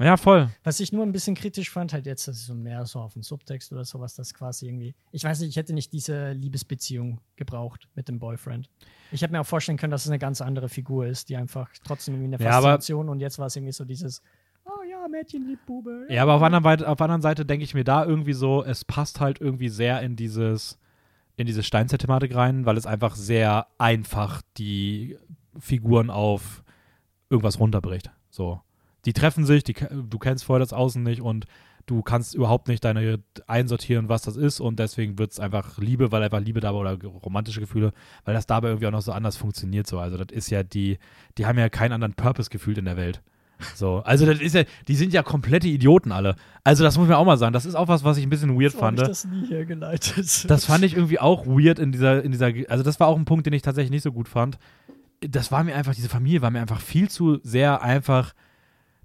Ja, voll. Was ich nur ein bisschen kritisch fand, halt jetzt, das ist so mehr so auf den Subtext oder sowas, das quasi irgendwie. Ich weiß nicht, ich hätte nicht diese Liebesbeziehung gebraucht mit dem Boyfriend. Ich hätte mir auch vorstellen können, dass es eine ganz andere Figur ist, die einfach trotzdem irgendwie eine Ja, Faszination und jetzt war es irgendwie so dieses, oh ja, Mädchen liebt Bube. Ja, aber auf der anderen, Seite- auf der anderen Seite denke ich mir da irgendwie so, es passt halt irgendwie sehr in dieses, in diese Steinzeit-Thematik rein, weil es einfach sehr einfach die Figuren auf irgendwas runterbricht. So. Die treffen sich, die, du kennst vorher das Außen nicht und du kannst überhaupt nicht deine einsortieren, was das ist und deswegen wird es einfach Liebe, weil einfach Liebe dabei oder romantische Gefühle, weil das dabei irgendwie auch noch so anders funktioniert so. Also das ist ja die, die haben ja keinen anderen Purpose gefühlt in der Welt. So, also das ist ja, die sind ja komplette Idioten alle. Also das muss man auch mal sagen. Das ist auch was, was ich ein bisschen weird fand. Ich das nie hergeleitet. Das fand ich irgendwie auch weird in dieser, in dieser, also das war auch ein Punkt, den ich tatsächlich nicht so gut fand. Das war mir einfach, diese Familie war mir einfach viel zu sehr einfach.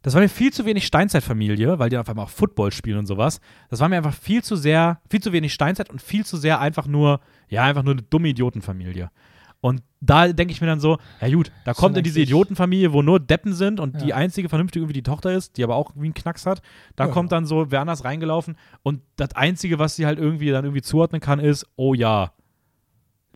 Das war mir viel zu wenig Steinzeitfamilie, weil die auf einmal auch Football spielen und sowas. Das war mir einfach viel zu sehr, viel zu wenig Steinzeit und viel zu sehr einfach nur, ja, einfach nur eine dumme Idiotenfamilie. Und da denke ich mir dann so, ja gut, da kommt in diese Idiotenfamilie, wo nur Deppen sind und Ja. die einzige vernünftige irgendwie die Tochter ist, die aber auch irgendwie einen Knacks hat. Da Ja. kommt dann so Werners reingelaufen und das Einzige, was sie halt irgendwie dann irgendwie zuordnen kann, ist, oh ja,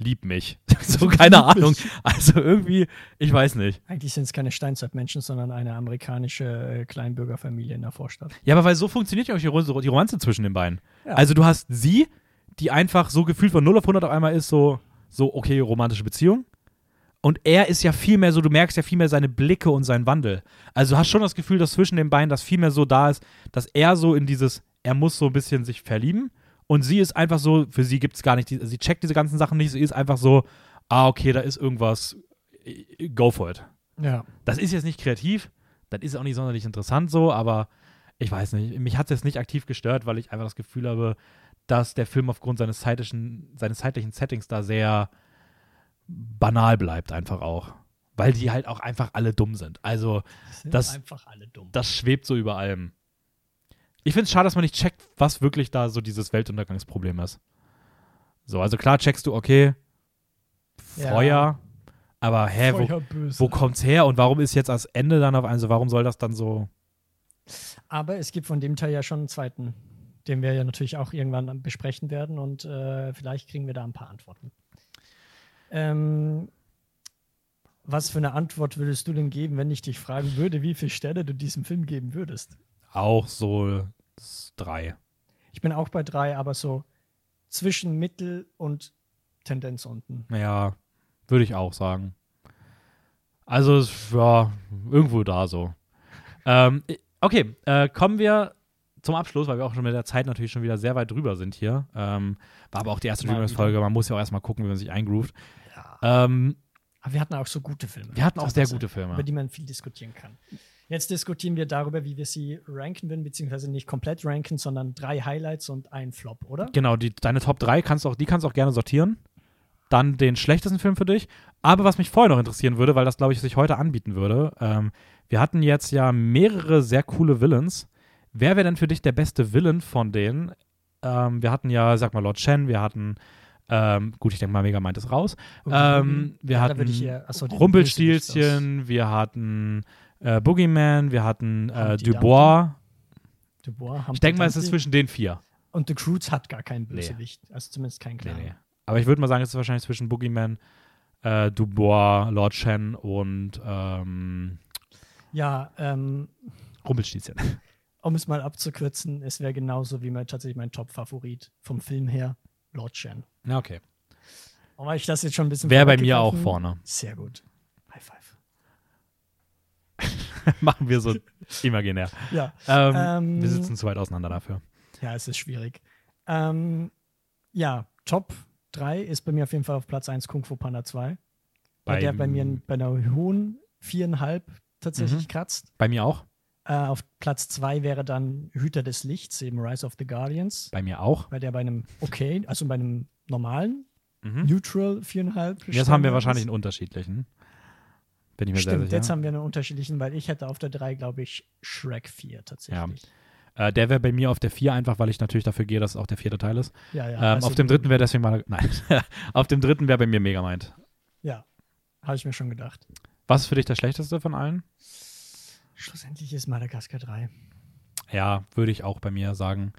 lieb mich. (laughs) so, keine Ahnung. Also irgendwie, ich weiß nicht. Eigentlich sind es keine Steinzeitmenschen, sondern eine amerikanische äh, Kleinbürgerfamilie in der Vorstadt. Ja, aber weil so funktioniert ja auch die, Ro- die Romanze zwischen den beiden. Ja. Also du hast sie, die einfach so gefühlt von 0 auf 100 auf einmal ist, so, so okay, romantische Beziehung. Und er ist ja viel mehr so, du merkst ja viel mehr seine Blicke und seinen Wandel. Also du hast schon das Gefühl, dass zwischen den beiden das viel mehr so da ist, dass er so in dieses, er muss so ein bisschen sich verlieben. Und sie ist einfach so, für sie gibt es gar nicht, die, sie checkt diese ganzen Sachen nicht, sie ist einfach so, ah, okay, da ist irgendwas, go for it. Ja. Das ist jetzt nicht kreativ, das ist auch nicht sonderlich interessant so, aber ich weiß nicht, mich hat es jetzt nicht aktiv gestört, weil ich einfach das Gefühl habe, dass der Film aufgrund seines zeitlichen, seines zeitlichen Settings da sehr banal bleibt einfach auch. Weil die halt auch einfach alle dumm sind. Also, sind Das- einfach alle dumm. das schwebt so über allem. Ich finde es schade, dass man nicht checkt, was wirklich da so dieses Weltuntergangsproblem ist. So, also klar checkst du, okay, Ja. Feuer, aber hä, wo, Feuerböse. wo kommt's her und warum ist jetzt das Ende dann auf also warum soll das dann so Aber es gibt von dem Teil ja schon einen zweiten, den wir ja natürlich auch irgendwann besprechen werden und äh, vielleicht kriegen wir da ein paar Antworten. Ähm, was für eine Antwort würdest du denn geben, wenn ich dich fragen würde, wie viele Sterne du diesem Film geben würdest? Auch so drei. Ich bin auch bei drei, aber so zwischen Mittel und Tendenz unten. Ja, würde ich auch sagen. Also, es- ja, irgendwo da so. Ähm, okay, äh, kommen wir zum Abschluss, weil wir auch schon mit der Zeit natürlich schon wieder sehr weit drüber sind hier. Ähm, war aber auch die erste Dreamers-Folge. Man muss ja auch erstmal gucken, wie man sich eingroovt. Ja. Ähm, Aber wir hatten auch so gute Filme. wir hatten auch sehr gute Filme. Über die man viel diskutieren kann. Jetzt diskutieren wir darüber, wie wir sie ranken würden, beziehungsweise nicht komplett ranken, sondern drei Highlights und ein Flop, oder? Genau, die, deine Top 3 kannst du auch, die kannst du auch gerne sortieren. Dann den schlechtesten Film für dich. Aber was mich vorher noch interessieren würde, weil das, glaube ich, sich heute anbieten würde, ähm, wir hatten jetzt ja mehrere sehr coole Villains. Wer wäre denn für dich der beste Villain von denen? Ähm, wir hatten ja, sag mal, Lord Shen, wir hatten, ähm, gut, ich denke mal, Mega meint es raus. Ähm, wir Ja, hatten eher- achso, Rumpelstilzchen, wir hatten äh, Boogeyman, wir hatten äh, Dubois. Dubois, Ich denke mal, es ist zwischen den vier. Und The Croods hat gar keinen Bösewicht. Also zumindest keinen Nee, klaren. nee. Aber ich würde mal sagen, es ist wahrscheinlich zwischen Boogeyman, äh, Dubois, Lord Shen und ähm, Ja, ähm, Rumpelstilzchen. (laughs) um es mal abzukürzen, es wäre genauso wie mein, tatsächlich mein Top-Favorit vom Film her, Lord Shen. Ja, okay. Aber ich das jetzt schon ein bisschen Wäre bei mir auch vorne. Sehr gut. (laughs) Machen wir so imaginär. Ja, Ähm, Ähm, wir sitzen zu weit auseinander dafür. ja, es ist schwierig. Ähm, ja, Top 3 ist bei mir auf jeden Fall auf Platz 1 Kung Fu Panda 2. Bei der bei mir bei einer hohen viereinhalb tatsächlich Mhm. kratzt. Bei mir auch. Äh, auf Platz 2 wäre dann Hüter des Lichts, eben Rise of the Guardians. Bei mir auch. Bei der bei einem okay, also bei einem normalen, Mhm. neutral viereinhalb. Jetzt haben wir wahrscheinlich einen unterschiedlichen. Bin ich mir Stimmt, sicher. jetzt haben wir einen unterschiedlichen, weil ich hätte auf der 3, glaube ich, Shrek 4 tatsächlich. Äh, der wäre bei mir auf der 4 einfach, weil ich natürlich dafür gehe, dass es auch der vierte Teil ist. Ja, ja. ähm, also auf dem dritten wäre deswegen mal. (laughs) Nein. (laughs) auf dem dritten wäre bei mir Megamind. Ja, habe ich mir schon gedacht. Was ist für dich der schlechteste von allen? Schlussendlich ist Madagaskar 3. Ja, würde ich auch bei mir sagen.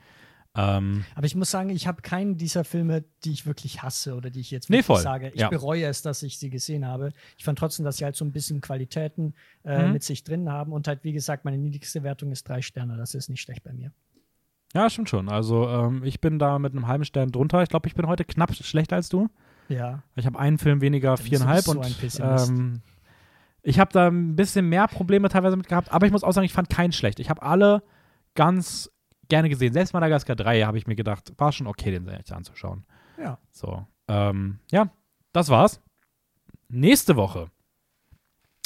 Ähm, Aber ich muss sagen, ich habe keinen dieser Filme, die ich wirklich hasse oder die ich jetzt Nee, wirklich voll. sage. Ich Ja. bereue es, dass ich sie gesehen habe. Ich fand trotzdem, dass sie halt so ein bisschen Qualitäten äh, Mhm. mit sich drin haben. Und halt, wie gesagt, meine niedrigste Wertung ist drei Sterne. Das ist nicht schlecht bei mir. ja, stimmt schon. Also ähm, ich bin da mit einem halben Stern drunter. Ich glaube, ich bin heute knapp schlechter als du. Ja. Ich habe einen Film weniger, du viereinhalb so und ähm, Ich habe da ein bisschen mehr Probleme teilweise mit gehabt, aber ich muss auch sagen, ich fand keinen schlecht. Ich habe alle ganz gerne gesehen. Selbst Madagaskar 3 habe ich mir gedacht, war schon okay, den sich anzuschauen. Ja. So, ähm, ja, das war's. Nächste Woche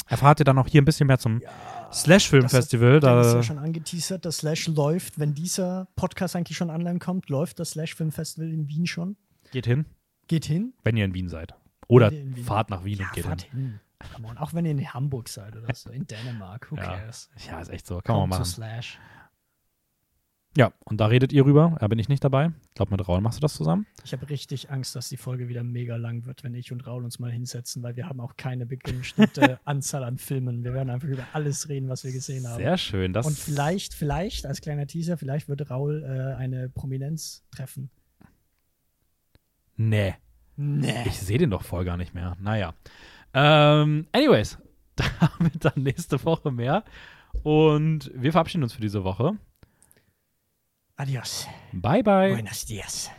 erfahrt ihr dann auch hier ein bisschen mehr zum ja Slash Film Festival. Da ist Da, ja schon angeteasert, das Slash läuft, wenn dieser Podcast eigentlich schon online kommt, läuft das Slash Film Festival in Wien schon. geht hin, Geht hin. wenn ihr in Wien seid. Oder Wien- fahrt nach Wien Ja, und geht hin. hin. Auch wenn ihr in Hamburg seid oder so, in Dänemark, who Ja. cares? Ja, ist echt so. Kann man Kommt machen. zu Slash. Ja, und da redet ihr rüber. Da bin ich nicht dabei. Ich glaube, mit Raul machst du das zusammen. Ich habe richtig Angst, dass die Folge wieder mega lang wird, wenn ich und Raul uns mal hinsetzen, weil wir haben auch keine bestimmte (laughs) Anzahl an Filmen. Wir werden einfach über alles reden, was wir gesehen haben. Sehr schön. Das und vielleicht, vielleicht, als kleiner Teaser, vielleicht würde Raul äh, eine Prominenz treffen. Nee. Nee. Ich sehe den doch voll gar nicht mehr. Naja. Ähm, anyways, (laughs) damit dann nächste Woche mehr. Und wir verabschieden uns für diese Woche. Adios. Bye, bye. Buenos dias.